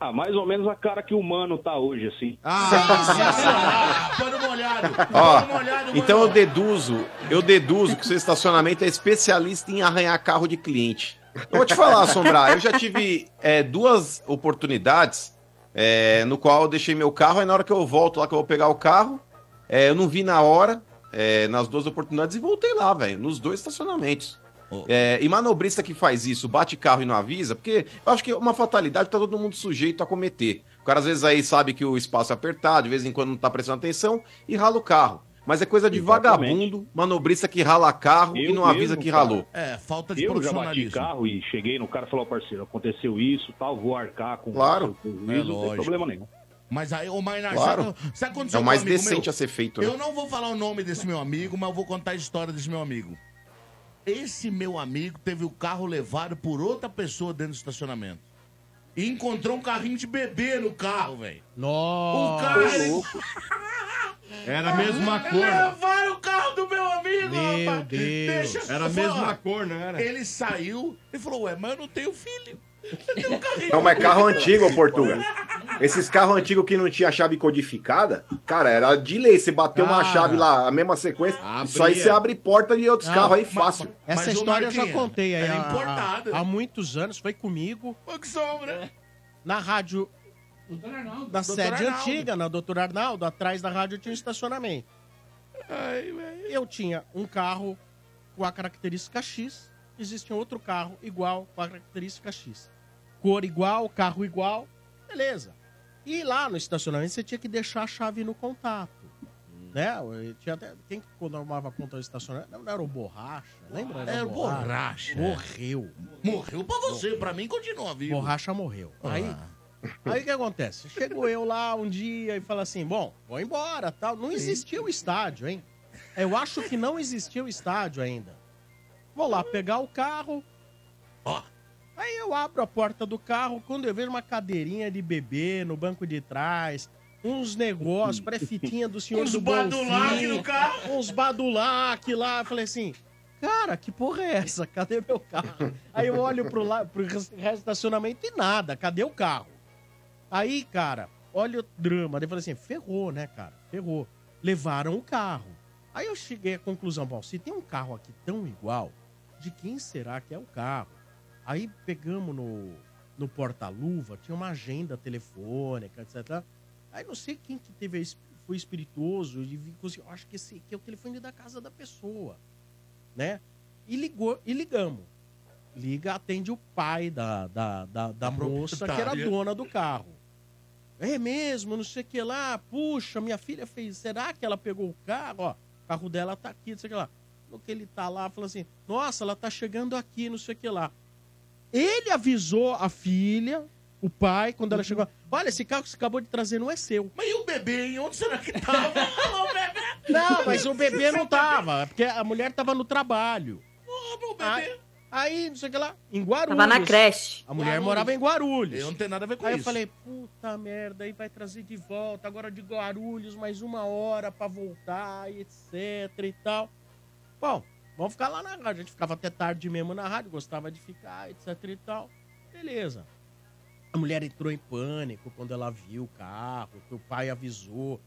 Ah, mais ou menos a cara que o humano tá hoje, assim. Ah, pano molhado. Ó, Pano molhado, então eu deduzo, eu deduzo que o seu estacionamento é especialista em arranhar carro de cliente. Eu vou te falar, Sombrar, eu já tive é, duas oportunidades é, no qual eu deixei meu carro, aí na hora que eu volto lá, que eu vou pegar o carro, é, eu não vi na hora, é, nas duas oportunidades, e voltei lá, velho, nos dois estacionamentos. É, e manobrista que faz isso, bate carro e não avisa, porque eu acho que é uma fatalidade que tá todo mundo sujeito a cometer. O cara às vezes aí sabe que o espaço é apertado, de vez em quando não tá prestando atenção e rala o carro. Mas é coisa de Exatamente. vagabundo, manobrista que rala carro e Eu não avisa mesmo, que cara. ralou. É, falta de Eu já bati profissionalismo. carro e cheguei no cara e falou, parceiro, aconteceu isso, tal, vou arcar com Claro. com o É prejuízo, não lógico. tem problema nenhum. Mas aí, ô Mainar, Claro. sabe, sabe o É o mais amigo decente meu? a ser feito, né? Eu não vou falar o nome desse meu amigo, mas eu vou contar a história desse meu amigo. Esse meu amigo teve o carro levado por outra pessoa dentro do estacionamento. E encontrou um carrinho de bebê no carro, velho. Nossa! O carro. Era a mesma cor. Levaram o carro do meu amigo, Meu rapaz. Deus. Deixa eu Era a falar. mesma cor, não era? Ele saiu e falou: Ué, mas eu não tenho filho. Tem um carrinho Não, mas carro antigo, ô Portuga. Esses carros antigos que não tinha chave codificada, cara, era de lei. Você bateu uma Cara. chave lá, a mesma sequência, Abria. isso aí você abre porta de outros carros aí mas- fácil. Essa história eu já contei aí era há- importada. há, há muitos anos, foi comigo, Pô, que sombra. na rádio da sede Arnaldo. antiga, na Doutor Arnaldo, atrás da rádio tinha um estacionamento. Ai. Eu tinha um carro com a característica X, existia outro carro igual com a característica X. Cor igual, carro igual, beleza. E lá no estacionamento você tinha que deixar a chave no contato. Né? Eu Tinha até, quem que tomava conta do estacionamento? Não, não era o Borracha, lembra? Era o Borracha. Morreu. Morreu pra você, pra mim continua vivo. Borracha morreu. Aí, aí o que acontece? Chegou eu lá um dia e fala assim: bom, vou embora tal. Não existia o estádio, hein? Eu acho que não existia o estádio ainda. Vou lá pegar o carro. Ó. Aí eu abro a porta do carro, quando eu vejo uma cadeirinha de bebê no banco de trás, uns negócios, pré-fitinha do senhor Uns do badulac no carro. Uns badulac lá. Eu falei assim, cara, que porra é essa? Cadê meu carro? Aí eu olho pro, la... pro estacionamento e nada, cadê o carro? Aí, cara, olha o drama. Daí eu falei assim, ferrou, né, cara? Ferrou. Levaram o carro. Aí eu cheguei à conclusão, bom, se tem um carro aqui tão igual, de quem será que é o carro? Aí pegamos no, no porta-luva, tinha uma agenda telefônica, etc. Aí não sei quem que teve, foi espirituoso e conseguiu- acho que esse aqui é o telefone da casa da pessoa, né? E ligou, e ligamos. Liga, atende o pai da, da, da, da moça que era dona do carro. É mesmo, não sei o que lá. Puxa, minha filha fez. Será que ela pegou o carro? Ó, o carro dela tá aqui, não sei o que lá. No que ele tá lá, fala assim: Nossa, ela tá chegando aqui, não sei o que lá. Ele avisou a filha, o pai, quando ela chegou. Olha, esse carro que você acabou de trazer não é seu. Mas e o bebê, hein? Onde será que tava? o bebê. Não, mas o bebê não tava, porque a mulher tava no trabalho. Porra, meu bebê. Aí, aí, não sei o que lá, em Guarulhos. Tava na creche. A mulher Guarulhos. morava em Guarulhos. Eu não tenho nada a ver com Aí eu isso. falei, puta merda, aí vai trazer de volta, agora de Guarulhos, mais uma hora pra voltar, e etc e tal. Bom, Vamos ficar lá na rádio. A gente ficava até tarde mesmo na rádio, gostava de ficar, etc e tal. Beleza. A mulher entrou em pânico quando ela viu o carro, que o pai avisou.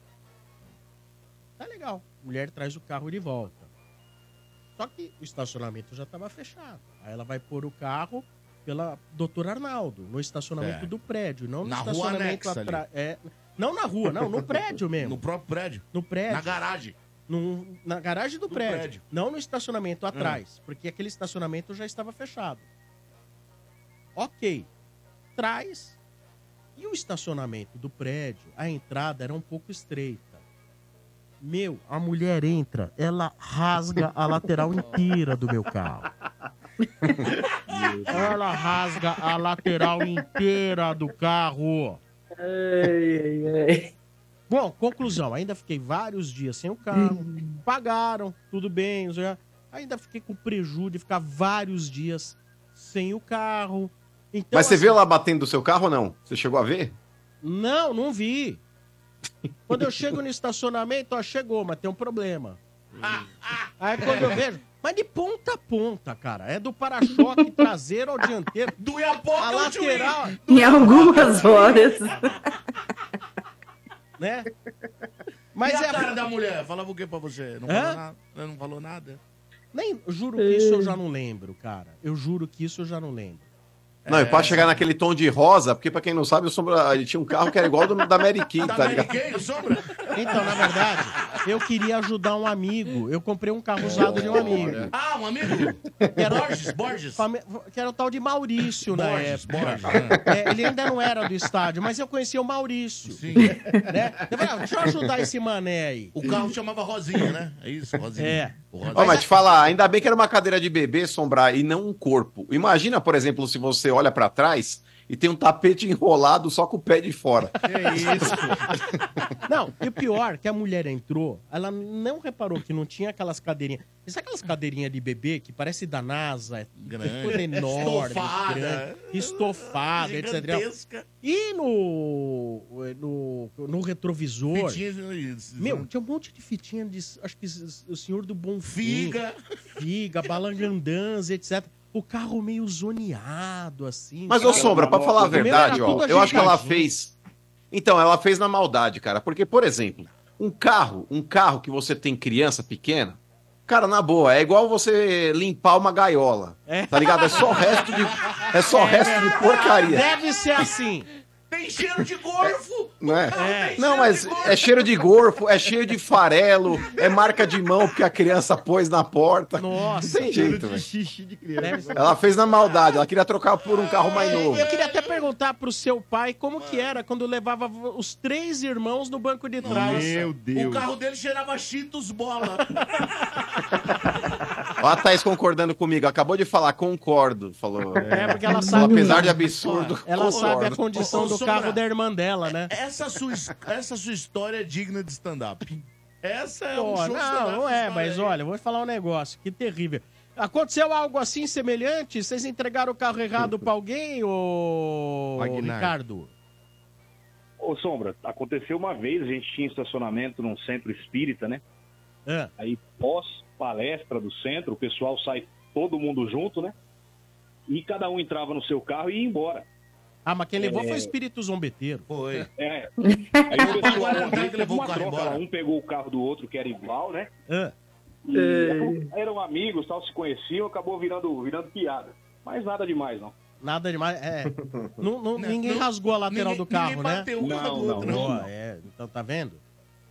Tá legal. A mulher traz o carro de volta. Só que o estacionamento já estava fechado. Aí ela vai pôr o carro pela Doutor Arnaldo, no estacionamento Certo. do prédio, não no Na rua estacionamento atrás. É, não na rua, não, no prédio mesmo. No próprio prédio. No prédio. Na garagem. No- na garagem do, Do prédio, prédio. Não no estacionamento atrás, porque aquele estacionamento já estava fechado. Ok. Traz. E o estacionamento do prédio, a entrada era um pouco estreita. Meu, a mulher entra, ela rasga a lateral inteira do meu carro. Ela rasga a lateral inteira do carro. Bom, conclusão, ainda fiquei vários dias sem o carro. Pagaram, tudo bem. lá. Ainda fiquei com prejuízo de ficar vários dias sem o carro. Então, Mas você assim, viu ela batendo do seu carro ou não? Você chegou a ver? Não, não vi. Quando eu chego no estacionamento, ó, chegou, mas tem um problema. Aí quando eu vejo. Mas de ponta a ponta, cara. É do para-choque traseiro ao dianteiro. Do Iapoca a ao lateral. Em algumas horas. Né? Mas e a é- cara da mulher? Falava o que pra você? Não Hã? falou nada? Não falou nada? Nem, juro que isso eu já não lembro, cara. Eu juro que isso eu já não lembro. Não, e pode chegar naquele tom de rosa, porque pra quem não sabe, o Sombra, ele tinha um carro que era igual do, da Mary Kay, tá ligado? Então, na verdade, eu queria ajudar um amigo. Eu comprei um carro usado de um amigo. Ah, um amigo? Que era, Borges, Borges. Que era o tal de Maurício na Borges, época. Borges, É, ele ainda não era do estádio, mas eu conhecia o Maurício. Sim. Né? Eu falei, ah, deixa eu ajudar esse mané aí. O carro chamava Rosinha, né? É isso, Rosinha. É. Ó, mas te falar, ainda bem que era uma cadeira de bebê sombrar e não um corpo. Imagina, por exemplo, se você olha pra trás e tem um tapete enrolado só com o pé de fora. É isso. Não, e o pior, que a mulher entrou, ela não reparou que não tinha aquelas cadeirinhas. Sabe aquelas cadeirinhas de bebê que parece da NASA? Grande. enorme, Estofada. grande, estofada, etc. Gigantesca. E no, no, no retrovisor. Fitinhas, Meu, tinha um monte de fitinha de. Acho que o senhor do Bom Figa. Figa, balangandãs, etc. O carro meio zoneado, assim. Mas, ô? Sombra, pra falar a verdade, ó, eu acho que ela fez. Então, ela fez na maldade, cara. Porque, por exemplo, um carro, um carro que você tem criança pequena, cara, na boa, é igual você limpar uma gaiola. Tá ligado? É só resto de. É só resto de porcaria. Deve ser assim. Tem cheiro de gorfo. Não é? Não, mas é cheiro de gorfo, é cheio de farelo, é marca de mão porque a criança pôs na porta. Nossa. Não tem jeito, velho. Xixi de criança. Ela fez na maldade, ela queria trocar por um carro mais novo. Eu queria até perguntar pro seu pai como que era quando levava os três irmãos no banco de trás. Meu Deus. O carro dele cheirava Cheetos bola. Ó, a Thaís concordando comigo, acabou de falar, concordo. Falou. É, porque ela sabe. Apesar de absurdo. Ela concordo. sabe a condição do Sombra. carro da irmã dela, né? Essa sua, essa sua história é digna de stand-up. Essa é um Pô, show de não, stand-up. não é, mas aí. olha, vou te falar um negócio, que terrível. Aconteceu algo assim semelhante? Vocês entregaram o carro errado pra alguém, ô Wagner. Ricardo? Ô, Sombra, aconteceu uma vez, a gente tinha estacionamento num centro espírita, né? É. Aí, pós-palestra do centro, o pessoal sai todo mundo junto, né? E cada um entrava no seu carro e ia embora. Ah, mas quem levou É. foi o espírito zombeteiro. Foi. É. Aí o pessoal que levou uma o carro troca, um pegou o carro do outro que era igual, né? Ah, E eram, eram amigos, tal, se conheciam, acabou virando, virando piada. Mas nada demais, não. nada demais. É. Não- não- Não, ninguém não- rasgou a lateral ninguém- do carro, ninguém né? bateu um Não, não, outro, não. Pô, é, então tá vendo?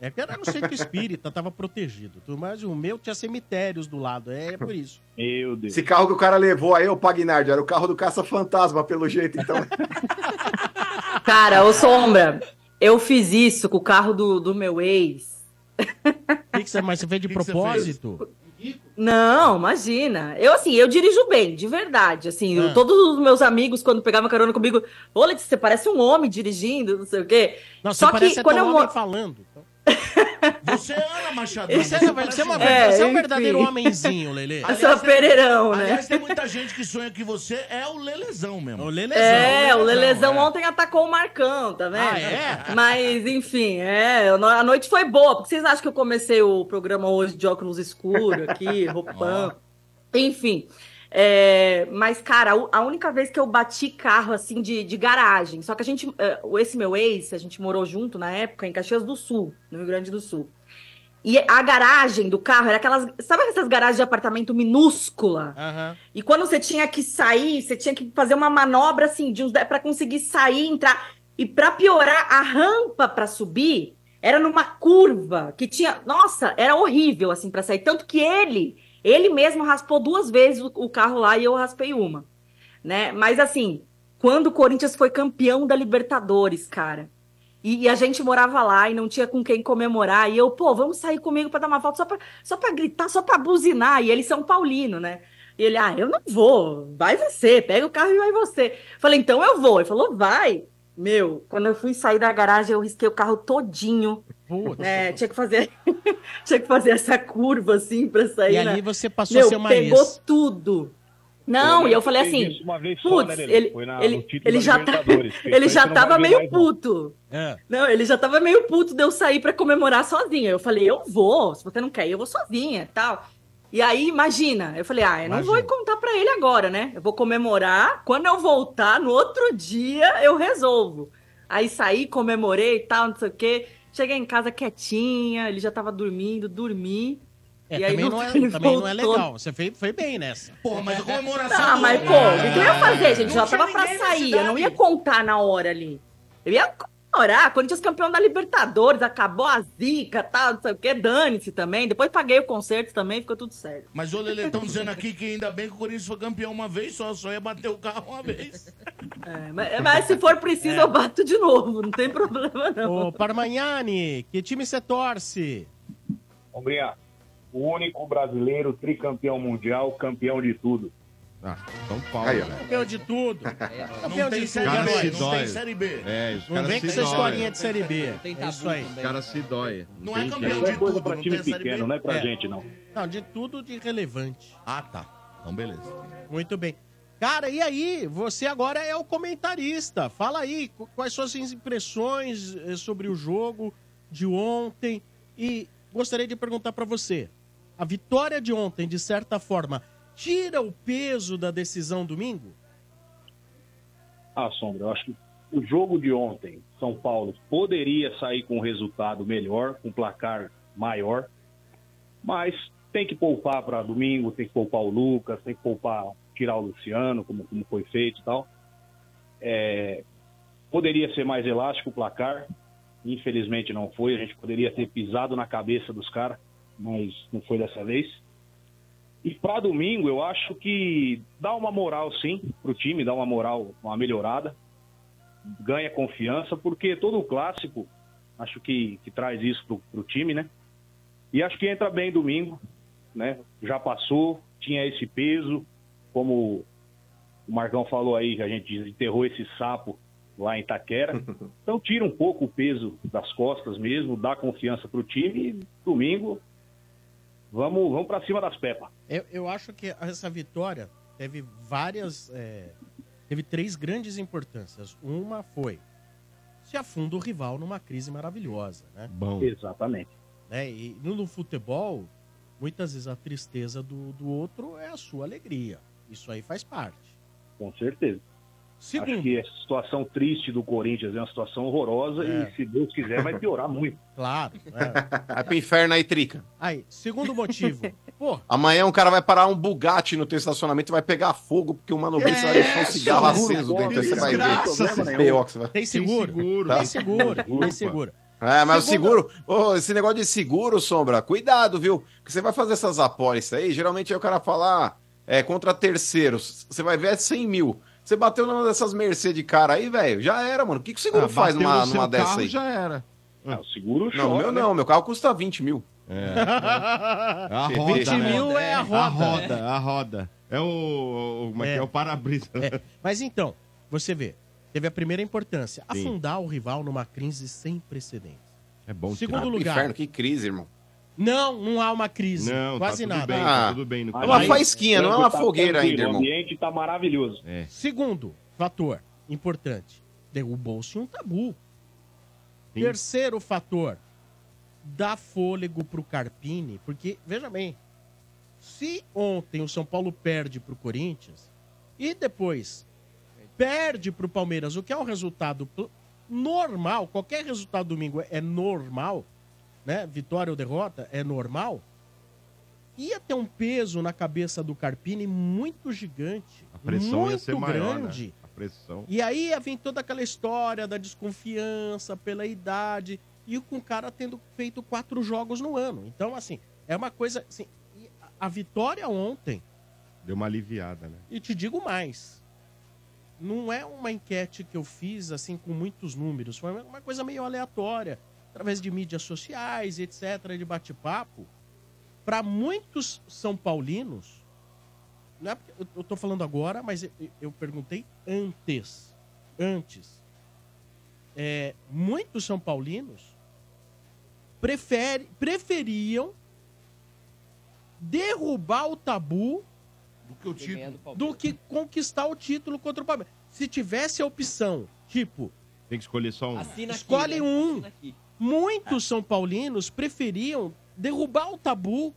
É que era no centro espírita, tava protegido. Mas o meu tinha cemitérios do lado, é por isso. Meu Deus. Esse carro que o cara levou aí, o Pagnardi, era o carro do caça-fantasma, pelo jeito, então. Cara, ô Sombra, eu fiz isso com o carro do, do meu ex. O que que você, mas você fez de Que propósito? Não, imagina. Eu, assim, eu dirijo bem, de verdade. Assim, eu- Ah. todos os meus amigos, quando pegavam carona comigo, ô, Letícia, você parece um homem dirigindo, não sei o quê. Não, você Só parece que até quando um eu homem falando. Você é Ana Machado. Você, é, você, é uma- É, você é um enfim. verdadeiro homenzinho, Lelê. Eu sou pereirão, né? Aliás, tem muita gente que sonha que você é o Lelezão mesmo. O Lelezão. É, o Lelezão é. ontem atacou o Marcão, tá vendo? Ah, é? Mas, enfim, é, a noite foi boa. Porque vocês acham que eu comecei o programa hoje de óculos escuros aqui, roupão? Enfim. É, mas, cara, a- única vez que eu bati carro, assim, de, de garagem. Só que a gente. é, Esse meu ex, a gente morou junto na época em Caxias do Sul, no Rio Grande do Sul. E a garagem do carro era aquelas. Sabe essas garagens de apartamento minúscula? E quando você tinha que sair, você tinha que fazer uma manobra assim, de uns para conseguir sair, entrar. E para piorar, a rampa para subir era numa curva que tinha. Nossa, era horrível assim para sair. Tanto que ele, ele mesmo raspou duas vezes o, carro lá e eu raspei uma. Né? Mas assim, quando o Corinthians foi campeão da Libertadores, cara. E, e a gente morava lá e não tinha com quem comemorar. E eu, pô, vamos sair comigo para dar uma volta só pra, só gritar, só pra buzinar. E eles são paulino, né? E ele, ah, eu não vou, vai você, pega o carro e vai você. Falei, então eu vou. Ele falou, vai. Meu, quando eu fui sair da garagem, eu risquei o carro todinho. É, tinha que fazer, tinha que fazer essa curva assim pra sair. E ali né? você passou Meu, a ser uma pegou ex. tudo. Não, e eu falei assim, putz, né, ele, Foi na- ele, ele já tá, ele já tava meio puto. Não, ele já tava meio puto de eu sair pra comemorar sozinha. Eu falei, eu vou, se você não quer ir, eu vou sozinha, tal. E aí, imagina, eu falei, ah, eu não vou contar pra ele agora, né? Eu vou comemorar, quando eu voltar, no outro dia, eu resolvo. Aí saí, comemorei e tal, não sei o quê. Cheguei em casa quietinha, ele já tava dormindo, dormi. É, e aí também, não é, também não é legal. Você foi, foi bem nessa. Porra, mas a comemoração. Ah, mas pô, o que eu ia fazer, gente? Já Não tinha tava pra sair, eu não ia contar na hora ali. Eu ia comemorar, Corinthians campeão da Libertadores, acabou a zica, tal, não sei o quê, dane-se também. Depois paguei o concerto também, ficou tudo certo. Mas o Lelê estão dizendo aqui que ainda bem que o Corinthians foi campeão uma vez só, só ia bater o carro uma vez. É, mas, mas se for preciso, eu bato de novo, não tem problema não. Ô, Parmagnani, que time você torce? Ombrinha, o único brasileiro tricampeão mundial, campeão de tudo. Ah, São Paulo. Aí, ó. né? Campeão de tudo. Campeão tem de tudo. cara B, não dói. tem série B. É, os Não caras vem com se essa dói. historinha de Série B. Tem É isso aí. Os caras se dói. Não é campeão de É tudo, pra não série pequeno, B. não é pra É. gente, não. Não, de tudo de relevante. Ah, tá. Então, beleza. Muito bem. Cara, e aí? Você agora é o comentarista. Fala aí, qu- quais suas impressões eh, sobre o jogo de ontem? E gostaria de perguntar pra você: a vitória de ontem, de certa forma, tira o peso da decisão domingo? Ah, Sombra, eu acho que o jogo de ontem, São Paulo, poderia sair com um resultado melhor, com um placar maior, mas tem que poupar para domingo, tem que poupar o Lucas, tem que poupar, tirar o Luciano, como, como foi feito e tal. É, poderia ser mais elástico o placar, infelizmente não foi, a gente poderia ter pisado na cabeça dos caras, mas não foi dessa vez. E para domingo, eu acho que dá uma moral, sim, pro time, dá uma moral, uma melhorada. Ganha confiança, porque todo o clássico, acho que, que traz isso pro, pro time, né? E acho que entra bem domingo, né? Já passou, tinha esse peso, como o Marcão falou aí, que a gente enterrou esse sapo lá em Itaquera. Então tira um pouco o peso das costas mesmo, dá confiança pro time e domingo vamos, vamos para cima das pepas. Eu, eu acho que essa vitória teve várias. é, teve três grandes importâncias. Uma foi se afunda o rival numa crise maravilhosa, né? Bom. Exatamente. né? E no, no futebol, muitas vezes a tristeza do, do outro é a sua alegria. Isso aí faz parte. Com certeza. Segundo. Acho que a situação triste do Corinthians é uma situação horrorosa É. e, se Deus quiser, vai piorar muito. Claro. né? Vai pro inferno aí, Trica. Aí, segundo motivo. Pô, Amanhã um cara vai parar um Bugatti no teu estacionamento e vai pegar fogo porque o Mano Mendes vai deixar um cigarro seguro, aceso dentro. Aí você vai ver. você vai- tem seguro? Tá? Tem seguro. Tem seguro. É, mas Segunda- o seguro, ô, esse negócio de seguro, Sombra, cuidado, viu? Porque você vai fazer essas apólices aí, geralmente aí o cara fala, ah, é contra terceiros, você vai ver é 100 mil. Você bateu numa dessas Mercedes cara aí, velho, já era, mano. O que, que o seguro Ah, faz numa, numa dessa carro, aí? já era. Ah, o seguro Não, o meu não, meu carro custa 20 mil. É. É a roda, 20 né? mil é a roda. A roda, a roda. É o, o, como é, que é? o para-brisa. É. Mas então, você vê, teve a primeira importância, Sim. afundar o rival numa crise sem precedentes. É bom Segundo Ah, lugar. Inferno, que crise, irmão. Não, não há uma crise. Não, quase tá tudo nada. bem, Ah, tá tudo bem. No é uma faísquinha, não é uma Tá fogueira ainda, irmão. O ambiente tá maravilhoso. É. Segundo fator importante, derrubou-se um tabu. Sim. Terceiro fator, dá fôlego pro Carpini, porque, veja bem, Se ontem o São Paulo perde pro Corinthians e depois perde pro Palmeiras, o que é um resultado normal, qualquer resultado domingo é normal, né? Vitória ou derrota é normal. Ia ter um peso na cabeça do Carpini muito gigante. A pressão muito ia ser maior, grande. né? A pressão. E aí ia vir toda aquela história da desconfiança pela idade e com o cara tendo feito quatro jogos no ano. Então, assim, é uma coisa. Assim, a- a vitória ontem, Deu uma aliviada, né? e te digo mais, não é uma enquete que eu fiz assim com muitos números, foi uma coisa meio aleatória, através de mídias sociais, etc., de bate-papo. Para muitos São Paulinos, não é porque eu, tô falando agora, mas eu, perguntei antes. Antes. É, muitos São Paulinos prefere, preferiam derrubar o tabu do que o título. do que conquistar o título contra o Palmeiras. Se tivesse a opção, tipo, Tem que escolher só um. escolhe um. Muitos São Paulinos preferiam derrubar o tabu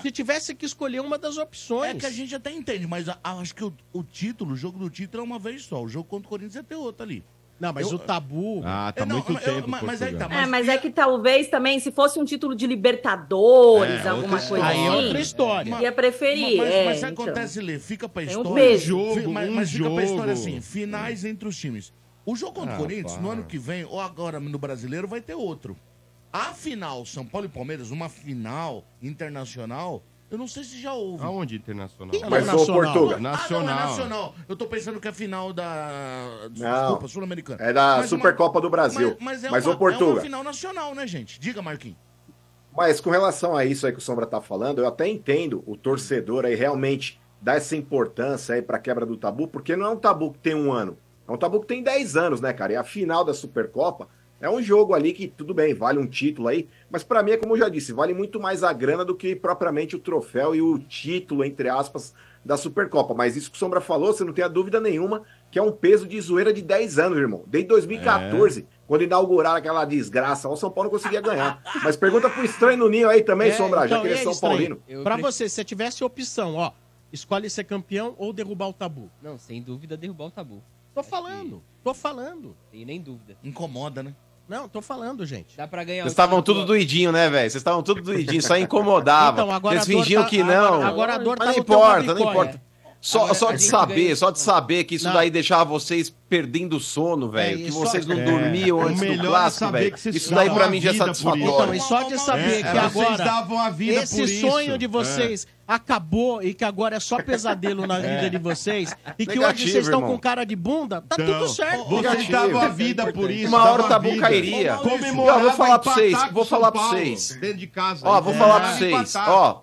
se tivesse que escolher uma das opções. É que a gente até entende, mas a- a- acho que o, o título, o jogo do título é uma vez só. O jogo contra o Corinthians ia ter outro ali. Não, mas Eu- o tabu. Ah, tá É, não, muito eu- tempo. mas- mas aí tá, É, mas é que talvez também, se fosse um título de Libertadores, É, alguma coisa história. assim, Aí é outra história. ia preferir. Mas, é, mas o que então. acontece, Lê? Fica pra Tem um história. peso. Jogo, mas, um mas fica pra história jogo. assim: finais entre os times. O jogo contra o Ah, Corinthians, no ano que vem, ou agora no brasileiro, vai ter outro. A final, São Paulo e Palmeiras, uma final internacional, eu não sei se já houve. Aonde internacional? Mas, falou ô, nacional? Portuga, Ah, não, é Nacional. nacional. Eu tô pensando que é final da. Desculpa, Sul-Americana. É da Mas uma- Supercopa do Brasil. Mas, mas é, Mas, uma, ô, Portuga. é uma final nacional, né, gente? Diga, Marquinhos. Mas com relação a isso aí que o Sombra tá falando, eu até entendo o torcedor aí realmente dar essa importância aí pra quebra do tabu, porque não é um tabu que tem um ano, é um tabu que tem 10 anos, né, cara? E a final da Supercopa é um jogo ali que, tudo bem, vale um título aí, mas pra mim é como eu já disse, vale muito mais a grana do que propriamente o troféu e o título, entre aspas, da Supercopa. Mas isso que o Sombra falou, você não tem a dúvida nenhuma que é um peso de zoeira de 10 anos, irmão. Desde 2014, quando inauguraram aquela desgraça, o São Paulo não conseguia ganhar. Mas pergunta pro estranho no ninho aí também, Sombra, já então, que ele é São estranho? Paulino. Pra você, se tivesse opção, ó, escolhe ser campeão ou derrubar o tabu. Não, sem dúvida derrubar o tabu. Tô falando, tô falando. Tem nem dúvida. Incomoda, né? Não, tô falando, gente. Dá pra ganhar Vocês estavam tudo doidinho, né, velho? Vocês estavam tudo doidinho, só incomodava. Então, agora Eles a dor fingiam tá- que agora- não. agora a dor Mas tá não importa, não importa. Só, Agora só de saber, ganha- só de saber que isso Não. daí deixava vocês perdendo sono, velho. É, que vocês não é. dormiam antes do é clássico, velho. que Isso daí pra mim já é satisfatório. Então, e só de saber É, que vocês agora davam a vida esse por isso. sonho de vocês acabou e que agora é só pesadelo na vida de vocês e que hoje vocês estão com cara de bunda, tá Então, tudo certo. Vocês Negativo. davam a vida por isso. Uma hora o tabu vida. cairia. Comemorava Eu vou falar pra vocês, vou falar pra vocês. Dentro de casa. Ó, vou É, falar pra vocês. Ó,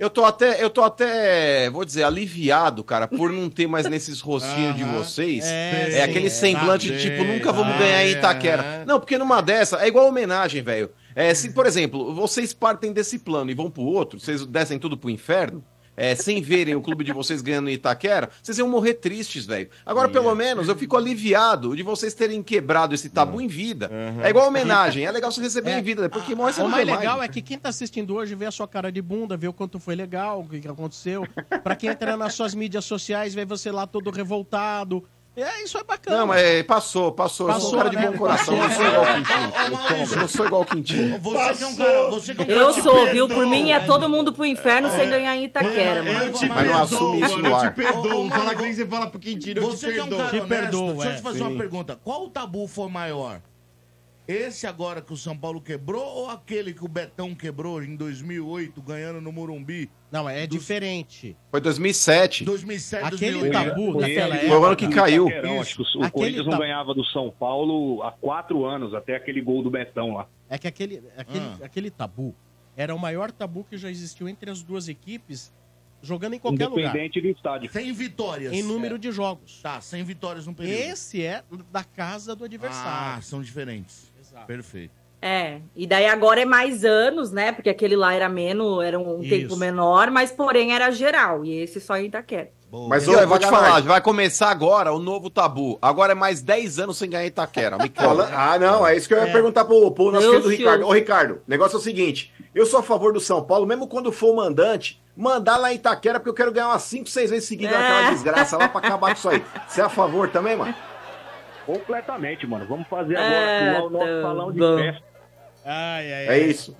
eu tô até, eu tô até, vou dizer, aliviado, cara, por não ter mais nesses rostinhos de vocês. É, É, sim, aquele é. semblante de tipo, nunca vamos ganhar em. Itaquera. Não, porque numa dessa, é igual homenagem, velho. É, se, por exemplo, vocês partem desse plano e vão pro outro, vocês descem tudo pro inferno, é, sem verem o clube de vocês ganhando em Itaquera, vocês iam morrer tristes, velho. Agora, pelo menos, eu fico aliviado de vocês terem quebrado esse tabu em vida. É igual homenagem, é legal você receber em vida, depois que morre você O não mais vê mais. legal é que quem tá assistindo hoje vê a sua cara de bunda, vê o quanto foi legal, o que que aconteceu. Pra quem entra nas suas mídias sociais, vê você lá todo revoltado. É, isso é bacana. Não, mas é, passou, passou. eu sou Passou, um cara de né? bom coração, eu não sou igual o Quintinho. Eu não sou igual o Quintinho. Você que é um cara. Você que é um cara Eu de sou, perdão. viu? Por mim é todo mundo pro inferno sem ganhar em Itaquera, mano. Eu te Mas não assume isso no eu ar. te perdoo. Fala que você fala pro Quintino, eu te Você que é um perdoo. cara Te perdoo, deixa eu é. te fazer Sim. uma pergunta. Qual o tabu foi maior? Esse agora que o São Paulo quebrou ou aquele que o Betão quebrou em 2008, ganhando no Morumbi? Não, é diferente. Foi 2007. 2007, Aquele 2008. tabu Foi daquela ele- Foi o ano época. que caiu. Acho que o, Aquele Corinthians não ganhava do São Paulo há quatro anos, até aquele gol do Betão lá. É que aquele, aquele, Ah. aquele tabu era o maior tabu que já existiu entre as duas equipes, jogando em qualquer lugar. Independente do estádio. Sem vitórias. Em número de jogos. Tá, sem vitórias no período. Esse é da casa do Ah, adversário. são diferentes. Exato. Perfeito. É, e daí agora é mais anos, né? Porque aquele lá era menos, era um Isso. tempo menor, mas porém era geral. E esse só em Itaquera. Mas E ô, a eu vou te falar, vai começar agora o novo tabu. Agora é mais 10 anos sem ganhar Itaquera. Me. Ah, não, é isso que eu ia É. perguntar pro, pro nosso querido. Ricardo. Ô, Ricardo, o negócio é o seguinte: eu sou a favor do São Paulo, mesmo quando for mandante, mandar lá em Itaquera, porque eu quero ganhar umas 5, 6 vezes seguidas É. naquela desgraça lá pra acabar com isso aí. Você é a favor também, mano? Completamente, mano. Vamos fazer É, agora o nosso tá salão de bom. festa. Ai, ai, É isso.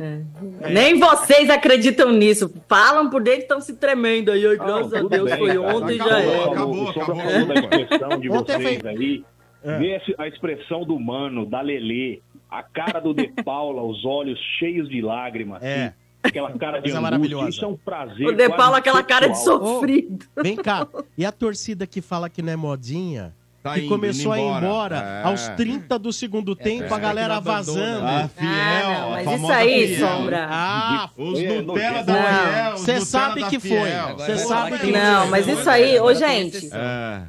Nem vocês acreditam nisso. Falam por dentro e estão se tremendo aí. Ai, graças a Deus, bem, foi cara. ontem já Acabou, é. acabou, da expressão de vocês aí. É. Ver esse- a expressão do Mano, da Lelê, a cara do De Paula, os olhos cheios de lágrimas. É. assim, Aquela cara de Coisa angústia. maravilhosa. Isso é um prazer. O De Paula, aquela cara de sexual. sofrido. Vem cá, e a torcida que fala que não é modinha? Tá que indo, começou indo a ir embora. embora É. aos 30 do segundo tempo, a galera não abandona, vazando. né? Ah, fiel, Ah, não, mas a isso aí, fiel. Sombra. Ah, Os É, Nutella da. Fiel. Você sabe que foi. Você sabe que que Não, mas isso aí, ô gente. É.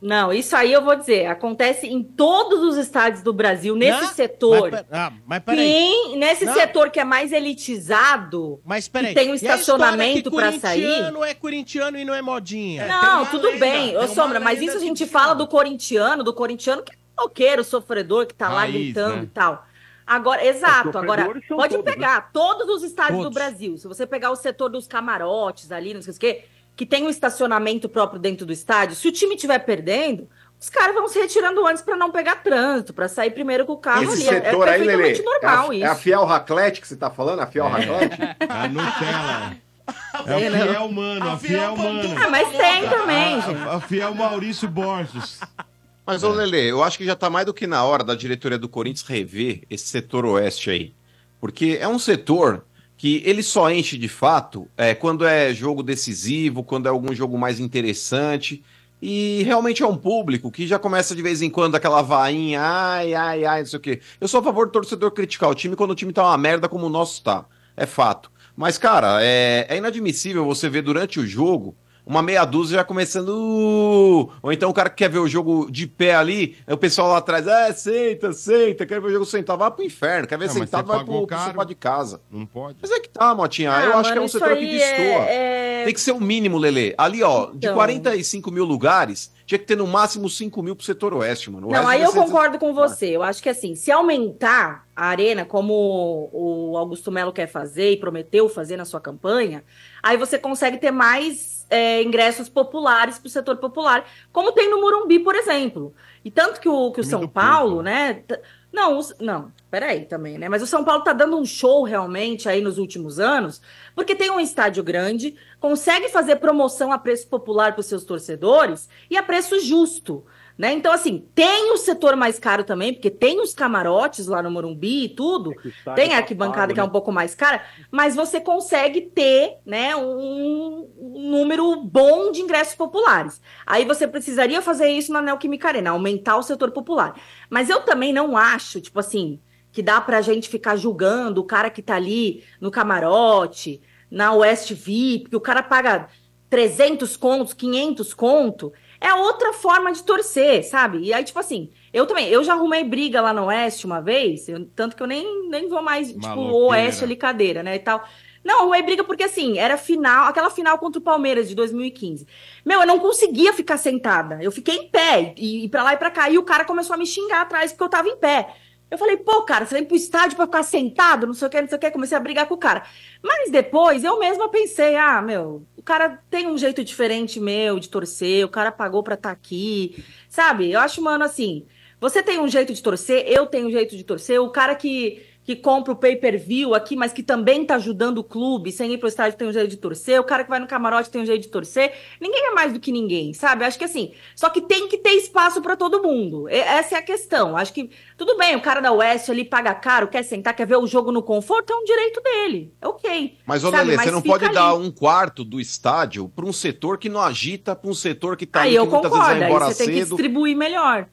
Não, isso aí eu vou dizer. Acontece em todos os estádios do Brasil, nesse Não, setor. Mas, ah, mas peraí. Sim, nesse Não. setor que é mais elitizado. Mas peraí. tem um história estacionamento pra sair? corintiano é corintiano e não é modinha. Não, tudo lenda, bem. Ô, Sombra, mas isso a gente fala do corintiano, do corintiano que é toqueiro, sofredor, que tá lá Raiz, gritando né? e tal. Agora, exato. Agora, pode todos, né? pegar todos os estádios do Todos. Brasil. Se você pegar o setor dos camarotes ali, não sei o quê, que tem um estacionamento próprio dentro do estádio, se o time estiver perdendo, os caras vão se retirando antes pra não pegar trânsito, pra sair primeiro com o carro Esse ali. É- setor é aí, Lelê, perfeitamente normal é, a, isso. é a Fiel Raclete que você tá falando? A Fiel Raclete? A Nutella. É o não. fiel mano, a fiel mano. Ah, mas tem também, gente. A, a fiel Maurício Borges. Mas, ô Lele, eu acho que já tá mais do que na hora da diretoria do Corinthians rever esse setor oeste aí. Porque é um setor que ele só enche de fato é, quando é jogo decisivo, quando é algum jogo mais interessante. E realmente é um público que já começa de vez em quando aquela vainha, ai, ai, ai, não sei o quê. Eu sou a favor do torcedor criticar o time quando o time tá uma merda como o nosso tá. É fato. Mas, cara, é, é inadmissível você ver durante o jogo uma meia dúzia já começando. "Uh", Ou então o cara que quer ver o jogo de pé ali, o pessoal lá atrás, ah, senta, senta, quer ver o jogo sentado, vai pro inferno, quer ver Não, mas sentado, você vai pro, pro sofá de casa. Não pode. Mas é que tá, Motinha, eu Ah, acho que é mano, um setor que destoa. é- é- Tem que ser o mínimo, Lele. Ali, ó, de Então. 45 mil lugares, tinha que ter no máximo 5 mil pro setor oeste, mano. O Não, aí vai eu concordo com você. Eu acho que assim, se aumentar a arena, como o Augusto Melo quer fazer e prometeu fazer na sua campanha, aí você consegue ter mais é, ingressos populares para o setor popular, como tem no Morumbi, por exemplo. E tanto que o, que o São Paulo, né? Não, os- não, peraí também, né? Mas o São Paulo tá dando um show realmente aí nos últimos anos, porque tem um estádio grande, consegue fazer promoção a preço popular para os seus torcedores e a preço justo. Né? Então, assim, tem o setor mais caro também, porque tem os camarotes lá no Morumbi e tudo. estádio Tem a tá arquibancada que é um pouco mais cara, mas você consegue ter né, um número bom de ingressos populares. Aí você precisaria fazer isso na Neoquímica Arena, aumentar o setor popular. Mas eu também não acho, tipo assim, que dá pra gente ficar julgando o cara que tá ali no camarote, na West VIP, que o cara paga 300 contos, 500 conto. É outra forma de torcer, sabe? E aí, tipo assim, eu também, eu já arrumei briga lá no Oeste uma vez, eu- tanto que eu nem, nem vou mais, tipo, Maloqueira. o Oeste ali, cadeira, né, e tal. Não, arrumei briga porque, assim, era final, aquela final contra o Palmeiras de 2015. Meu, eu não conseguia ficar sentada. Eu fiquei em pé, e, e pra lá e pra cá. E o cara começou a me xingar atrás porque eu tava em pé. Eu falei, pô, cara, você vem pro estádio pra ficar sentado, não sei o que, não sei o que. Comecei a brigar com o cara. Mas depois eu mesma pensei, ah, meu, o cara tem um jeito diferente meu de torcer, o cara pagou pra estar aqui, sabe? Eu acho, mano, assim, você tem um jeito de torcer, eu tenho um jeito de torcer, o cara que, que compra o pay-per-view aqui, mas que também tá ajudando o clube, sem ir pro estádio tem um jeito de torcer, o cara que vai no camarote tem um jeito de torcer, ninguém é mais do que ninguém, sabe? Eu Acho que assim, só que tem que ter espaço pra todo mundo. E- Essa é a questão. Acho que tudo bem, o cara da West ali paga caro, quer sentar, quer ver o jogo no conforto, é um direito dele. É ok. Mas, ô sabe? Lele, você não pode ali. dar um quarto do estádio pra um setor que não agita, pra um setor que tá Aí eu que muitas concordo, vezes vai aí embora você tem que cedo. distribuir melhor.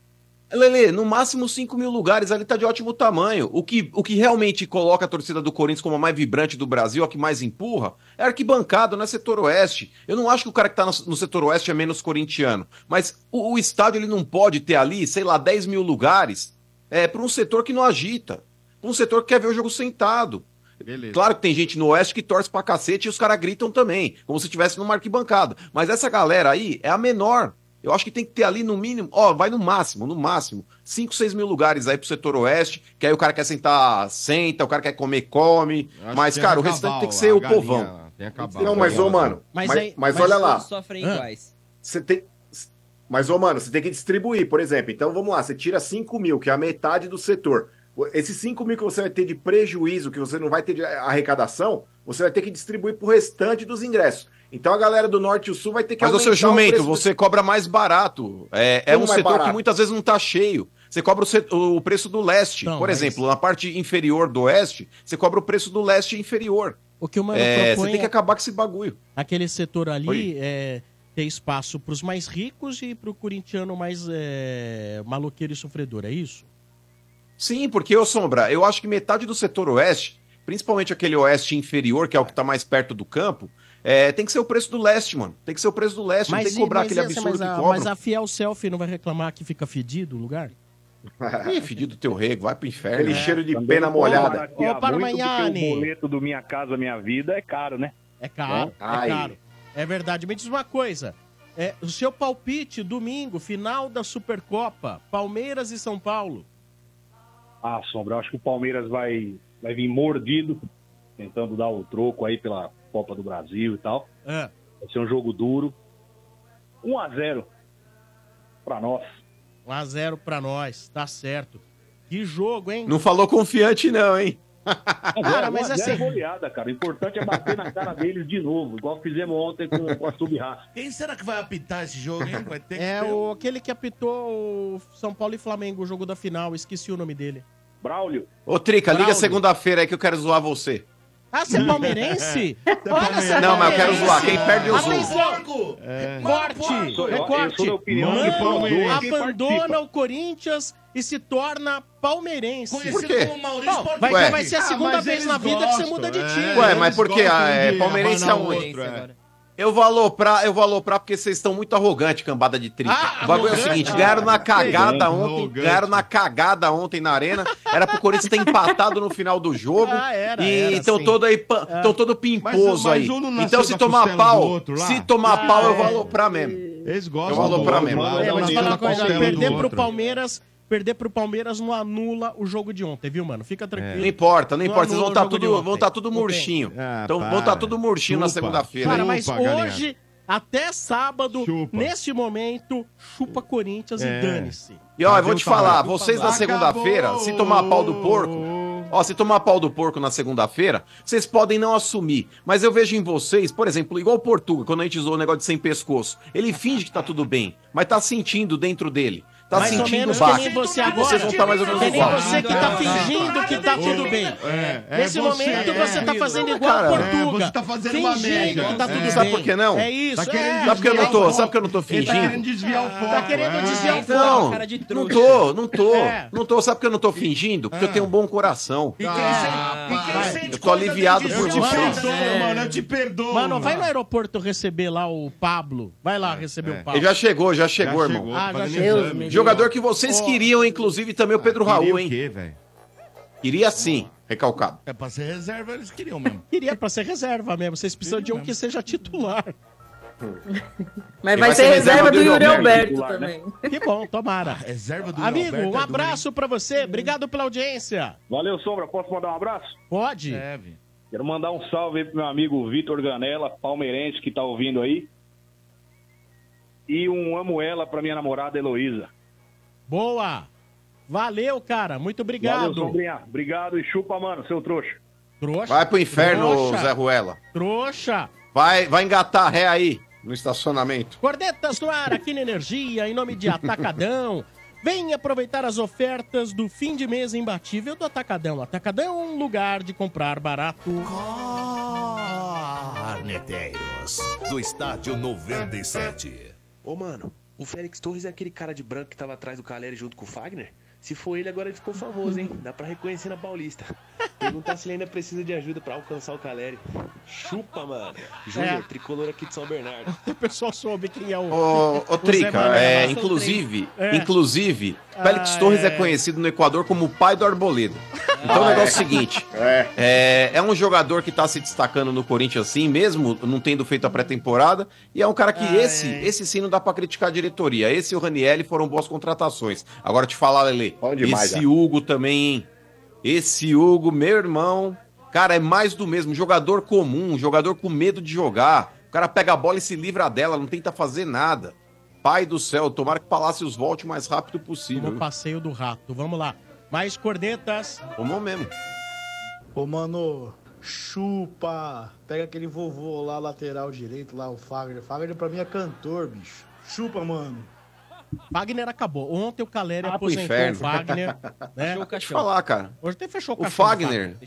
Lele, no máximo 5 mil lugares ali tá de ótimo tamanho. O que, o que realmente coloca a torcida do Corinthians como a mais vibrante do Brasil, a que mais empurra, é arquibancada, não é setor oeste. Eu não acho que o cara que tá no, no setor oeste é menos corintiano. Mas o, o estádio ele não pode ter ali, sei lá, 10 mil lugares é, para um setor que não agita. Pra um setor que quer ver o jogo sentado. Beleza. Claro que tem gente no Oeste que torce pra cacete e os caras gritam também, como se estivesse numa arquibancada. Mas essa galera aí é a menor. Eu acho que tem que ter ali no mínimo, ó, vai no máximo, no máximo, 5, 6 mil lugares aí pro setor oeste, que aí o cara quer sentar, senta, o cara quer comer, come. Mas, cara, o restante tem que ser o galinha povão. Tem acabado. Não, mas, ô, mano, Mas mas, aí- mas mas olha lá. todos sofrem iguais. Você tem. Mas, ô, mano, você tem que distribuir, por exemplo. Então, vamos lá, você tira 5 mil, que é a metade do setor. Esses 5 mil que você vai ter de prejuízo, que você não vai ter de arrecadação, você vai ter que distribuir pro restante dos ingressos. Então, a galera do Norte e o Sul vai ter que Mas, ô seu aumentar o jumento, preço do- você cobra mais barato. É, é um mais setor barato? que muitas vezes não tá cheio. Você cobra o, set- o preço do leste. Não, Por mas- exemplo, na parte inferior do oeste, você cobra o preço do leste inferior. O que o mano É, propõe você tem que é- acabar com esse bagulho. Aquele setor ali é ter espaço pros mais ricos e pro corintiano mais é, maloqueiro e sofredor, é isso? Sim, porque, ô Sombra, eu acho que metade do setor oeste, principalmente aquele oeste inferior, que é o que tá mais perto do campo, é, tem que ser o preço do leste, mano. Tem que ser o preço do leste, não tem que cobrar mas aquele essa- absurdo mas que a, cobram. Mas a Fiel Selfie não vai reclamar que fica fedido o lugar? Ih, fedido teu rego, vai pro inferno. Aquele cheiro de Também pena molhada. Ô, O boleto do Minha Casa Minha Vida é caro, né? É caro, é Ai. caro. É verdade. Me diz uma coisa. É, o seu palpite, domingo, final da Supercopa, Palmeiras e São Paulo. Ah, Sombra, eu acho que o Palmeiras vai, vai vir mordido, tentando dar o troco aí pela Copa do Brasil e tal. É. Vai ser um jogo duro. 1 a 0 pra nós. 1x0 pra nós, tá certo. Que jogo, hein? Não falou confiante, não, hein? Cara, mas 1 a 0 assim- é goleada, cara. O importante é bater na cara deles de novo, igual fizemos ontem com, com a Sub-Raça. Quem será que vai apitar esse jogo, hein? Vai ter que É ter- o, aquele que apitou o São Paulo e Flamengo, o jogo da final. Esqueci o nome dele. Braulio. Ô, Trica, liga Braulio. segunda-feira aí que eu quero zoar você. Ah, você é palmeirense? Olha, você é Não, mas eu quero zoar. Quem perde, eu zoo. Atenção! Corte! Eu sou Recorte! opinião Mano abandona o Corinthians e se torna palmeirense. Conhecido Por quê? como Maurício vai, vai ser a Ah, segunda mas vez na vida que você muda de é. time. Ué, mas por quê? Ah, é, palmeirense aonde? outro, é. Eu vou aloprar, eu vou aloprar porque vocês estão muito arrogantes, cambada de trica. Ah, o bagulho é o arrogante? seguinte, ganharam na cagada Arrogante, ontem, arrogante. ganharam na cagada ontem na arena. Era pro Corinthians ter empatado no final do jogo. Ah, era, e estão todo aí, pa- tão todo pimposo Mas- aí. mas Então se tomar pau, outro se tomar Ah, pau eu vou é. aloprar mesmo. Eles gostam. Eu vou aloprar mesmo. É, mas nasceu fala da uma coisa, perder pro outro. Palmeiras, perder pro Palmeiras não anula o jogo de ontem, viu, mano? Fica tranquilo. Não importa, não Não importa, vocês vão anula estar de tudo, ontem. vão estar tudo murchinho. Ah, então para. vão estar tudo murchinho na Chupa. segunda-feira. Cara, mas Chupa, galinha. hoje, até sábado, Chupa. neste momento, chupa Corinthians É. e dane-se. E ó, eu vou te falar, vocês na segunda-feira, se tomar pau do porco, ó, se tomar pau do porco na segunda-feira, vocês podem não assumir. Mas eu vejo em vocês, por exemplo, igual o Portuga, quando a gente usou o negócio de sem pescoço. Ele finge que tá tudo bem, mas tá sentindo dentro dele. Tá mais ou sentindo menos baixo. que nem você agora. vocês vão estar mais ou menos que nem igual. você que tá fingindo que tá tudo bem. É, é Nesse você, momento é. você tá fazendo igual Cara, é, Portuga. você tá fazendo uma fingindo média. que tá tudo É. bem. Sabe por que não? É isso, Tá querendo é. Sabe por que eu não desviar tô? o Sabe por que eu não tô tá fingindo? querendo desviar o foco. Tá querendo é. desviar o foco. Não, cara de não trouxa. tô, não tô, É. não tô. Sabe por que eu não tô fingindo? Porque eu tenho um bom coração. E quem, Ah, e sente Eu tô aliviado por de vocês. você. Perdoo, mano, eu te perdoo. Mano, vai no aeroporto receber lá o Pablo. Vai lá receber é. o Pablo. Ele já chegou, já chegou, irmão. Ah, já chegou. Jogador que vocês Ó. queriam, inclusive, também o Pedro Queria Raul, o hein? quê, velho? Queria sim, recalcado. É pra ser reserva, eles queriam mesmo. Queria pra ser reserva mesmo. Vocês precisam de um que seja titular. Mas Quem vai ser reserva do Yuri Alberto titular, né? também. Que bom, tomara. Reserva do Amigo, Alberto um é abraço pra você. Obrigado pela audiência. Valeu, Sombra. Posso mandar um abraço? Pode. Deve. Quero mandar um salve aí pro meu amigo Vitor Ganella, palmeirense, que tá ouvindo aí. E um amo ela pra minha namorada Heloísa. Boa. Valeu, cara. Muito Valeu, obrigado. Sombrinha. Obrigado e chupa, mano, seu trouxa. Trouxa. Vai pro inferno, Trouxa. Zé Ruela. Trouxa. Vai, vai engatar ré aí, no estacionamento. Cornetas no ar aqui na Energia, em nome de Atacadão. Vem aproveitar as ofertas do fim de mês imbatível do Atacadão. Atacadão é um lugar de comprar barato. Corneteiros, do estádio 97. Ô, mano, o Félix Torres é aquele cara de branco que tava atrás do Caleri junto com o Fagner? Se for ele, agora ele ficou famoso, hein? Dá pra reconhecer na Paulista. Perguntar se ele ainda precisa de ajuda pra alcançar o Caleri. Chupa, mano. Júnior, É. tricolor aqui de São Bernardo. O pessoal soube quem é o. Ô, ô Zé Trica, é, inclusive. É. inclusive, Félix Ah, Torres é. é. conhecido no Equador como o pai do Arboleda. Então o negócio é o seguinte: É. é, é um jogador que tá se destacando no Corinthians assim, mesmo não tendo feito a pré-temporada, e é um cara que Ah, esse, é. esse sim não dá pra criticar a diretoria. Esse e o Ranielli foram boas contratações. Agora te falar, Lele, demais, esse. Hugo também, hein? Esse Hugo, meu irmão, Cara, é mais do mesmo. Jogador comum, jogador com medo de jogar. O cara pega a bola e se livra dela, não tenta fazer nada. Pai do céu, tomara que o Palácios volte o mais rápido possível. No passeio do rato. Vamos lá. Mais cornetas. Vamos mesmo. Ô, mano, chupa. Pega aquele vovô lá, lateral direito, lá, o Fagner. Fagner pra mim é cantor, bicho. Chupa, mano. Fagner acabou. Ontem o Caleri Ah, pro aposentou inferno. o Fagner. né? Deixa eu te falar, cara. Hoje até fechou o O caixão do Fagner.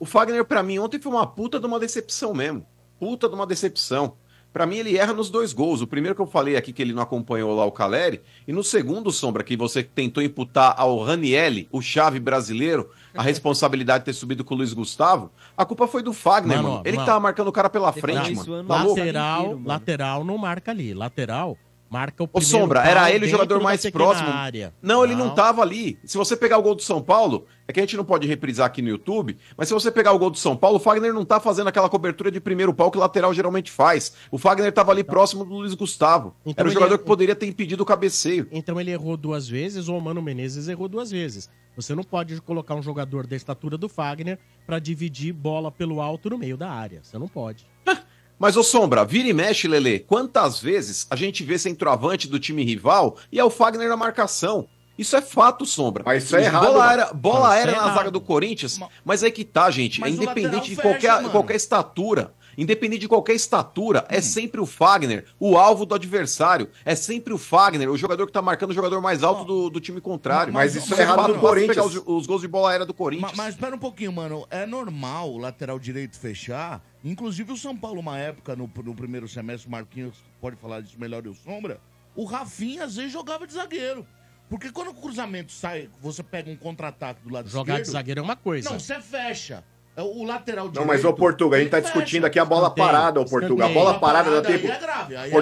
O Fagner, pra mim, ontem foi uma puta de uma decepção mesmo. Puta de uma decepção. Pra mim, ele erra nos dois gols. O primeiro que eu falei aqui que ele não acompanhou lá o Caleri. E no segundo, Sombra, que você tentou imputar ao Ranielli, o chave brasileiro, a responsabilidade de ter subido com o Luiz Gustavo. A culpa foi do Fagner, Mano, mano. Ele mano. que tava marcando o cara pela frente, mano. Tá louco? lateral, lateral não marca ali. Lateral marca o Ô, primeiro Sombra, pau era ele o jogador mais próximo. área. Não, ele não tava ali. Se você pegar o gol do São Paulo, é que a gente não pode reprisar aqui no YouTube, mas se você pegar o gol do São Paulo, o Fagner não tá fazendo aquela cobertura de primeiro pau que o lateral geralmente faz. O Fagner tava ali próximo do Luiz Gustavo. Então Era o jogador que poderia ter impedido o cabeceio. Então ele errou duas vezes, ou o Mano Menezes errou duas vezes. Você não pode colocar um jogador da estatura do Fagner pra dividir bola pelo alto no meio da área. Você não pode. Mas, ô Sombra, vira e mexe, Lelê. Quantas vezes a gente vê centroavante do time rival e é o Fagner na marcação? Isso é fato, Sombra. Mas isso é errado, Bola mano. aérea, bola Mas é na zaga do Corinthians. Mas aí que tá, gente. Mas é independente de fecha, qualquer, mano. qualquer estatura. Independente de qualquer estatura, é sempre o Fagner, o alvo do adversário. É sempre o Fagner, o jogador que tá marcando o jogador mais alto do, do time contrário. Mas isso é Você errado do Corinthians. pegar os, os gols de bola aérea do Corinthians. Ma- Mas espera um pouquinho, mano. É normal o lateral direito fechar. Inclusive o São Paulo, uma época, no, no primeiro semestre, o Marquinhos pode falar disso melhor e o Sombra. O Rafinha às vezes jogava de zagueiro. Porque quando o cruzamento sai, você pega um contra-ataque do lado Jogar de esquerdo. zagueiro é uma coisa. Não, você fecha. É O lateral direito. Não, mas ô Portuga, a gente tá ele discutindo fecha. aqui a bola Escanteio, parada, ô Portuga. A bola parada dá aí tempo. é grave, aí é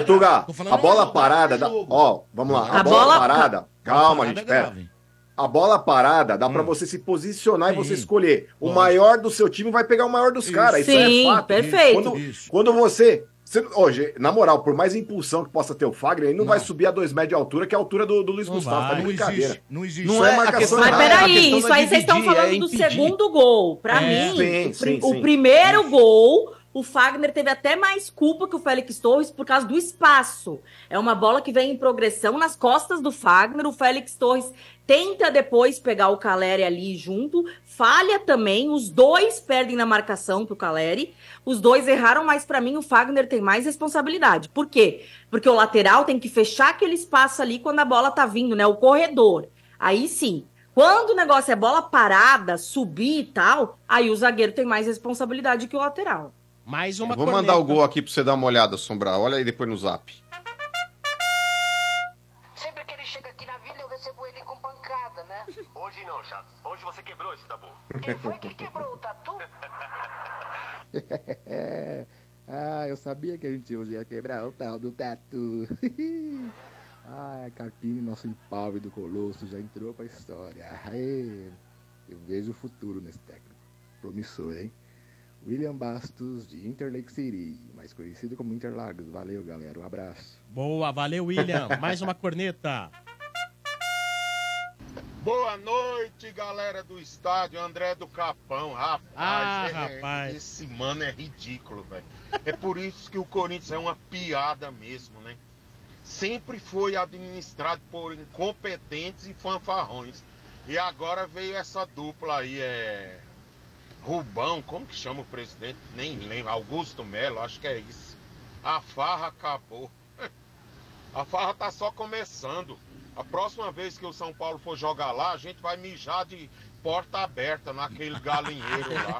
a bola jogo, parada, é dá... ó, vamos lá. A, A bola, bola- parada, calma, parada gente, é pera. A bola parada dá Hum. pra você se posicionar e você escolher. O maior do seu time vai pegar o maior dos Isso. caras. Isso Sim, é fato. perfeito. Quando, Isso. quando você. Hoje, na moral, por mais impulsão que possa ter o Fagner, ele não, vai subir a dois metros de altura, que é a altura do, do Luiz Não Gustavo. Tá vai. Não brincadeira. existe, não existe. Não é marcação Mas errada, a peraí, questão isso não é aí vocês estão falando é do segundo gol. Pra É. mim, Sim, o, sim, o sim. primeiro gol, o Fagner teve até mais culpa que o Félix Torres por causa do espaço. É uma bola que vem em progressão nas costas do Fagner. O Félix Torres tenta depois pegar o Caleri ali junto, falha também. Os dois perdem na marcação pro Caleri. Os dois erraram, mas pra mim o Fagner tem mais responsabilidade. Por quê? Porque o lateral tem que fechar aquele espaço ali quando a bola tá vindo, né? O corredor. Aí sim. Quando o negócio é bola parada, subir e tal, aí o zagueiro tem mais responsabilidade que o lateral. Mais uma Vou mandar o gol aqui pra você dar uma olhada, Sombra. Olha aí depois no zap. Quebrou esse tabu. Quem foi que quebrou o tatu? ah, eu sabia que a gente hoje ia quebrar o tal do tatu. ah, Carpini, nosso impávido colosso, já entrou pra história. Aê, eu vejo o futuro nesse técnico. Promissor, hein? William Bastos, de Interlake City, mais conhecido como Interlagos. Valeu, galera. Um abraço. Boa, valeu, William. Mais uma corneta. Boa noite, galera do estádio André do Capão. Rapaz, Ah, é- rapaz. esse mano é ridículo, velho. É por isso que o Corinthians é uma piada mesmo, né? Sempre foi administrado por incompetentes e fanfarrões. E agora veio essa dupla aí, é. Rubão, como que chama o presidente? Nem lembro. Augusto Melo, acho que é isso. A farra acabou. A farra tá só começando. A próxima vez que o São Paulo for jogar lá, a gente vai mijar de porta aberta naquele galinheiro lá.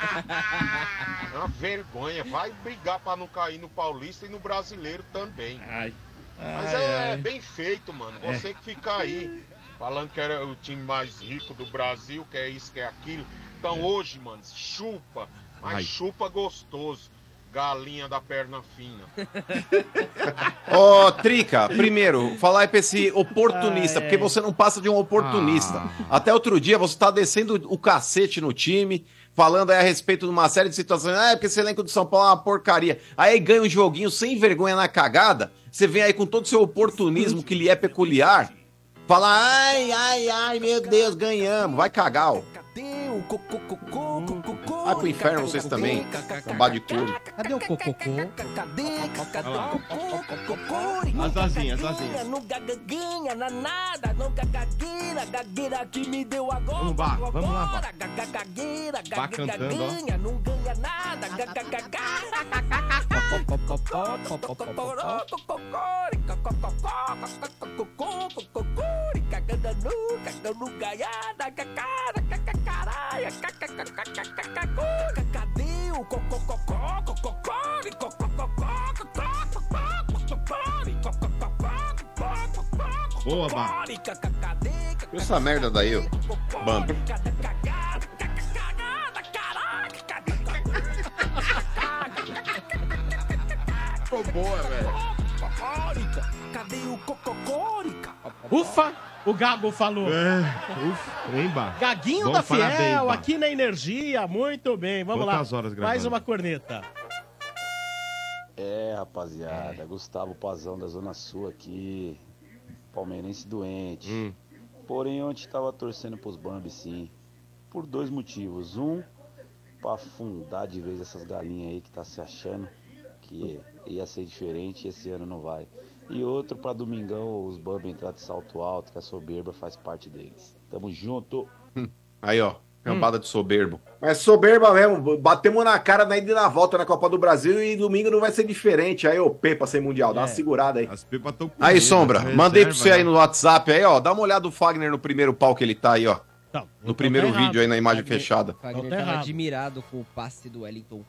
É uma vergonha. Vai brigar pra não cair no Paulista e no Brasileiro também. Mas Ai, é ai. bem feito, mano. É. Você que fica aí falando que era o time mais rico do Brasil, que é isso, que é aquilo. Então hoje, mano, chupa, mas Ai. chupa gostoso. Galinha da perna fina. Ô, Trica, primeiro, falar aí pra esse oportunista, Ah, é. porque você não passa de um oportunista. Até outro dia você tá descendo o cacete no time, falando aí a respeito de uma série de situações. Ah, é porque esse elenco do São Paulo é uma porcaria. Aí ganha um joguinho sem vergonha na cagada, você vem aí com todo o seu oportunismo que lhe é peculiar, fala, ai, ai, ai, meu Deus, ganhamos. Vai cagar, ó. Vai pro inferno vocês também. Cambá de couro. Cadê o cococô? As asinhas, as asinhas. Não gagaguinha, na nada, não gagagueira, gagueira que me deu agora. Vamos, Bá, vamos lá. Gagagueira, cantando, ó. gagaguinha, não ganha nada, Cadê o Boa, Bá. Viu essa merda daí, ó? Bambi. Ufa! O Gago falou. É, ufa, Bá? Gaguinho Bom, da Fiel, Bá. aqui na Energia. Muito bem, vamos Quantas lá. horas Mais uma corneta. É, rapaziada, Gustavo Pazão da Zona Sul aqui, palmeirense doente. Hum. Porém, ontem tava torcendo pros Bambi sim, por dois motivos. Um, pra afundar de vez essas galinhas aí que tá se achando que ia ser diferente e esse ano não vai. E outro, pra domingão os Bambi entrar de salto alto, que a soberba faz parte deles. Tamo junto. Aí, ó. Cambada de soberbo. Mas soberba mesmo, batemos na cara na ida e na volta na Copa do Brasil e domingo não vai ser diferente. Aí, ô Pepa sem Mundial, dá uma segurada aí. As pepas estão Aí, Sombra, mandei pra você aí no WhatsApp aí, ó. Dá uma olhada do Fagner no primeiro pau que ele tá aí, ó. No primeiro tá errado. vídeo aí na imagem fechada. O Fagner Tá tava errado. admirado com o passe do Wellington.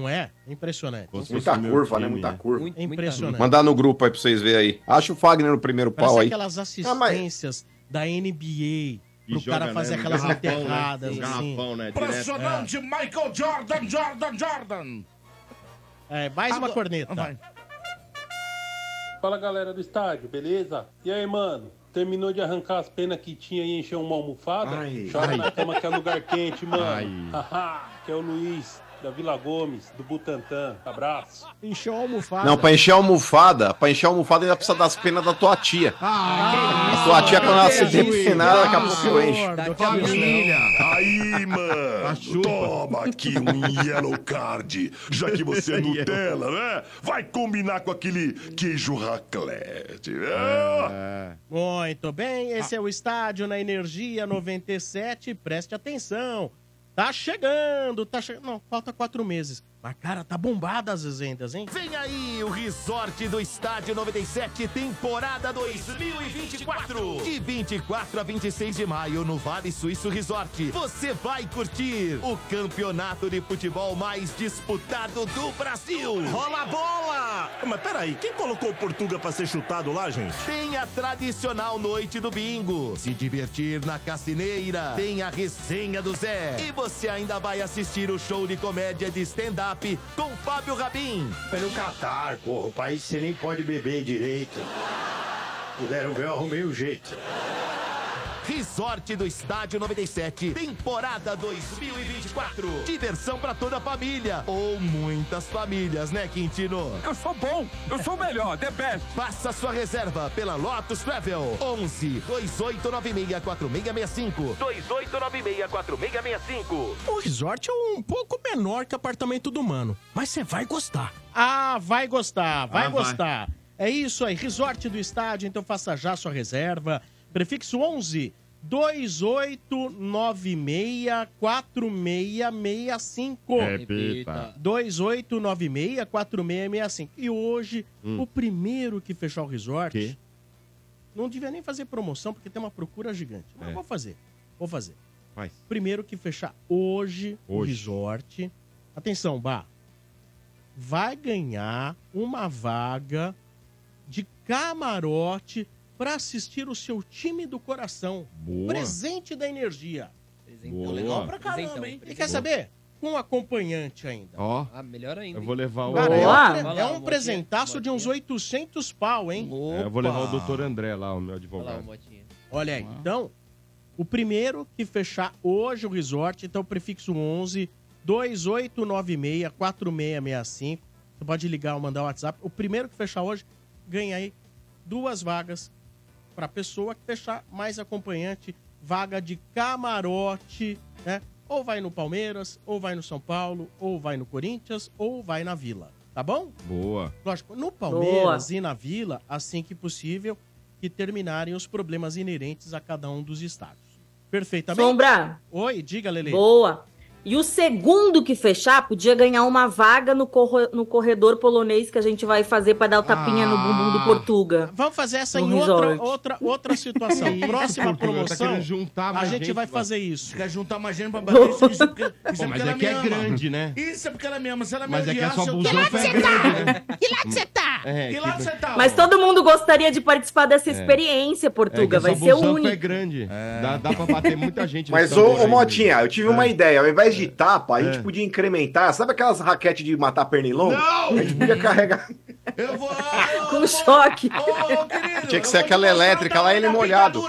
Não é? Impressionante. Muita curva, né? Muita curva. Muito- É impressionante. Mandar no grupo aí pra vocês verem aí. Acha o Fagner no primeiro Parece pau aí. aquelas Ah, mas- assistências da NBA pro joga, cara fazer né, aquelas garrafão, né? enterradas. No assim. garrafão, né? Impressionante, Michael Jordan, Jordan, Jordan. É, mais uma corneta. Fala galera do estádio, beleza? E aí, mano? Terminou de arrancar as penas que tinha e encher uma almofada? Ai, Chora ai. na cama que é lugar quente, mano. Que é o Luiz, da Vila Gomes, do Butantã. Abraço. Encheu a almofada. Não, pra encher a almofada, pra encher a almofada ainda precisa das penas da tua tia. Ah, a tua tia, quando ela se depinar, daqui a pouco eu encho. Família! Aí, mano! Toma aqui um yellow card. Já que você é Nutella, né? Vai combinar com aquele queijo raclette. né? Muito bem, esse é o estádio na Energia 97. Preste atenção. Tá chegando, tá chegando. Não, falta quatro meses. Mas, cara, tá bombada as vendas, hein? Vem aí o Resort do Estádio 97, temporada 2024. De 24 a 26 de maio, no Vale Suíço Resort, você vai curtir o campeonato de futebol mais disputado do Brasil. Rola a bola! Mas peraí, quem colocou o Portuga pra ser chutado lá, gente? Tem a tradicional noite do bingo, se divertir na cassineira, tem a resenha do Zé. E você ainda vai assistir o show de comédia de stand-up com Fábio Rabin. Pelo Catar, porra, o país você nem pode beber direito. Puderam ver, eu arrumei o jeito. Resort do Estádio 97, temporada 2024. Diversão pra toda a família. Ou muitas famílias, né, Quintino? Eu sou bom, eu sou o melhor, the best. Faça sua reserva pela Lotus Travel. 11 2896 4665. 2896 4665. O resort é um pouco menor que apartamento do mano, mas você vai gostar. Ah, vai gostar, vai Ah, vai. gostar. É isso aí, resort do estádio, então faça já sua reserva. Prefixo 11 2896 4665. Repita. 2896 4665. E hoje, Hum. o primeiro que fechar o resort, Que? não devia nem fazer promoção, porque tem uma procura gigante. Mas É. vou fazer, vou fazer. Faz. Primeiro que fechar hoje, o Hoje. resort. Atenção, Bá. Vai ganhar uma vaga de camarote para assistir o seu time do coração. Boa. Presente da energia. Boa. Legal pra caramba, hein? E quer saber? Com acompanhante ainda. Ó, Ah, melhor ainda. eu vou levar o... Cara, é um, pre- é um presentaço de uns 800 pau, hein? É, eu vou levar o doutor André lá, o meu advogado. Olha aí, então, o primeiro que fechar hoje o resort, então prefixo 11 2896 4665. Você pode ligar ou mandar o WhatsApp. O primeiro que fechar hoje ganha aí duas vagas para pessoa que fechar mais acompanhante, vaga de camarote, né? ou vai no Palmeiras, ou vai no São Paulo, ou vai no Corinthians, ou vai na Vila. Tá bom? Boa. Lógico, no Palmeiras e na Vila, assim que possível, que terminarem os problemas inerentes a cada um dos estádios. Perfeitamente. Sombra. Oi, diga, Lele. Boa. E o segundo que fechar podia ganhar uma vaga no, corro- no corredor polonês que a gente vai fazer pra dar o tapinha no bumbum do Portuga. Vamos fazer essa em outra, resort. outra, outra situação. Próxima tá promoção, juntar a gente gente, vai fazer isso. Quer juntar mais gente pra bater isso, isso, porque, isso Pô, é mas porque ela é que me é ama. grande, né? Isso é porque ela me ama. Se ela me Mas é que é eu- busão Que lado você tá? né? Que lado você tá? É, Que lado você tá? Mas todo mundo gostaria de participar dessa É. experiência, Portuga. É vai ser o único. é grande. Dá, dá pra bater muita gente Mas, ô, Motinha, eu tive uma É. ideia. Ao invés de tapa, a gente É. podia incrementar. Sabe aquelas raquetes de matar pernilongo? Não! A gente podia carregar. Eu vou. Com choque. Tinha que ser aquela elétrica lá, ele molhado.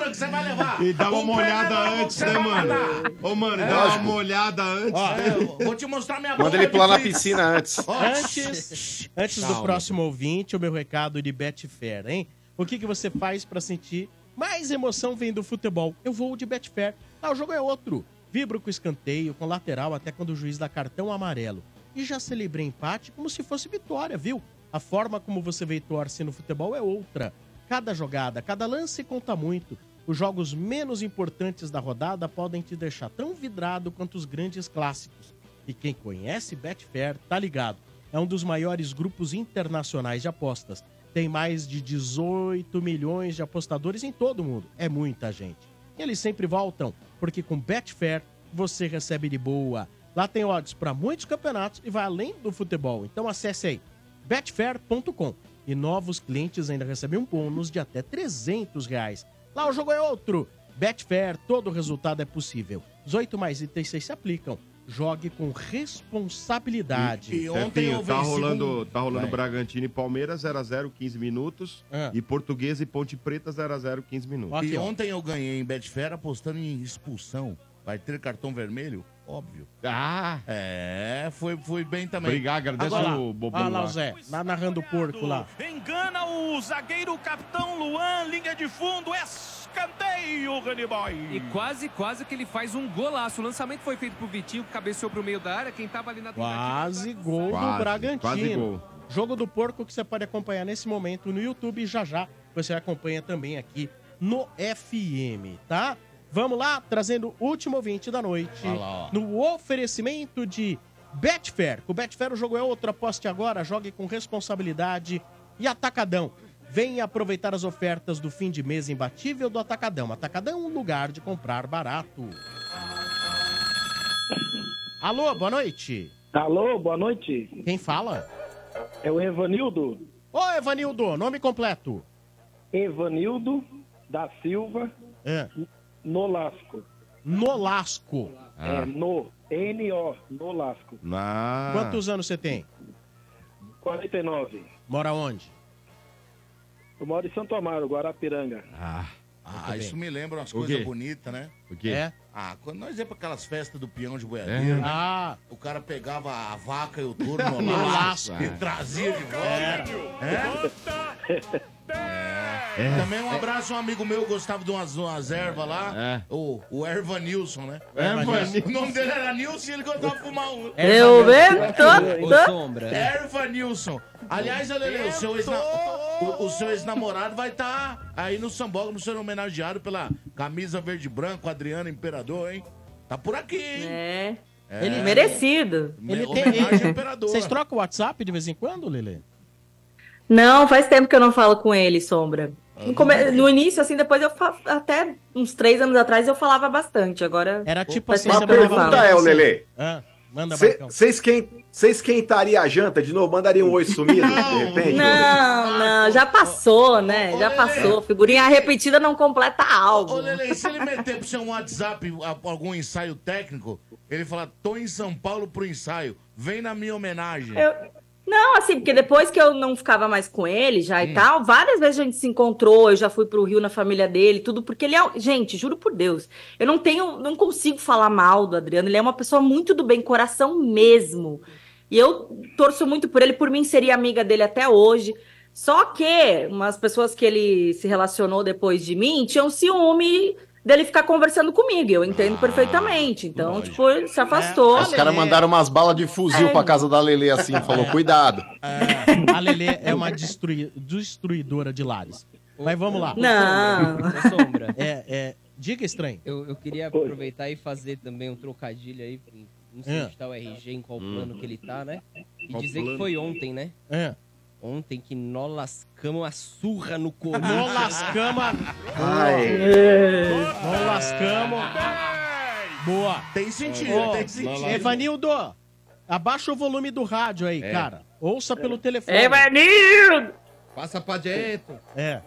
E dá uma olhada antes, né, mano? Ô, mano, dá uma Lógico. olhada antes. Ó, né? eu vou te mostrar minha Manda ele pular na piscina antes. Antes, antes do próximo ouvinte, o meu recado de Betfair, hein? O que, que você faz pra sentir mais emoção vendo futebol? Eu vou de Betfair. Ah, o jogo é outro. Vibro com escanteio, com lateral, até quando o juiz dá cartão amarelo. E já celebrei empate como se fosse vitória, viu? A forma como você vê torce no futebol é outra. Cada jogada, cada lance conta muito. Os jogos menos importantes da rodada podem te deixar tão vidrado quanto os grandes clássicos. E quem conhece Betfair tá ligado. É um dos maiores grupos internacionais de apostas. Tem mais de 18 milhões de apostadores em todo o mundo. É muita gente. Eles sempre voltam, porque com Betfair você recebe de boa. Lá tem odds para muitos campeonatos e vai além do futebol. Então acesse aí betfair.com. E novos clientes ainda recebem um bônus de até 300 reais. Lá o jogo é outro. Betfair, todo resultado é possível. 18 mais itens 6 se aplicam. Jogue com responsabilidade. Cefinho, tá rolando, tá rolando Vai. Bragantino e Palmeiras 0x0, 15 minutos. Ah. E Portuguesa e Ponte Preta 0x0, 15 minutos. E ontem eu ganhei em Betfair apostando em expulsão. Vai ter cartão vermelho? Óbvio. Ah! É, foi, foi bem também. Obrigado, agradece Agora lá. o bobão Olha lá, lá. o Zé, lá narrando o porco lá. Engana o zagueiro capitão Luan, linha de fundo, escanteio, Rani Boy. E quase, quase que ele faz um golaço. O lançamento foi feito pro Vitinho, que cabeceou pro meio da área. Quem tava ali na Quase gol Quase, do Bragantino. quase gol. Jogo do porco que você pode acompanhar nesse momento no YouTube e já já você acompanha também aqui no FM, tá? Vamos lá, trazendo o último ouvinte da noite. Olha lá, ó. No oferecimento de Betfair. Com o Betfair o jogo é outro, aposte agora, jogue com responsabilidade e atacadão. Venha aproveitar as ofertas do fim de mês imbatível do Atacadão. Atacadão é um lugar de comprar barato. Alô, boa noite. Alô, boa noite. Quem fala? É o Evanildo. Ô, Evanildo, nome completo. Evanildo da Silva É. Nolasco. Nolasco. É no, N-O, Nolasco. Ah. Quantos anos você tem? 49. Mora onde? Eu moro em Santo Amaro, Guarapiranga. Ah. Ah, isso me lembra umas coisas bonitas, né? O quê? É? Ah, quando nós ia pra aquelas festas do peão de boiadeiro, É. né? Ah. O cara pegava a vaca e o touro no laço. e trazia de volta. É? É. Também um abraço a um amigo meu, gostava de umas, umas ervas lá. É. O, o Erva Nilson, né? Erva O nome dele era Nilson e ele gostava de fumar um. Eu? Tô- Ô, Sombra. Erva Nilson. Aliás, Alele, o seu ex- o, o seu ex-namorado vai estar aí no Sambódromo sendo homenageado pela camisa verde e branco, Adriano Imperador, hein? Tá por aqui, hein? É. É. Ele merecido. Ele tem. Homenagem ao ele- imperador. Vocês trocam o WhatsApp de vez em quando, Lele? Não, faz tempo que eu não falo com ele, Sombra. No, come- no início, assim, depois eu fa- até uns três anos atrás eu falava bastante. Agora. Era tipo assim, Uma que eu não pergunta é, ô Lele. Ah, manda. Você esquentaria a janta de novo? Mandaria um oi sumido, de repente? Não, não, já passou, né? Já passou. Figurinha repetida não completa algo. Ô, Lele, se ele meter pro seu WhatsApp algum ensaio técnico, ele fala, tô em São Paulo pro ensaio, vem na minha homenagem. Eu- Não, assim, porque depois que eu não ficava mais com ele já Hum. e tal, várias vezes a gente se encontrou, eu já fui pro Rio na família dele, tudo, porque ele é. Gente, juro por Deus, eu não tenho, não consigo falar mal do Adriano, ele é uma pessoa muito do bem, coração mesmo. E eu torço muito por ele, por mim seria amiga dele até hoje. Só que umas pessoas que ele se relacionou depois de mim tinham ciúme dele ficar conversando comigo. Eu entendo perfeitamente. Então, tipo, ele se afastou. Os caras mandaram umas balas de fuzil É. pra casa da Lele assim, falou, cuidado. A Lelê é uma destrui- destruidora de lares. Mas vamos lá. Não. Ô, Sombra. É, é, diga estranho. Eu, eu queria aproveitar e fazer também um trocadilho aí. Não sei É. onde tá o RG, em qual Hum. plano que ele tá, né? E Qual dizer plano? que foi ontem, né? É. Ontem que nós lascamos a surra no Corinthians. Nós lascamos. Ai. Nós lascamos. Boa. Tem sentido, Ô, tem sentido. Evanildo, abaixa o volume do rádio aí, É. cara. Ouça pelo telefone. Evanildo! Passa pra dentro. É.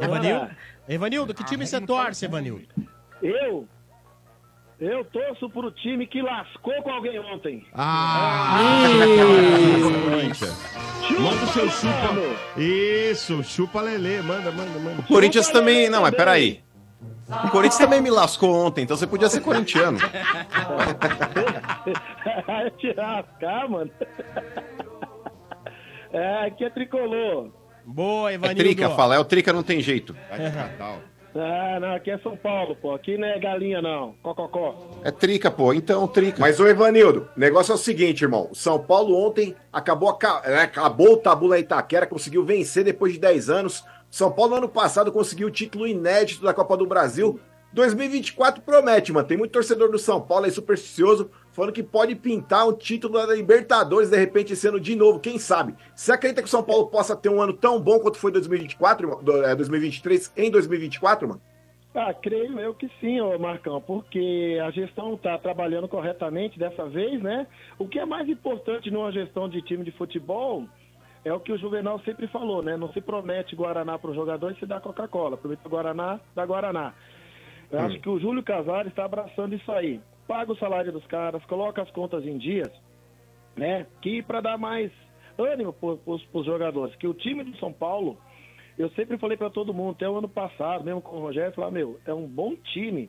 Evanildo? Evanildo, que time você torce, Evanildo? Eu? Eu torço pro time que lascou com alguém ontem. Ah! Corinthians. Manda o seu chupa. Isso, chupa Lelê. Manda, manda, manda. O Corinthians também. Não, mas peraí. O Corinthians também me lascou ontem, então você podia ser corintiano. Vai te lascar, mano. É, aqui é tricolor. Boa, É trica, fala. É o trica, não tem jeito. Ah, não, aqui é São Paulo, pô. Aqui não é galinha, não. Cococó. É trica, pô. Então, trica. Mas, ô Evanildo, o negócio é o seguinte, irmão. São Paulo ontem acabou, a né, acabou o tabu na Itaquera, conseguiu vencer depois de 10 anos. São Paulo, no ano passado, conseguiu o título inédito da Copa do Brasil. 2024 promete, mano. Tem muito torcedor do São Paulo aí supersticioso, falando que pode pintar um título da Libertadores, de repente, esse ano de novo. Quem sabe? Você acredita que o São Paulo possa ter um ano tão bom quanto foi 2024, irmão? Do- é, 2023 em 2024, mano? Ah, creio eu que sim, ô Marcão, porque a gestão está trabalhando corretamente dessa vez, né? O que é mais importante numa gestão de time de futebol é o que o Juvenal sempre falou, né? Não se promete Guaraná para o jogador e se dá Coca-Cola. Promete Guaraná, dá Guaraná. Eu acho que o Júlio Casares está abraçando isso aí. Paga o salário dos caras, coloca as contas em dias, né? Que para dar mais ânimo para os jogadores. Que o time do São Paulo, eu sempre falei para todo mundo, até o ano passado, mesmo com o Rogério, falar, meu, é um bom time.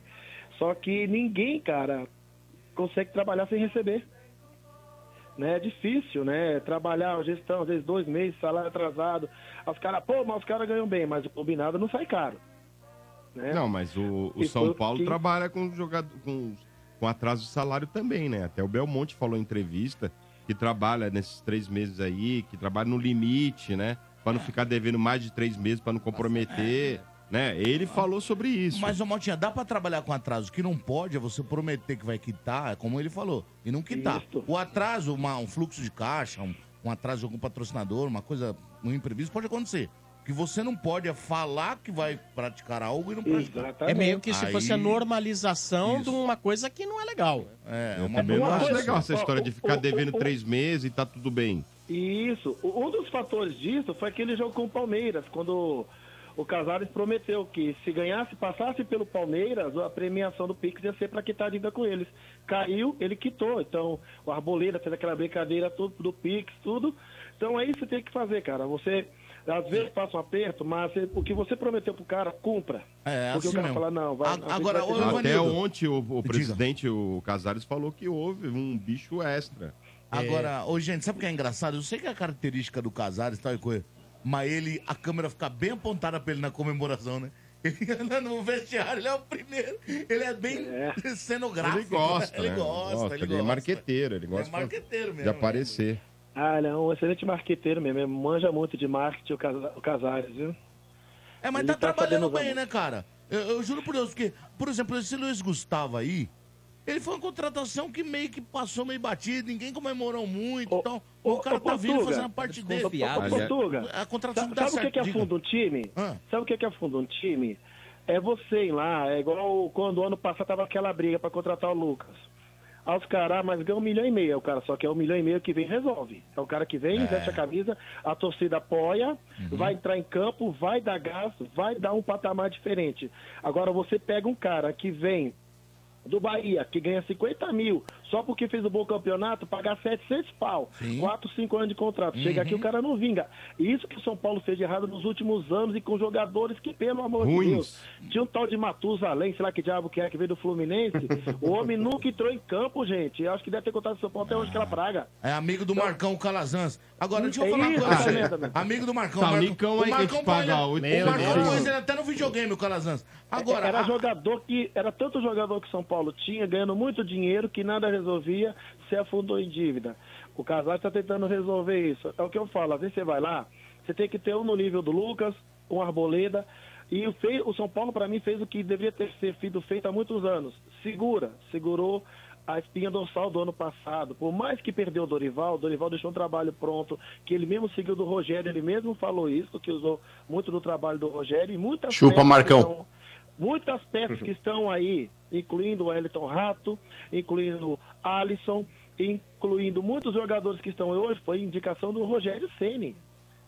Só que ninguém, cara, consegue trabalhar sem receber. Né? É difícil, né? Trabalhar a gestão, às vezes dois meses, salário atrasado. Os caras, pô, mas os caras ganham bem, mas o combinado não sai caro. Né? Não, mas o, o São Paulo que- trabalha com jogador com, com atraso de salário também, né? Até o Belmonte falou em entrevista que trabalha nesses três meses aí, que trabalha no limite, né? Pra não ficar devendo mais de três meses, pra não comprometer, né? Ele falou sobre isso. Mas, ô Maltinha, dá pra trabalhar com atraso. O que não pode é você prometer que vai quitar, é como ele falou, e não quitar. O atraso, uma- um fluxo de caixa, um, um atraso de algum patrocinador, uma coisa, um imprevisto, pode acontecer. Que você não pode é falar que vai praticar algo e não praticar. É meio que se fosse a Aí- normalização de uma coisa que não é legal. É, Eu também não acho legal essa história de ficar devendo três meses e tá tudo bem. Isso. O- Um dos fatores disso foi aquele jogo com o Palmeiras, quando o Casares prometeu que se ganhasse, passasse pelo Palmeiras, a premiação do Pix ia ser para quitar a dívida com eles. Caiu, ele quitou. Então, o Arboleda fez aquela brincadeira tudo do Pix, tudo. Então, é isso que você tem que fazer, cara. Você, às vezes, passa um aperto, mas você- o que você prometeu pro cara, cumpra. É, Porque assim o cara mesmo. fala, não, vai... A- agora, vai ô, Até ontem o, o presidente, o Casares, falou que houve um bicho extra. Agora, ô, gente, sabe o que é engraçado? Eu sei que é a característica do Casares e tal e coisa, mas ele, a câmera fica bem apontada pra ele na comemoração, né? Ele anda no vestiário, ele é o primeiro. Ele é bem cenográfico. Ele gosta, Ele né? gosta, ele é gosta. marqueteiro, ele Ele gosta é marqueteiro de mesmo. Ah, ele é um excelente marqueteiro mesmo. Ele manja muito de marketing, o Casa- o Casares, viu? É, mas Ele tá, tá trabalhando bem, né, cara? Eu, eu juro por Deus que, por exemplo, esse Luiz Gustavo aí, ele foi uma contratação que meio que passou meio batido, ninguém comemorou muito, então o cara tá vindo fazendo a parte dele. Ô, ô, Portuga, A contratação sabe, dá sabe o que, afunda um time? Sabe o que, que afunda um time? É você ir lá, é igual quando ano passado tava aquela briga pra contratar o Lucas. Aí os caras, mas ganha um milhão e meio. O cara só quer um milhão e meio que vem resolve. É o cara que vem, É. veste a camisa, a torcida apoia, Uhum. vai entrar em campo, vai dar gasto, vai dar um patamar diferente. Agora você pega um cara que vem do Bahia, que ganha 50 mil, só porque fez um bom campeonato, pagar 700 pau, 4, 5 anos de contrato. Chega Uhum. aqui o cara não vinga. Isso que o São Paulo fez de errado nos últimos anos e com jogadores que, pelo amor de. Deus, tinha um tal de Matusalém, sei lá que diabo que é, que veio do Fluminense. o homem nunca entrou em campo, gente. Eu acho que deve ter contado o São Paulo até hoje que ela praga. É amigo do Marcão Calazans. Agora, deixa eu É falar uma isso, você. merda, Amigo do Marcão. Tá, o o Marcão- o Marcão paga oito O Marcão ele até no videogame, o Calazans. Agora, era a- jogador que era tanto jogador que São Paulo tinha, ganhando muito dinheiro que nada resolvia, se afundou em dívida. O Casal está tentando resolver isso. É o que eu falo, às vezes você vai lá, você tem que ter um no nível do Lucas, um Arboleda, e o, fe- o São Paulo, para mim, fez o que deveria ter sido feito há muitos anos. Segura, segurou a espinha dorsal do ano passado. Por mais que perdeu o Dorival, o Dorival deixou um trabalho pronto, que ele mesmo seguiu do Rogério, ele mesmo falou isso, que usou muito do trabalho do Rogério e muitas Chupa, Marcão. estão- muitas peças que estão aí, incluindo o Elton Rato, incluindo Alisson, incluindo muitos jogadores que estão hoje, foi indicação do Rogério Ceni.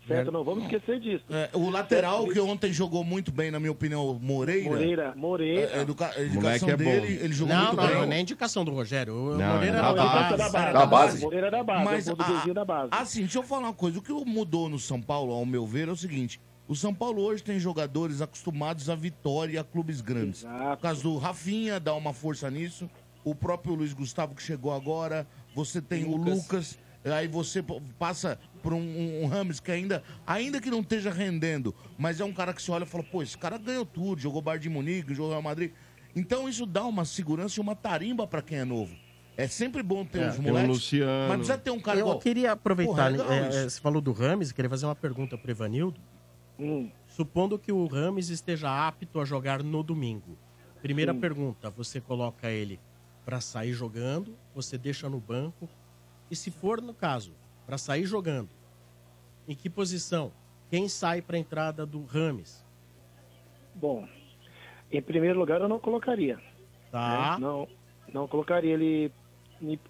Certo? Não vamos esquecer disso. é, o lateral que ontem jogou muito bem, na minha opinião, Moreira. Moreira, Moreira. A, educa- a educação é bom. dele, ele jogou não, muito não, bem. não, não é indicação do Rogério. O Não, Moreira é era da base. Da base. da base. Moreira da base, Mas, é o portuguesinho da base. Assim, deixa eu falar uma coisa. O que mudou no São Paulo, ao meu ver, é o seguinte. O São Paulo hoje tem jogadores acostumados à vitória e a clubes grandes. No caso do Rafinha, dá uma força nisso. O próprio Luiz Gustavo que chegou agora. Você tem o Lucas. Lucas. Aí você passa por um, um, um Rames que ainda, ainda que não esteja rendendo, mas é um cara que se olha e fala, pô, esse cara ganhou tudo, jogou Bayern de Munique, jogou Real Madrid. Então isso dá uma segurança e uma tarimba pra quem é novo. É sempre bom ter É, uns tem o moleques, Luciano. mas precisa ter um cara Eu igual. queria aproveitar, Porra, é é, é, você falou do Rames, queria fazer uma pergunta pro Evanildo. Hum. Supondo que o Rames esteja apto a jogar no domingo. Primeira Sim. pergunta, você coloca ele pra sair jogando, você deixa no banco, e se for no caso, pra sair jogando, em que posição? Quem sai pra entrada do Rames? Bom, em primeiro lugar eu não colocaria. Tá. né? Não, não colocaria ele.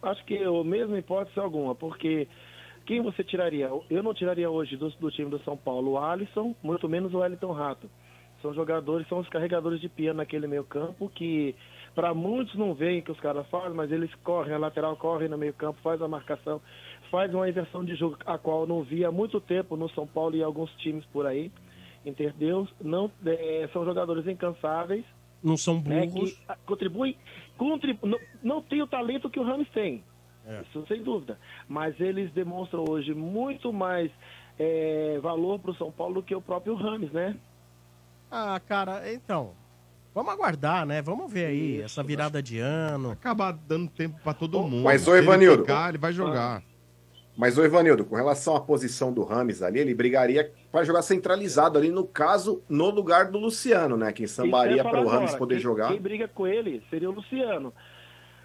Acho que o mesmo hipótese alguma, porque quem você tiraria? Eu não tiraria hoje do, do time do São Paulo o Alisson, muito menos o Wellington Rato. São jogadores, são os carregadores de piano naquele meio campo que para muitos não veem que os caras fazem, mas eles correm, a lateral corre no meio campo, faz a marcação, faz uma inversão de jogo a qual eu não via há muito tempo no São Paulo e alguns times por aí. Entendeu? Não, é, são jogadores incansáveis, Não são né, burros. que ah, contribuem, contribu não, não tem o talento que o Ramos tem, É. isso sem dúvida, mas eles demonstram hoje muito mais é, valor para o São Paulo do que o próprio Rames, né? Ah, cara, então. Vamos aguardar, né? Vamos ver aí essa virada de ano. Acabar dando tempo pra todo mundo. Mas, ô Se ele ele vai jogar. Mas, ô Ivanildo, com relação à posição do Rames ali, ele brigaria para jogar centralizado ali, no caso, no lugar do Luciano, né? Quem sambaria Isso para o Rames poder Quem- jogar. Quem briga com ele seria o Luciano.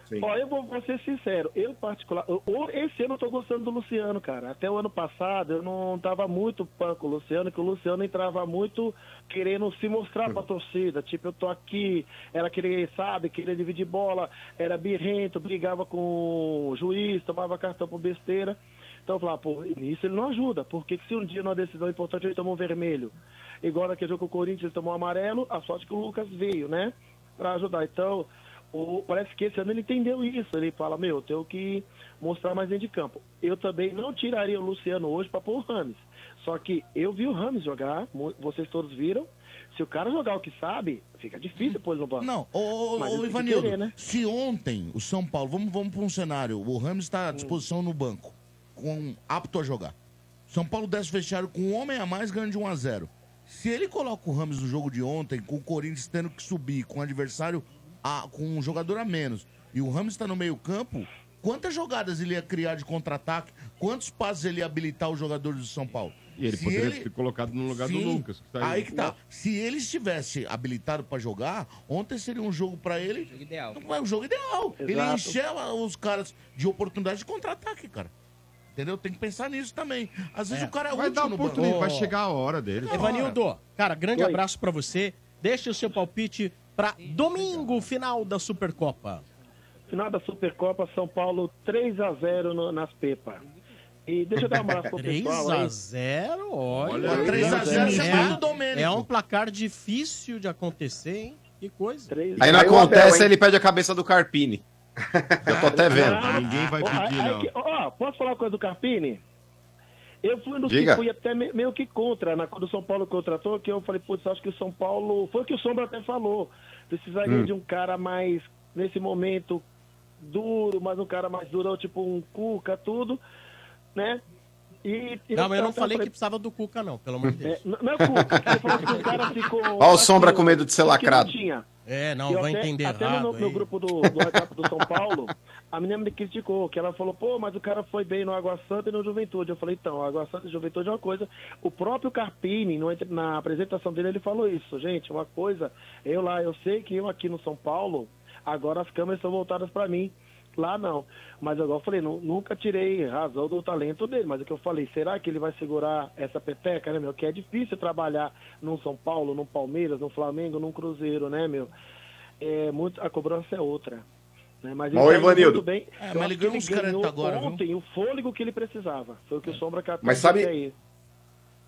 Sim. Ó, eu vou, vou ser sincero, eu particular, eu- esse ano eu tô gostando do Luciano, cara. Até o ano passado eu não tava muito pã com o Luciano, que o Luciano entrava muito querendo se mostrar pra torcida. Tipo, eu tô aqui, era querer, sabe, querer dividir bola, era birrento, brigava com o juiz, tomava cartão por besteira. Então eu falava, pô, nisso ele não ajuda, porque se um dia numa decisão importante ele tomou um vermelho, igual naquele jogo com o Corinthians ele tomou um amarelo, a sorte que o Lucas veio, né, pra ajudar. Então, o- parece que esse ano ele entendeu isso. Ele fala, meu, eu tenho que mostrar mais dentro de campo. Eu também não tiraria o Luciano hoje para pôr o Rames. Só que eu vi o Rames jogar, vocês todos viram. Se o cara jogar o que sabe, fica difícil pôr no banco. Não, ô, ô, ô, Ivanildo, querer, né? se ontem o São Paulo, vamos, vamos para um cenário, o Ramos está à disposição no banco, com apto a jogar. São Paulo desce o vestiário com um homem a mais, ganha de 1 a 0 Se ele coloca o Ramos no jogo de ontem, com o Corinthians tendo que subir, com o adversário, a, com um jogador a menos, e o Ramos está no meio campo, quantas jogadas ele ia criar de contra-ataque? Quantos passes ele ia habilitar os jogadores do São Paulo? E ele Se poderia ele- ter colocado no lugar do Sim, Lucas. que tá aí que tá. Se ele estivesse habilitado pra jogar, ontem seria um jogo pra ele. Jogo ideal. É um jogo ideal. Ele Exato. encher os caras de oportunidade de contra-ataque, cara. Entendeu? Tem que pensar nisso também. Às vezes É. o cara é Vai útil dar no oportunidade, banco. vai chegar a hora dele. Evanildo, cara, grande Oi. abraço pra você. Deixe o seu palpite pra domingo, final da Supercopa. Final da Supercopa, São Paulo 3 a 0 no- nas Pepa. E deixa eu dar um abraço pro 3 pessoal a aí. 0 olha. Olha, 3 a 0 chamado é, Domênico. é um placar difícil de acontecer, hein? Que coisa. Aí não acontece, ele pede a cabeça do Carpini. Eu tô até vendo. Ninguém vai pedir, aí não. Ó, posso falar uma coisa do Carpini? Eu fui um dos Diga. que fui até me- meio que contra, na, quando o São Paulo contratou, que eu falei, putz, acho que o São Paulo. Foi o que o Sombra até falou. Precisaria Hum. de um cara mais, nesse momento, duro, mas um cara mais duro, tipo um Cuca, tudo, né? E, e Não, mas eu não falei que precisava do Cuca, não, pelo amor de Deus. é, não não é Cuca, você falou que o cara ficou. Ó o Sombra com medo de ser que não lacrado. tinha. É, não, Eu vai até- entender até errado. no, no aí. grupo do, do WhatsApp do São Paulo, a menina me criticou, que ela falou, pô, mas o cara foi bem no Água Santa e no Juventude. Eu falei, então, Água Santa e Juventude é uma coisa. O próprio Carpini, no na apresentação dele, ele falou isso. Gente, uma coisa, eu lá, eu sei que eu aqui no São Paulo, agora as câmeras são voltadas para mim. Lá não. Mas igual eu falei, nu- nunca tirei razão do talento dele. Mas o que eu falei, será que ele vai segurar essa peteca, né, meu? Que é difícil trabalhar num São Paulo, num Palmeiras, num Flamengo, num Cruzeiro, né, meu? É, muito, a cobrança é outra. Né? Mas tá indo Ivanildo. muito bem. É, mas ele ganhou uns ganhou agora, viu? ontem o fôlego que ele precisava. Foi o que o Sombra catou Mas sabe- aí.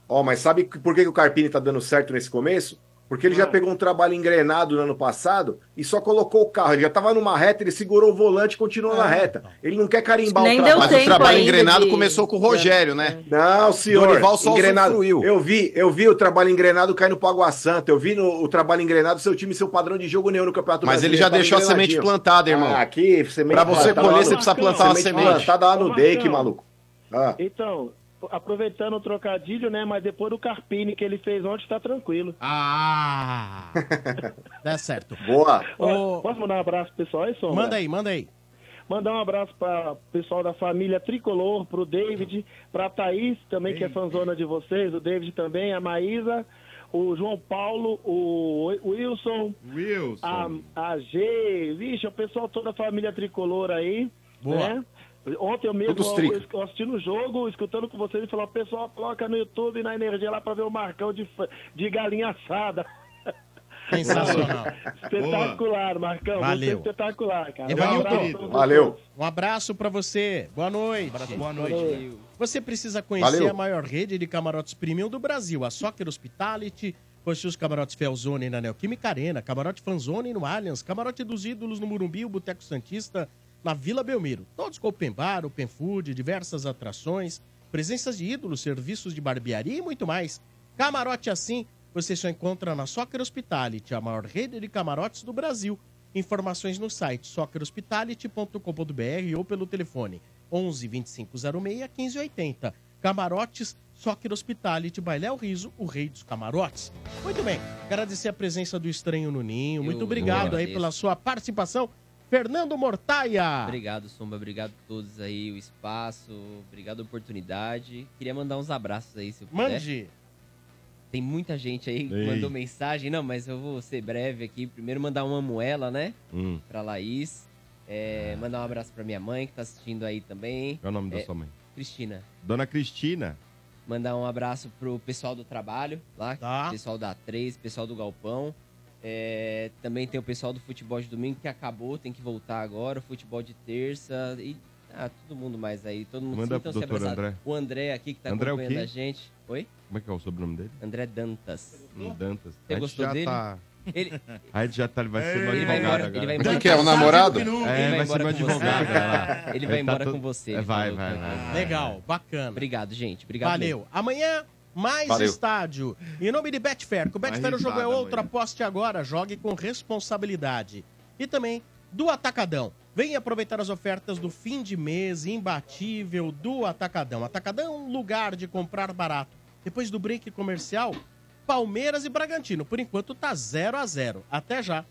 Ó, mas sabe por que que o Carpini tá dando certo nesse começo? Porque ele já Ah. pegou um trabalho engrenado no ano passado e só colocou o carro. Ele já tava numa reta, ele segurou o volante e continuou É. na reta. Ele não quer carimbar Nem o deu trabalho. Mas o tempo trabalho engrenado de- começou com o Rogério, né? Não, senhor. Dorival só engrenado. Eu vi, eu vi o trabalho engrenado caindo pro Água Santa. Eu vi no, o trabalho engrenado seu time seu padrão de jogo nenhum no Campeonato Mas ele já deixou a semente engrenadinho. plantada, irmão. Ah, aqui, semente Pra você plantada colher, você no- precisa plantar uma semente. plantada lá no Ô, Dake, Marcão. maluco. Ah. Então, aproveitando o trocadilho, né? Mas depois do Carpini que ele fez ontem, tá tranquilo. Ah! Dá certo. Boa. Ó, Posso mandar um abraço pro pessoal aí, Sombra? Manda aí, manda aí. Mandar um abraço para o pessoal da família Tricolor, pro David, pra Thaís também, que é fanzona de vocês, o David também, a Maísa, o João Paulo, o Wilson, Wilson. a, a G, vixe, o pessoal toda a família Tricolor aí, Boa. né? Ontem eu mesmo eu, assistindo o jogo, escutando com vocês, e falou, pessoal, coloca no YouTube, na energia lá pra ver o Marcão de, de galinha assada. Sensacional. Espetacular, Marcão. Valeu. Você é espetacular, cara. Evanildo, Um abraço querido. Valeu. Um abraço pra você. Boa noite. Boa noite. Você precisa conhecer Valeu. a maior rede de camarotes premium do Brasil, a Soccer Hospitality. Possui os camarotes Felzone na Neoquímica Arena, camarote Fanzone no Allianz, camarote dos Ídolos no Murumbi, o Boteco Santista na Vila Belmiro. Todos com open bar, open food, diversas atrações, presenças de ídolos, serviços de barbearia e muito mais. Camarote assim você só encontra na Soccer Hospitality, a maior rede de camarotes do Brasil. Informações no site soccerhospitality.com.br ou pelo telefone 11 2506 1580. Camarotes Soccer Hospitality, Bailéu Riso, o rei dos camarotes. Muito bem, agradecer a presença do Estranho no Ninho. Muito Eu- obrigado aí pela sua participação. Fernando Mortaia. Obrigado, Sombra. Obrigado a todos aí, o espaço. Obrigado a oportunidade. Queria mandar uns abraços aí, se eu puder. Mande. Tem muita gente aí que Ei. mandou mensagem. Não, mas eu vou ser breve aqui. Primeiro mandar uma moela, né? Hum. Pra Laís. É, mandar um abraço pra minha mãe, que tá assistindo aí também. Qual é o nome da É, sua mãe? Cristina. Dona Cristina. Mandar um abraço pro pessoal do trabalho lá, Tá. pessoal da A3, pessoal do Galpão. É, também tem o pessoal do futebol de domingo que acabou, tem que voltar agora, o futebol de terça e ah, todo mundo mais aí, todo mundo Manda sintam-se pro doutor. André. O André aqui que tá André o acompanhando a gente. Oi? Como é que é o sobrenome dele? André Dantas. Hum, Dantas. Você gostou já dele? Tá... Ele, A gente já tá, ele vai ser meu ele vai advogado embora, agora. ele vai embora. que que é, o namorado? É, Ele vai vai ser meu com você. advogado. vai. Ele vai tá embora todo- com você. É, ele vai, vai, vai. Legal, bacana. Obrigado, gente. Obrigado. Valeu. mesmo. Amanhã, mais Valeu. estádio. Em nome de Betfair, com o Betfair o jogo é outro, aposte agora, jogue com responsabilidade. E também do Atacadão. Venha aproveitar as ofertas do fim de mês imbatível do Atacadão. Atacadão, lugar de comprar barato. Depois do break comercial, Palmeiras e Bragantino. Por enquanto tá 0 a 0 Até já.